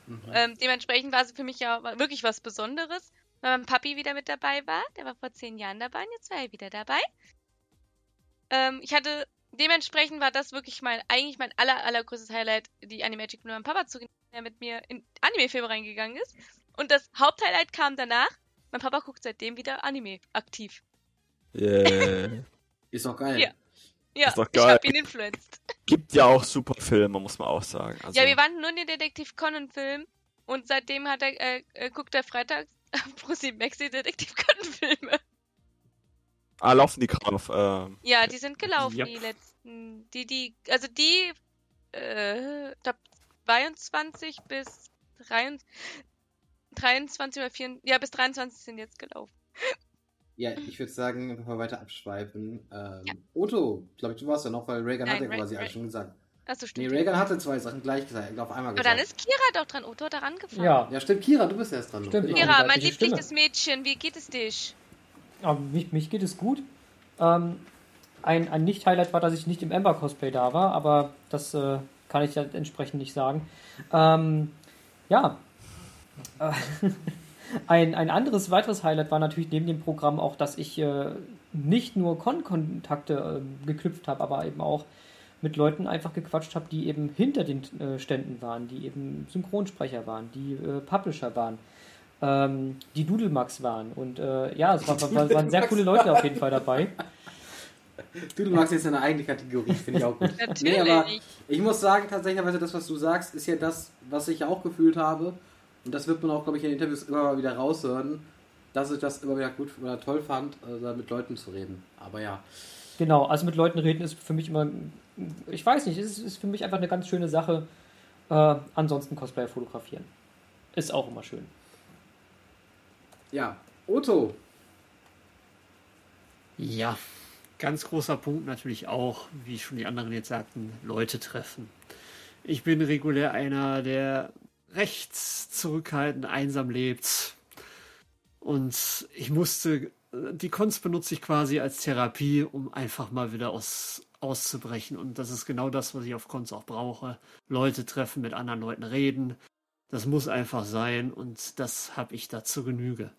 C: Mhm. Ähm, dementsprechend war es für mich ja wirklich was Besonderes, weil mein Papi wieder mit dabei war. Der war vor zehn Jahren dabei und jetzt war er wieder dabei. Ähm, ich hatte, dementsprechend war das wirklich mein, eigentlich mein aller, allergrößtes Highlight, die Animagic mit meinem Papa zu genießen, der mit mir in Anime-Filme reingegangen ist. Und das Haupthighlight kam danach. Mein Papa guckt seitdem wieder Anime aktiv.
I: Yeah.
B: Ist doch geil.
C: Ja. Ja,
I: Ist doch
C: ich
I: geil.
C: hab ihn influenced.
I: Gibt ja auch super Filme, muss man auch sagen. Also,
C: Ja, wir waren nur in den Detektiv Conan Film und seitdem hat er, äh, äh, guckt er freitags <laughs> Pussy Maxi Detektiv Conan Filme.
I: ah, laufen die gerade auf. Ähm,
C: Ja, die sind gelaufen,
G: Yep.
C: die letzten. Die, die, also die, äh, ich glaub, 22 bis 23, 23 oder 24, ja, bis 23 sind jetzt gelaufen.
B: Ja, ich würde sagen, bevor wir weiter abschweifen. Ähm, Otto, glaube ich, du warst ja noch, weil Reagan
C: Nein,
B: hat ja quasi alles schon gesagt.
C: Achso,
B: Nee,
C: stimmt.
B: Reagan hatte zwei Sachen gleich gesagt, auf einmal
C: Aber
B: gesagt.
C: dann ist Kira doch dran. Otto hat da angefangen.
E: Ja,
B: ja, stimmt, Kira, du bist erst dran.
E: Stimmt,
B: Genau.
C: Kira, mein liebliches Mädchen, wie geht es dich?
E: aber mich, mich geht es gut. Ähm, ein ein Nicht-Highlight war, dass ich nicht im Ember-Cosplay da war, aber das äh, kann ich ja entsprechend nicht sagen. Ähm, ja. <laughs> Ein, ein anderes, weiteres Highlight war natürlich neben dem Programm auch, dass ich äh, nicht nur Con-Kontakte äh, geknüpft habe, aber eben auch mit Leuten einfach gequatscht habe, die eben hinter den äh, Ständen waren, die eben Synchronsprecher waren, die äh, Publisher waren, ähm, die Doodlemax waren. Und äh, ja, es war, war, waren sehr coole Leute auf jeden Fall dabei.
B: Du magst jetzt eine eigene Kategorie, finde ich auch gut. <laughs>
C: Natürlich.
B: Nee, aber ich muss sagen, tatsächlich, das, was du sagst, ist ja das, was ich auch gefühlt habe. Und das wird man auch, glaube ich, in den Interviews immer mal wieder raushören, dass ich das immer wieder gut oder toll fand, also mit Leuten zu reden. Aber ja.
E: Genau, also mit Leuten reden ist für mich immer, ich weiß nicht, es ist, ist für mich einfach eine ganz schöne Sache. Äh, ansonsten Cosplayer fotografieren. Ist auch immer schön.
B: Ja. Otto.
G: Ja, ganz großer Punkt natürlich auch, wie schon die anderen jetzt sagten, Leute treffen. Ich bin regulär einer, der rechts zurückhaltend einsam lebt. Und ich musste, die Kunst benutze ich quasi als Therapie, um einfach mal wieder aus, auszubrechen. Und das ist genau das, was ich auf Kunst auch brauche. Leute treffen, mit anderen Leuten reden. Das muss einfach sein und das habe ich da zur Genüge.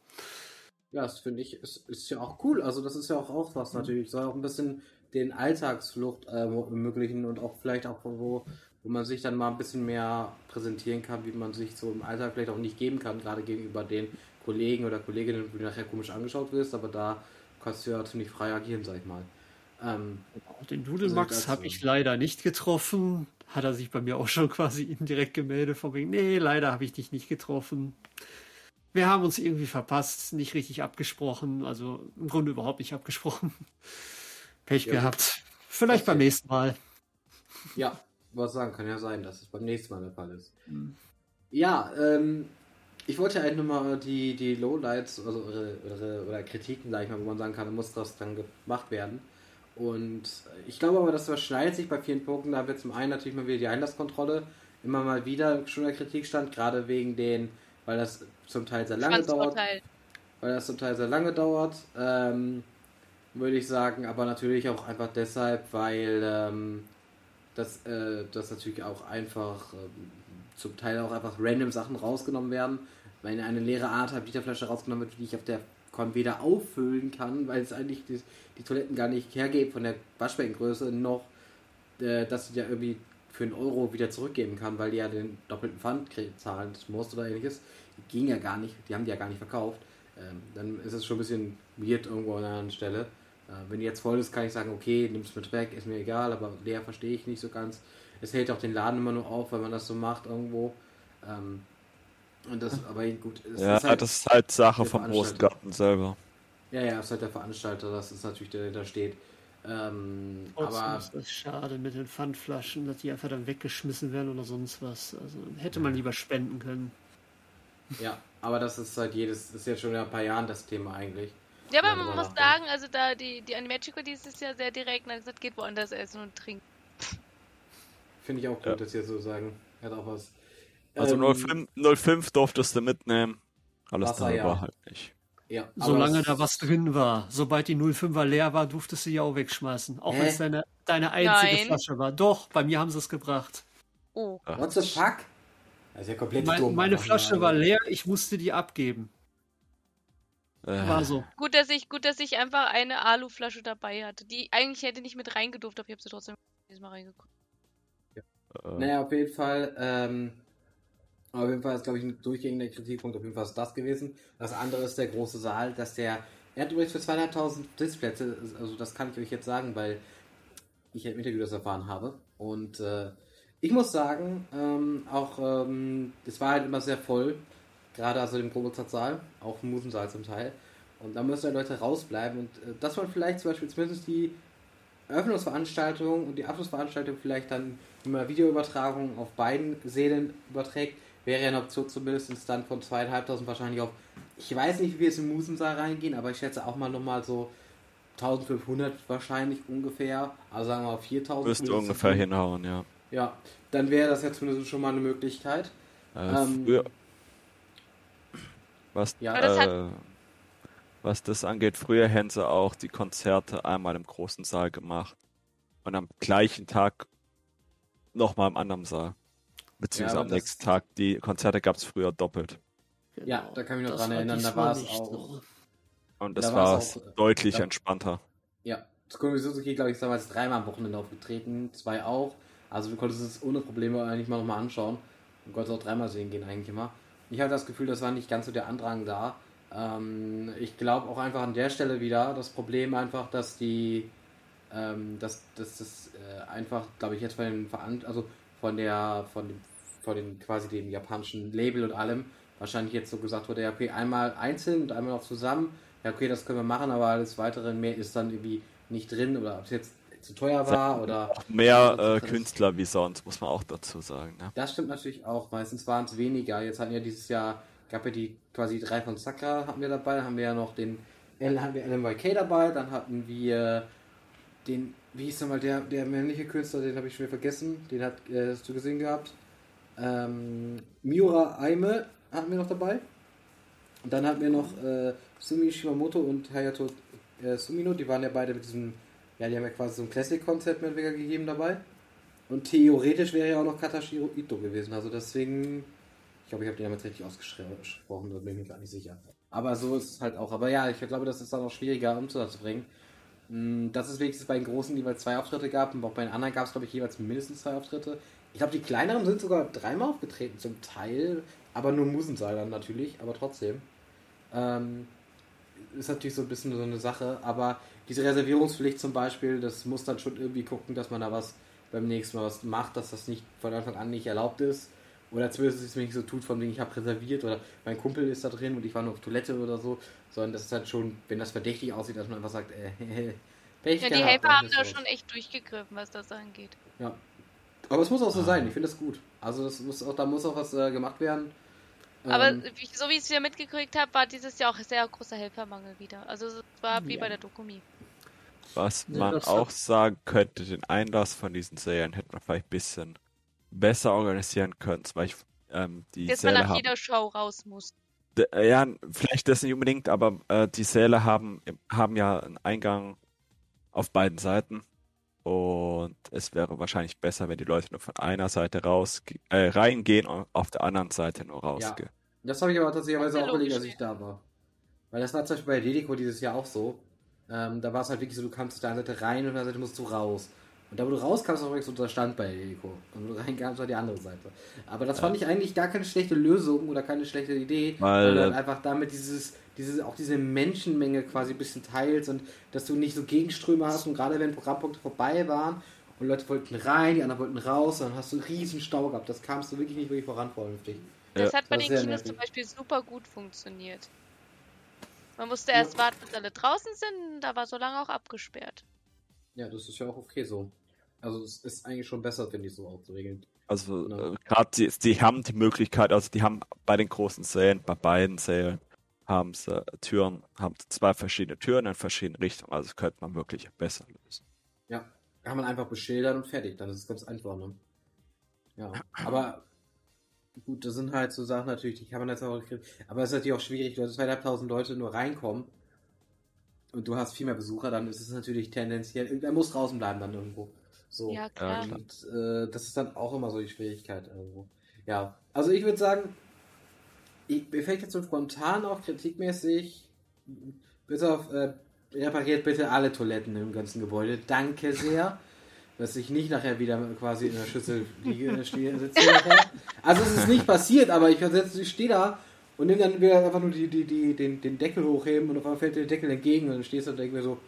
B: Ja, das finde ich, ist, ist ja auch cool. Also, das ist ja auch, auch was natürlich. Soll auch ein bisschen den Alltagsflucht äh, ermöglichen und auch vielleicht auch wo, wo man sich dann mal ein bisschen mehr präsentieren kann, wie man sich so im Alltag vielleicht auch nicht geben kann, gerade gegenüber den Kollegen oder Kolleginnen, wo du nachher komisch angeschaut wirst, aber da kannst du ja ziemlich frei agieren, sag ich mal. Ähm,
G: Den Dudelmax
B: Also
G: habe
B: dazu.
G: ich leider nicht getroffen. Hat er sich bei mir auch schon <laughs> quasi indirekt gemeldet, von wegen, nee, leider habe ich dich nicht getroffen. Wir haben uns irgendwie verpasst, nicht richtig abgesprochen, also im Grunde überhaupt nicht abgesprochen. <laughs> Pech
B: Ja,
G: gehabt. Vielleicht
B: Okay.
G: beim nächsten Mal.
B: Ja, was sagen, kann ja sein, dass es beim nächsten Mal der Fall ist.
G: Hm.
B: Ja, ähm, ich wollte ja eigentlich nochmal die, die Lowlights also oder, oder, oder Kritiken, sag ich mal, wo man sagen kann, da muss das dann gemacht werden. Und ich glaube aber, das überschneidet sich bei vielen Punkten. Da wird zum einen natürlich mal wieder die Einlasskontrolle immer mal wieder schon der Kritik stand, gerade wegen den, weil das zum Teil sehr lange dauert weil das zum Teil sehr lange dauert, ähm, würde ich sagen, aber natürlich auch einfach deshalb, weil ähm, das, äh, das natürlich auch einfach ähm, zum Teil auch einfach random Sachen rausgenommen werden. Wenn eine leere Art Bieterflasche rausgenommen wird, die ich auf der weder auffüllen kann, weil es eigentlich die, die Toiletten gar nicht hergeht von der Waschbeckengröße, noch äh, dass sie ja irgendwie für einen Euro wieder zurückgeben kann, weil die ja den doppelten Pfand zahlen muss oder ähnliches. Ging ja gar nicht, die haben die ja gar nicht verkauft. Ähm, dann ist es schon ein bisschen weird irgendwo an einer Stelle. Äh, wenn die jetzt voll ist, kann ich sagen, okay, nimm es mit weg, ist mir egal, aber leer verstehe ich nicht so ganz. Es hält auch den Laden immer nur auf, wenn man das so macht irgendwo. Ähm, und das, aber gut.
I: ja,
B: ist halt
I: das ist halt Sache vom. Großgarten selber.
B: Ja, ja, ist halt der Veranstalter, das ist natürlich der, der da steht. Ähm,
G: Trotzdem
B: aber
G: ist das schade mit den Pfandflaschen, dass die einfach dann weggeschmissen werden oder sonst was. Also hätte man lieber spenden können.
B: ja, aber das ist halt jedes, das ist jetzt schon in ein paar Jahren das Thema eigentlich.
C: Ja, aber
B: Ja,
C: man muss sagen, also da die, die Animagico dieses Jahr sehr direkt, also das geht woanders essen und trinken.
B: Finde ich auch gut,
I: Ja.
B: dass sie das so sagen. Hat auch was.
I: Also
B: Ähm,
I: 05, 05 durftest du mitnehmen. Alles
B: Wasser,
I: darüber
B: ja.
I: halt nicht.
B: Ja,
G: Solange da was drin war. Sobald die 05er leer war, durftest du sie auch wegschmeißen. Auch wenn es deine, deine einzige
C: Nein.
G: Flasche war. Doch, bei mir haben sie es gebracht.
C: Oh.
B: What the fuck? Das ist ja komplett
G: Mein,
B: dumm.
G: meine Flasche war leer, ich musste die abgeben.
I: Äh,
G: War so.
C: Gut, dass ich, gut, dass ich einfach eine Aluflasche dabei hatte. Die eigentlich hätte nicht mit reingedurft, aber ich habe sie trotzdem diesmal reingeguckt.
I: äh,
B: Naja, auf jeden Fall, ähm, auf jeden Fall ist, glaube ich, ein durchgehender Kritikpunkt auf jeden Fall ist das gewesen. Das andere ist der große Saal, dass der, er hat übrigens für 2500 Sitzplätze, also das kann ich euch jetzt sagen, weil ich im Interview das erfahren habe. Und äh, ich muss sagen, ähm, auch, ähm, es war halt immer sehr voll, gerade also im Probesaal, auch im Musensaal zum Teil. Und da müssen halt Leute rausbleiben und äh, dass man vielleicht zum Beispiel zumindest die Eröffnungsveranstaltung und die Abschlussveranstaltung vielleicht dann immer Videoübertragung auf beiden Sälen überträgt, wäre ja eine Option zumindest dann von zweieinhalbtausend wahrscheinlich auf, ich weiß nicht, wie wir jetzt im Musensaal reingehen, aber ich schätze auch mal nochmal so 1500 wahrscheinlich ungefähr, also sagen wir mal 4000.
I: müsste ungefähr hinhauen, ja.
B: Ja, dann wäre das ja zumindest schon mal eine Möglichkeit.
I: Äh,
B: Ähm,
I: früher, was,
B: Ja.
C: Das
I: äh, was das angeht, früher hätten sie auch die Konzerte einmal im großen Saal gemacht und am gleichen Tag nochmal im anderen Saal. Beziehungsweise
B: Ja,
I: am nächsten Tag. Die Konzerte gab es früher doppelt.
B: Ja, da kann ich mich noch
G: Das
B: dran
G: war
B: erinnern, da war es auch.
G: so.
I: Und
B: Da
I: das
B: war's
I: war
B: äh,
I: deutlich
B: ja.
I: entspannter.
B: Ja, Tsukuyomi Suzuki, glaube ich, ist damals dreimal am Wochenende aufgetreten, zwei auch. Also du konntest es ohne Probleme eigentlich mal nochmal anschauen. Du konntest auch dreimal sehen gehen eigentlich immer. Ich habe das Gefühl, das war nicht ganz so der Andrang da. Ähm, ich glaube auch einfach an der Stelle wieder das Problem einfach, dass die, ähm, dass, das äh, einfach, glaube ich, jetzt von den Veran also von der, von dem, von den quasi dem japanischen Label und allem wahrscheinlich jetzt so gesagt wurde, ja okay, einmal einzeln und einmal auch zusammen. Ja okay, das können wir machen, aber alles weitere mehr ist dann irgendwie nicht drin oder ob es jetzt zu teuer war oder
I: Auch mehr äh, Künstler wie sonst, muss man auch dazu sagen. Ne?
B: Das stimmt natürlich auch. Meistens waren es weniger. Jetzt hatten ja dieses Jahr, gab ja die quasi drei von Sakra hatten wir dabei. Dann haben wir ja noch den haben wir LMYK dabei. Dann hatten wir den, wie hieß nochmal der, der männliche Künstler, den habe ich schon wieder vergessen. Den hat, äh, hast du gesehen gehabt. Ähm, Miura Aime hatten wir noch dabei. Und dann hatten wir noch äh, Sumi Shimamoto und Hayato äh, Sumino. Die waren ja beide mit diesem, ja, die haben ja quasi so ein Classic-Konzept oder weniger gegeben dabei. Und theoretisch wäre ja auch noch Katashiro Ito gewesen. Also deswegen, ich glaube, ich habe den damit richtig ausgesprochen, da bin ich mir gar nicht sicher. Aber so ist es halt auch. Aber ja, ich glaube, das ist dann auch schwieriger umzubringen. Mm, Das ist wenigstens bei den Großen, jeweils zwei Auftritte gab. Und auch bei den anderen gab es, glaube ich, jeweils mindestens zwei Auftritte. Ich glaube, die kleineren sind sogar dreimal aufgetreten, zum Teil. Aber nur Musensaal dann natürlich, aber trotzdem. Ähm, ist natürlich so ein bisschen so eine Sache. Aber diese Reservierungspflicht zum Beispiel, das muss dann schon irgendwie gucken, dass man da was beim nächsten Mal was macht, dass das nicht von Anfang an nicht erlaubt ist. Oder zumindest es nicht so tut, von wegen ich habe reserviert oder mein Kumpel ist da drin und ich war nur auf Toilette oder so. Sondern das ist halt schon, wenn das verdächtig aussieht, dass man einfach sagt, äh, <laughs> Pech
C: Ja, die
B: gehabt,
C: Helfer haben da schon echt durchgegriffen, was das angeht.
B: Ja. Aber es muss auch so
I: Ah.
B: sein, ich finde das gut. Also das muss auch, da muss auch was äh, gemacht werden.
C: Aber
B: Ähm,
C: wie- so wie ich es wieder mitgekriegt habe, war dieses Jahr auch sehr großer Helfermangel wieder. Also es war wie
B: Ja.
C: bei der Dokumi.
I: Was
G: Ja,
I: man auch
G: hat-
I: sagen könnte, den Einlass von diesen Serien hätte man vielleicht ein bisschen besser organisieren können. Zum Beispiel ähm, die
C: Dass man
I: Säle
C: nach
I: haben.
C: jeder Show raus muss.
I: D- äh, Ja, vielleicht das nicht unbedingt, aber äh, die Säle haben, haben ja einen Eingang auf beiden Seiten. Und es wäre wahrscheinlich besser, wenn die Leute nur von einer Seite raus äh, reingehen und auf der anderen Seite nur rausgehen.
B: das habe ich aber tatsächlich auch
C: Ja,
B: überlegt, als ich da war. Weil das war zum Beispiel bei Dedico dieses Jahr auch so. Ähm, da war es halt wirklich so, du kamst auf der einen Seite rein und auf der anderen Seite musst du raus. Und da, wo du rauskommst, war übrigens so der Stand bei Dedico. Und wo du <laughs> reinkamst, war die andere Seite. Aber das fand ich eigentlich gar keine schlechte Lösung oder keine schlechte Idee,
I: Weil,
B: sondern
I: äh,
B: einfach damit dieses, dieses, auch diese Menschenmenge quasi ein bisschen teilst und dass du nicht so Gegenströme hast und gerade wenn Programmpunkte vorbei waren und Leute wollten rein, die anderen wollten raus, dann hast du einen riesen Stau gehabt. Das kamst du wirklich nicht wirklich voran vernünftig.
C: Das hat bei
B: das
C: den Kinos zum Beispiel super gut funktioniert. Man musste erst warten, bis alle draußen sind, da war so lange auch abgesperrt.
B: Ja, das ist ja auch okay so. Also es ist eigentlich schon besser, finde ich, so auch zu regeln.
I: Also
B: Genau.
I: äh, gerade die, die haben die Möglichkeit, also die haben bei den großen Sälen, bei beiden Sälen, haben sie Türen, haben sie zwei verschiedene Türen in verschiedenen Richtungen. Also das könnte man wirklich besser lösen.
B: Ja, kann man einfach beschildern und fertig. Dann ist es ganz einfach, ne? Ja, aber gut, das sind halt so Sachen natürlich, die kann man jetzt auch Aber es ist natürlich auch schwierig, hast zweieinhalbtausend Leute nur reinkommen und du hast viel mehr Besucher, dann ist es natürlich tendenziell, irgendwer muss draußen bleiben dann irgendwo. So.
C: Ja, klar.
B: Und äh, das ist dann auch immer so die Schwierigkeit irgendwo. Ja, also ich würde sagen, ich, mir fällt jetzt so spontan auch kritikmäßig, bitte auf, äh, repariert bitte alle Toiletten im ganzen Gebäude. Danke sehr. Dass ich nicht nachher wieder quasi in der Schüssel liege, stehe, sitze. Also es ist nicht passiert, aber ich, versetze- ich stehe da und nehme dann wieder einfach nur die, die, die, den, den Deckel hochheben und auf einmal fällt der Deckel entgegen und dann stehst du und denkst mir so,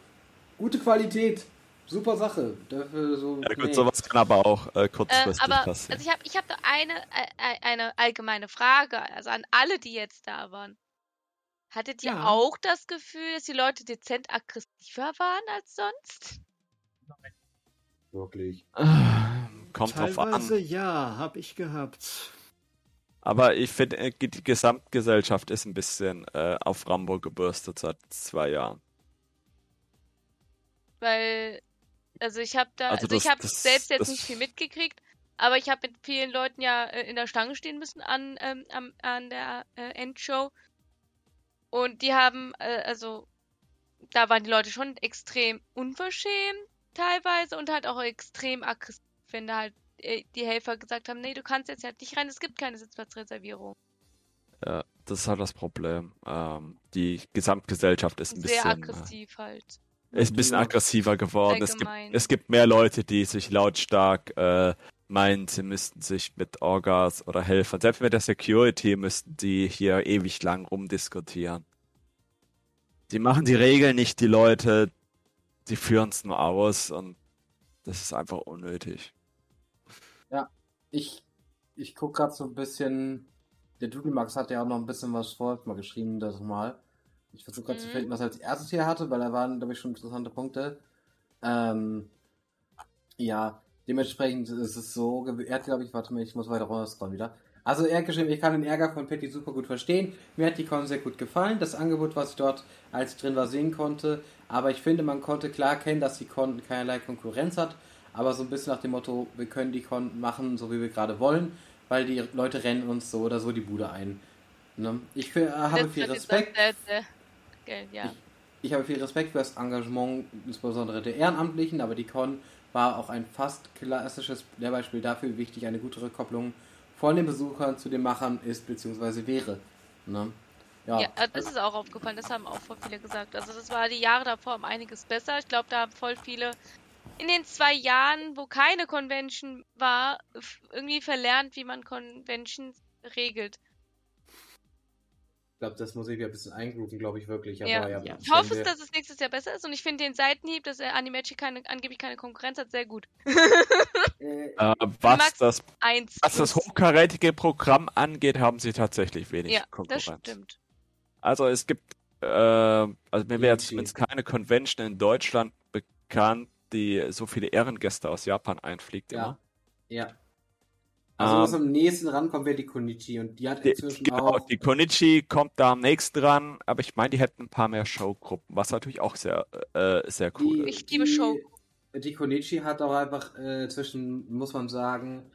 B: gute Qualität, super Sache. Dafür so,
I: Ja gut,
B: nee.
I: sowas kann aber auch äh, kurzfristig
C: aber
I: passieren.
C: also ich habe ich hab da eine, äh, äh, eine allgemeine Frage, also an alle, die jetzt da waren. Hattet ihr
G: Ja.
C: auch das Gefühl, dass die Leute dezent aggressiver waren als sonst?
B: Wirklich.
I: Kommt drauf an.
G: Teilweise ja, habe ich gehabt.
I: Aber ich finde, äh, die Gesamtgesellschaft ist ein bisschen äh, auf Rambo gebürstet seit zwei Jahren.
C: Weil, also ich habe da,
I: Also
C: also, ich
I: das-
C: habe
I: das-
C: selbst jetzt
I: das-
C: nicht viel mitgekriegt, aber ich habe mit vielen Leuten ja äh, in der Schlange stehen müssen an, ähm, am, an der äh, Endshow. Und die haben, äh, also, da waren die Leute schon extrem unverschämt teilweise und halt auch extrem aggressiv, wenn da halt äh, die Helfer gesagt haben, nee, du kannst jetzt halt nicht rein, es gibt keine Sitzplatzreservierung.
I: Ja, das ist halt das Problem. Ähm, die Gesamtgesellschaft ist ein
C: Sehr
I: bisschen, äh,
C: aggressiv halt.
I: ist ein bisschen aggressiver geworden. Es gibt, es gibt mehr Leute, die sich lautstark äh, meinen, sie müssten sich mit Orgas oder Helfern, selbst mit der Security müssten die hier ewig lang rumdiskutieren. Die machen die Regeln nicht, die Leute, die führen es nur aus und das ist einfach unnötig.
B: Ich, ich gucke gerade so ein bisschen. Der Doodlemax hat ja auch noch ein bisschen was vor mal geschrieben, das mal. Ich versuche gerade zu
C: Mhm.
B: finden, was er als erstes hier hatte, weil da waren, glaube ich, schon interessante Punkte. Ähm, ja, dementsprechend ist es so, er hat, glaube ich, warte mal, ich muss weiter runterscrollen wieder. Also er hat geschrieben, ich kann den Ärger von Patty super gut verstehen. Mir hat die Con sehr gut gefallen. Das Angebot, was ich dort als ich drin war, sehen konnte. Aber ich finde, man konnte klar erkennen, dass die Con keinerlei Konkurrenz hat. Aber so ein bisschen nach dem Motto, wir können die Con machen, so wie wir gerade wollen. Weil die Leute rennen uns so oder so die Bude ein. Ne? Ich äh, habe viel Respekt.
C: ja.
B: Ich habe viel Respekt für das Engagement, insbesondere der Ehrenamtlichen, aber die Con war auch ein fast klassisches Lehrbeispiel dafür, wie wichtig eine gute Rückkopplung von den Besuchern zu den Machern ist bzw. wäre. Ne? Ja,
C: Ja, äh, das ist auch aufgefallen, das haben auch voll viele gesagt. Also das war die Jahre davor um einiges besser. Ich glaube, da haben voll viele in den zwei Jahren, wo keine Convention war, irgendwie verlernt, wie man Conventions regelt.
B: ich glaube, das muss ich wieder ein bisschen eingrooven, glaube ich wirklich. Aber
C: Ja.
B: ja,
G: Ja.
C: Ich hoffe,
B: wir-
C: dass es nächstes Jahr besser ist und ich finde den Seitenhieb, dass er Animagic keine, angeblich keine Konkurrenz hat, sehr gut. <laughs>
B: Äh,
I: was, das, was das hochkarätige Programm angeht, haben sie tatsächlich wenig
C: Ja, das
I: Konkurrenz.
C: stimmt.
I: Also es gibt, äh, also mir wäre zumindest keine Convention in Deutschland bekannt, die so viele Ehrengäste aus Japan einfliegt
B: ja.
I: immer.
B: Ja. Also, was
I: Ähm,
B: am nächsten rankommt, wäre die Konichi und die hat
I: Die,
B: inzwischen
I: genau,
B: auch.
I: die Konichi kommt da am nächsten dran, aber ich meine, die hätten ein paar mehr Showgruppen, was natürlich auch sehr, äh, sehr cool
B: Die,
I: ist.
C: Ich liebe
B: die,
C: Show.
B: Die Konichi hat auch einfach äh, zwischen, muss man sagen,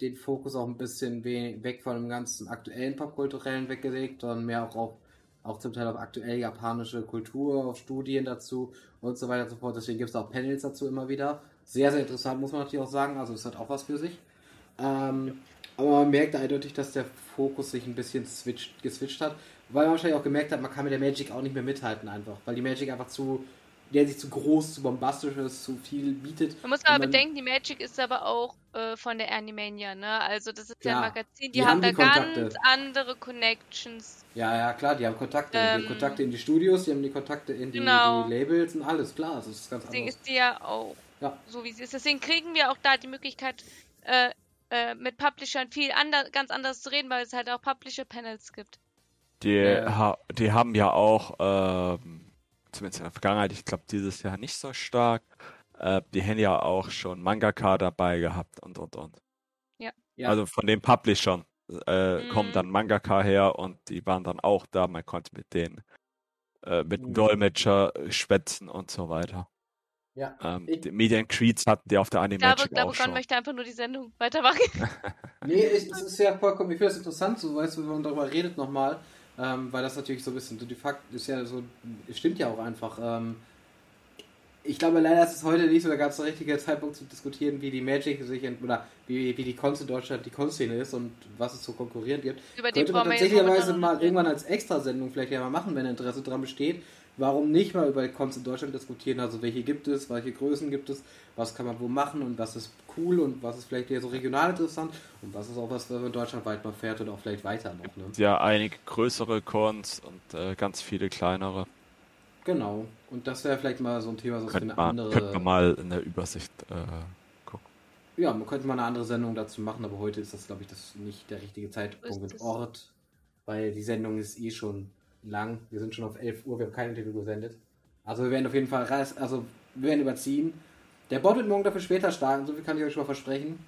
B: den Fokus auch ein bisschen we weg von dem ganzen aktuellen Popkulturellen weggelegt, sondern mehr auch auf auch zum Teil auf aktuell japanische Kultur, auf Studien dazu und so weiter und so fort. Deswegen gibt es auch Panels dazu immer wieder. Sehr, sehr interessant, muss man natürlich auch sagen. Also es hat auch was für sich. Ähm, aber man merkt eindeutig, dass der Fokus sich ein bisschen switcht, geswitcht hat. weil man wahrscheinlich auch gemerkt hat, man kann mit der Magic auch nicht mehr mithalten einfach, weil die Magic einfach zu, der sich zu groß, zu bombastisch ist, zu viel bietet.
C: Man muss aber bedenken, die Magic ist aber auch äh, von der Animania, ne? Also das ist ja, ein Magazin, die, die haben, haben, da die ganz andere Connections.
B: Ja, ja, klar, die haben Kontakte. Ähm, die haben ähm, Kontakte in die Studios, die haben die Kontakte in die, genau. die Labels und alles, klar, das ist ganz
C: Deswegen anders. ist die ja auch ja. so, wie sie ist. Deswegen kriegen wir auch da die Möglichkeit, äh, äh, mit Publishern viel ander ganz anders zu reden, weil es halt auch Publisher-Panels gibt.
I: Die, ha die haben ja auch, ähm, zumindest in der Vergangenheit, ich glaube dieses Jahr nicht so stark, äh, die haben ja auch schon Mangaka dabei gehabt und und und.
C: Ja.
I: Also von den Publishern äh, mhm. kommen dann Mangaka her und die waren dann auch da, man konnte mit denen, äh, mit dem mhm. Dolmetscher schwätzen und so weiter.
B: Ja.
I: Ähm, ich, die Median Creeds hatten die auf der Anime Magic
C: glaube,
I: auch schon.
C: möchte einfach nur die Sendung weitermachen. <laughs>
B: nee, es ist ja vollkommen, ich finde das interessant, so weißt du, wenn man darüber redet nochmal, ähm, weil das natürlich so ein bisschen, so die Fakt ist ja so, stimmt ja auch einfach. Ähm, ich glaube leider ist es heute nicht so der ganz richtige Zeitpunkt zu diskutieren, wie die Magic sich oder wie, wie die Cons in Deutschland die Con-Szene ist und was es so konkurrierend gibt. Über Könnte man tatsächlicherweise mal irgendwann als Extrasendung vielleicht ja mal machen, wenn Interesse dran besteht warum nicht mal über Cons in Deutschland diskutieren? Also welche gibt es, welche Größen gibt es, was kann man wo machen und was ist cool und was ist vielleicht eher so regional interessant und was ist auch was, was man deutschlandweit mal fährt und auch vielleicht weiter noch. Ne?
I: Ja, einige größere Cons und äh, ganz viele kleinere.
B: Genau. Und das wäre vielleicht mal so ein Thema, so
I: für eine man, andere. Könnte man mal in der Übersicht äh, gucken.
B: Ja, man könnte mal eine andere Sendung dazu machen, aber heute ist das, glaube ich, das nicht der richtige Zeitpunkt und Ort, weil die Sendung ist eh schon lang. Wir sind schon auf 11 Uhr, wir haben kein Interview gesendet. Also wir werden auf jeden Fall reis, also wir werden überziehen. Der Bot wird morgen dafür später starten, so viel kann ich euch schon mal versprechen.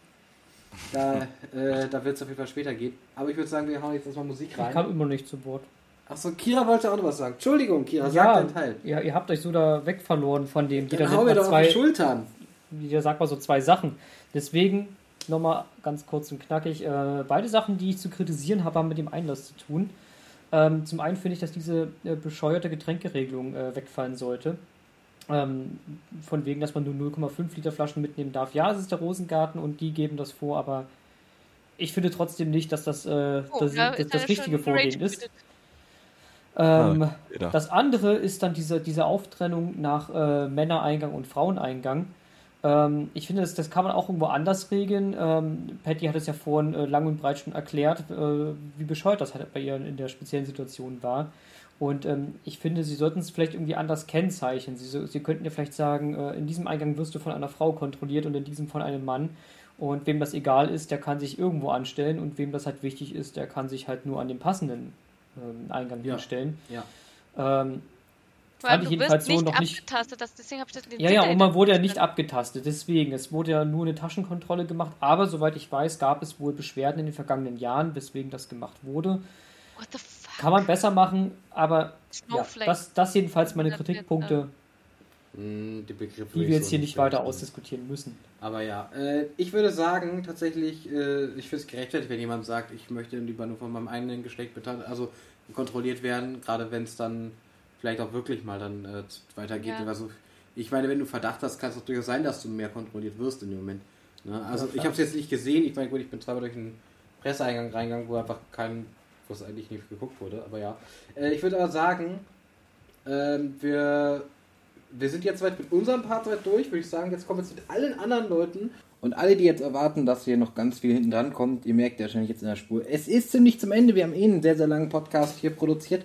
B: Da, <laughs> äh, da wird es auf jeden Fall später gehen. Aber ich würde sagen, wir hauen jetzt erstmal Musik rein.
E: Ich kam immer nicht zu Bord.
B: Achso, Kira wollte auch noch was sagen. Entschuldigung, Kira, ja, sag deinen Teil.
E: Ja, ihr habt euch so da weg verloren von dem.
B: Jeder Dann hau mir doch zwei, auf die Schultern.
E: Jeder sagt mal so zwei Sachen. Deswegen nochmal ganz kurz und knackig. Äh, beide Sachen, die ich zu kritisieren habe, haben mit dem Einlass zu tun. Ähm, zum einen finde ich, dass diese äh, bescheuerte Getränkeregelung äh, wegfallen sollte. Ähm, von wegen, dass man nur 0,5 Liter Flaschen mitnehmen darf. Ja, es ist der Rosengarten und die geben das vor, aber ich finde trotzdem nicht, dass das äh, oh, das, da das, das richtige Vorgehen ist. Ähm, ah, das andere ist dann diese, diese Auftrennung nach äh, Männereingang und Fraueneingang. Ähm, ich finde, das, das kann man auch irgendwo anders regeln. Ähm, Patty hat es ja vorhin äh, lang und breit schon erklärt, äh, wie bescheuert das halt bei ihr in der speziellen Situation war. Und ähm, ich finde, sie sollten es vielleicht irgendwie anders kennzeichnen. Sie, sie könnten ja vielleicht sagen, äh, in diesem Eingang wirst du von einer Frau kontrolliert und in diesem von einem Mann. Und wem das egal ist, der kann sich irgendwo anstellen und wem das halt wichtig ist, der kann sich halt nur an den passenden ähm, Eingang ja. hinstellen.
B: Ja.
E: Ähm, vor allem,
C: du jedenfalls wirst so nicht abgetastet, das, deswegen habe ich das
E: in Ja, ja, und man wurde ja nicht abgetastet, deswegen. Es wurde ja nur eine Taschenkontrolle gemacht, aber soweit ich weiß, gab es wohl Beschwerden in den vergangenen Jahren, weswegen das gemacht wurde.
C: What the fuck?
E: Kann man besser machen, aber ja, das, das jedenfalls meine Kritikpunkte,
B: hm, die,
E: die wir jetzt hier nicht weiter ausdiskutieren müssen.
B: Aber ja, äh, ich würde sagen, tatsächlich, äh, ich finde es gerechtfertigt, wenn jemand sagt, ich möchte lieber nur von meinem eigenen Geschlecht also kontrolliert werden, gerade wenn es dann vielleicht auch wirklich mal dann äh, weitergeht. Ja. Also, ich meine, wenn du Verdacht hast, kann es auch durchaus sein, dass du mehr kontrolliert wirst in dem Moment. Ne? Also ja, ich habe es jetzt nicht gesehen. Ich meine, gut, ich bin zweimal durch einen Presseeingang reingegangen, wo einfach kein, wo es eigentlich nicht geguckt wurde. Aber ja, äh, ich würde aber sagen, äh, wir, wir sind jetzt weit mit unserem Part weit durch. Würde ich sagen, jetzt kommen wir zu allen anderen Leuten. Und alle, die jetzt erwarten, dass hier noch ganz viel hinten dran kommt, ihr merkt ja wahrscheinlich jetzt in der Spur. Es ist ziemlich zum Ende. Wir haben eh einen sehr, sehr langen Podcast hier produziert.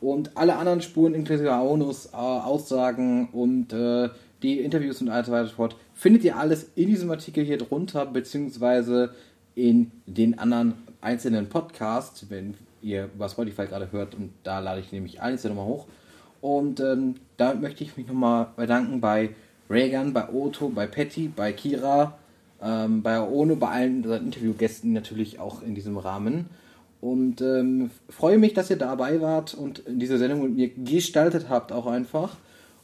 B: Und alle anderen Spuren, inklusive Aonus, äh, Aussagen und äh, die Interviews und alles weiter fort, findet ihr alles in diesem Artikel hier drunter, beziehungsweise in den anderen einzelnen Podcasts, wenn ihr über Spotify gerade hört. Und da lade ich nämlich einzelne nochmal hoch. Und ähm, damit möchte ich mich nochmal bedanken bei Reagan, bei Otto, bei Patty, bei Kira, ähm, bei Ono, bei allen Interviewgästen natürlich auch in diesem Rahmen. Und ähm, freue mich, dass ihr dabei wart und diese Sendung mit mir gestaltet habt auch einfach.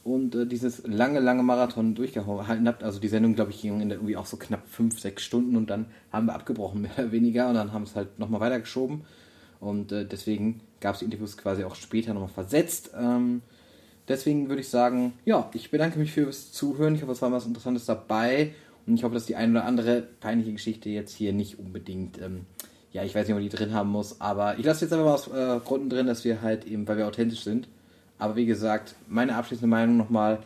B: Und äh, dieses lange, lange Marathon durchgehalten habt. Also die Sendung, glaube ich, ging irgendwie auch so knapp fünf, sechs Stunden und dann haben wir abgebrochen, <laughs> mehr oder weniger. Und dann haben es halt nochmal weitergeschoben. Und äh, deswegen gab es die Interviews quasi auch später nochmal versetzt. Ähm, deswegen würde ich sagen, ja, ich bedanke mich fürs Zuhören. Ich hoffe, es war was Interessantes dabei. Und ich hoffe, dass die eine oder andere peinliche Geschichte jetzt hier nicht unbedingt ähm, ja, ich weiß nicht, ob man die drin haben muss, aber ich lasse jetzt einfach mal aus äh, Gründen drin, dass wir halt eben, weil wir authentisch sind. Aber wie gesagt, meine abschließende Meinung nochmal,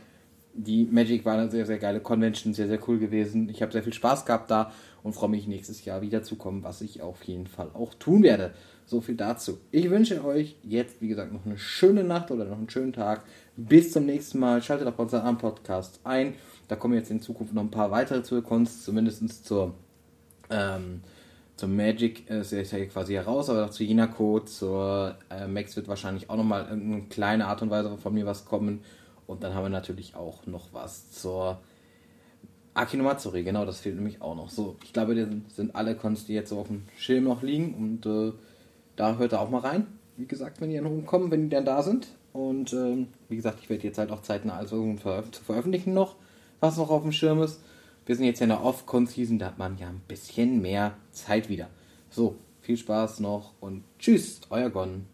B: die Magic war eine sehr, sehr geile Convention, sehr, sehr cool gewesen. Ich habe sehr viel Spaß gehabt da und freue mich nächstes Jahr wiederzukommen, was ich auf jeden Fall auch tun werde. So viel dazu. Ich wünsche euch jetzt, wie gesagt, noch eine schöne Nacht oder noch einen schönen Tag. Bis zum nächsten Mal. Schaltet auch bei unserem anderen Podcast ein. Da kommen jetzt in Zukunft noch ein paar weitere Zurückkunst, zumindest zur, ähm, zur Magic äh, ist ja quasi heraus, aber auch zu Jena Code, zur äh, Max wird wahrscheinlich auch nochmal in eine kleine Art und Weise von mir was kommen. Und dann haben wir natürlich auch noch was zur Akinomatsuri, genau, das fehlt nämlich auch noch. So, ich glaube, das sind alle Cons, die jetzt so auf dem Schirm noch liegen und äh, da hört er auch mal rein. Wie gesagt, wenn die dann rumkommen, wenn die dann da sind. Und ähm, wie gesagt, ich werde jetzt halt auch zeitnah alles zu veröffentlichen noch, was noch auf dem Schirm ist. Wir sind jetzt ja in der Off-Con-Season, da hat man ja ein bisschen mehr Zeit wieder. So, viel Spaß noch und tschüss, euer Gon.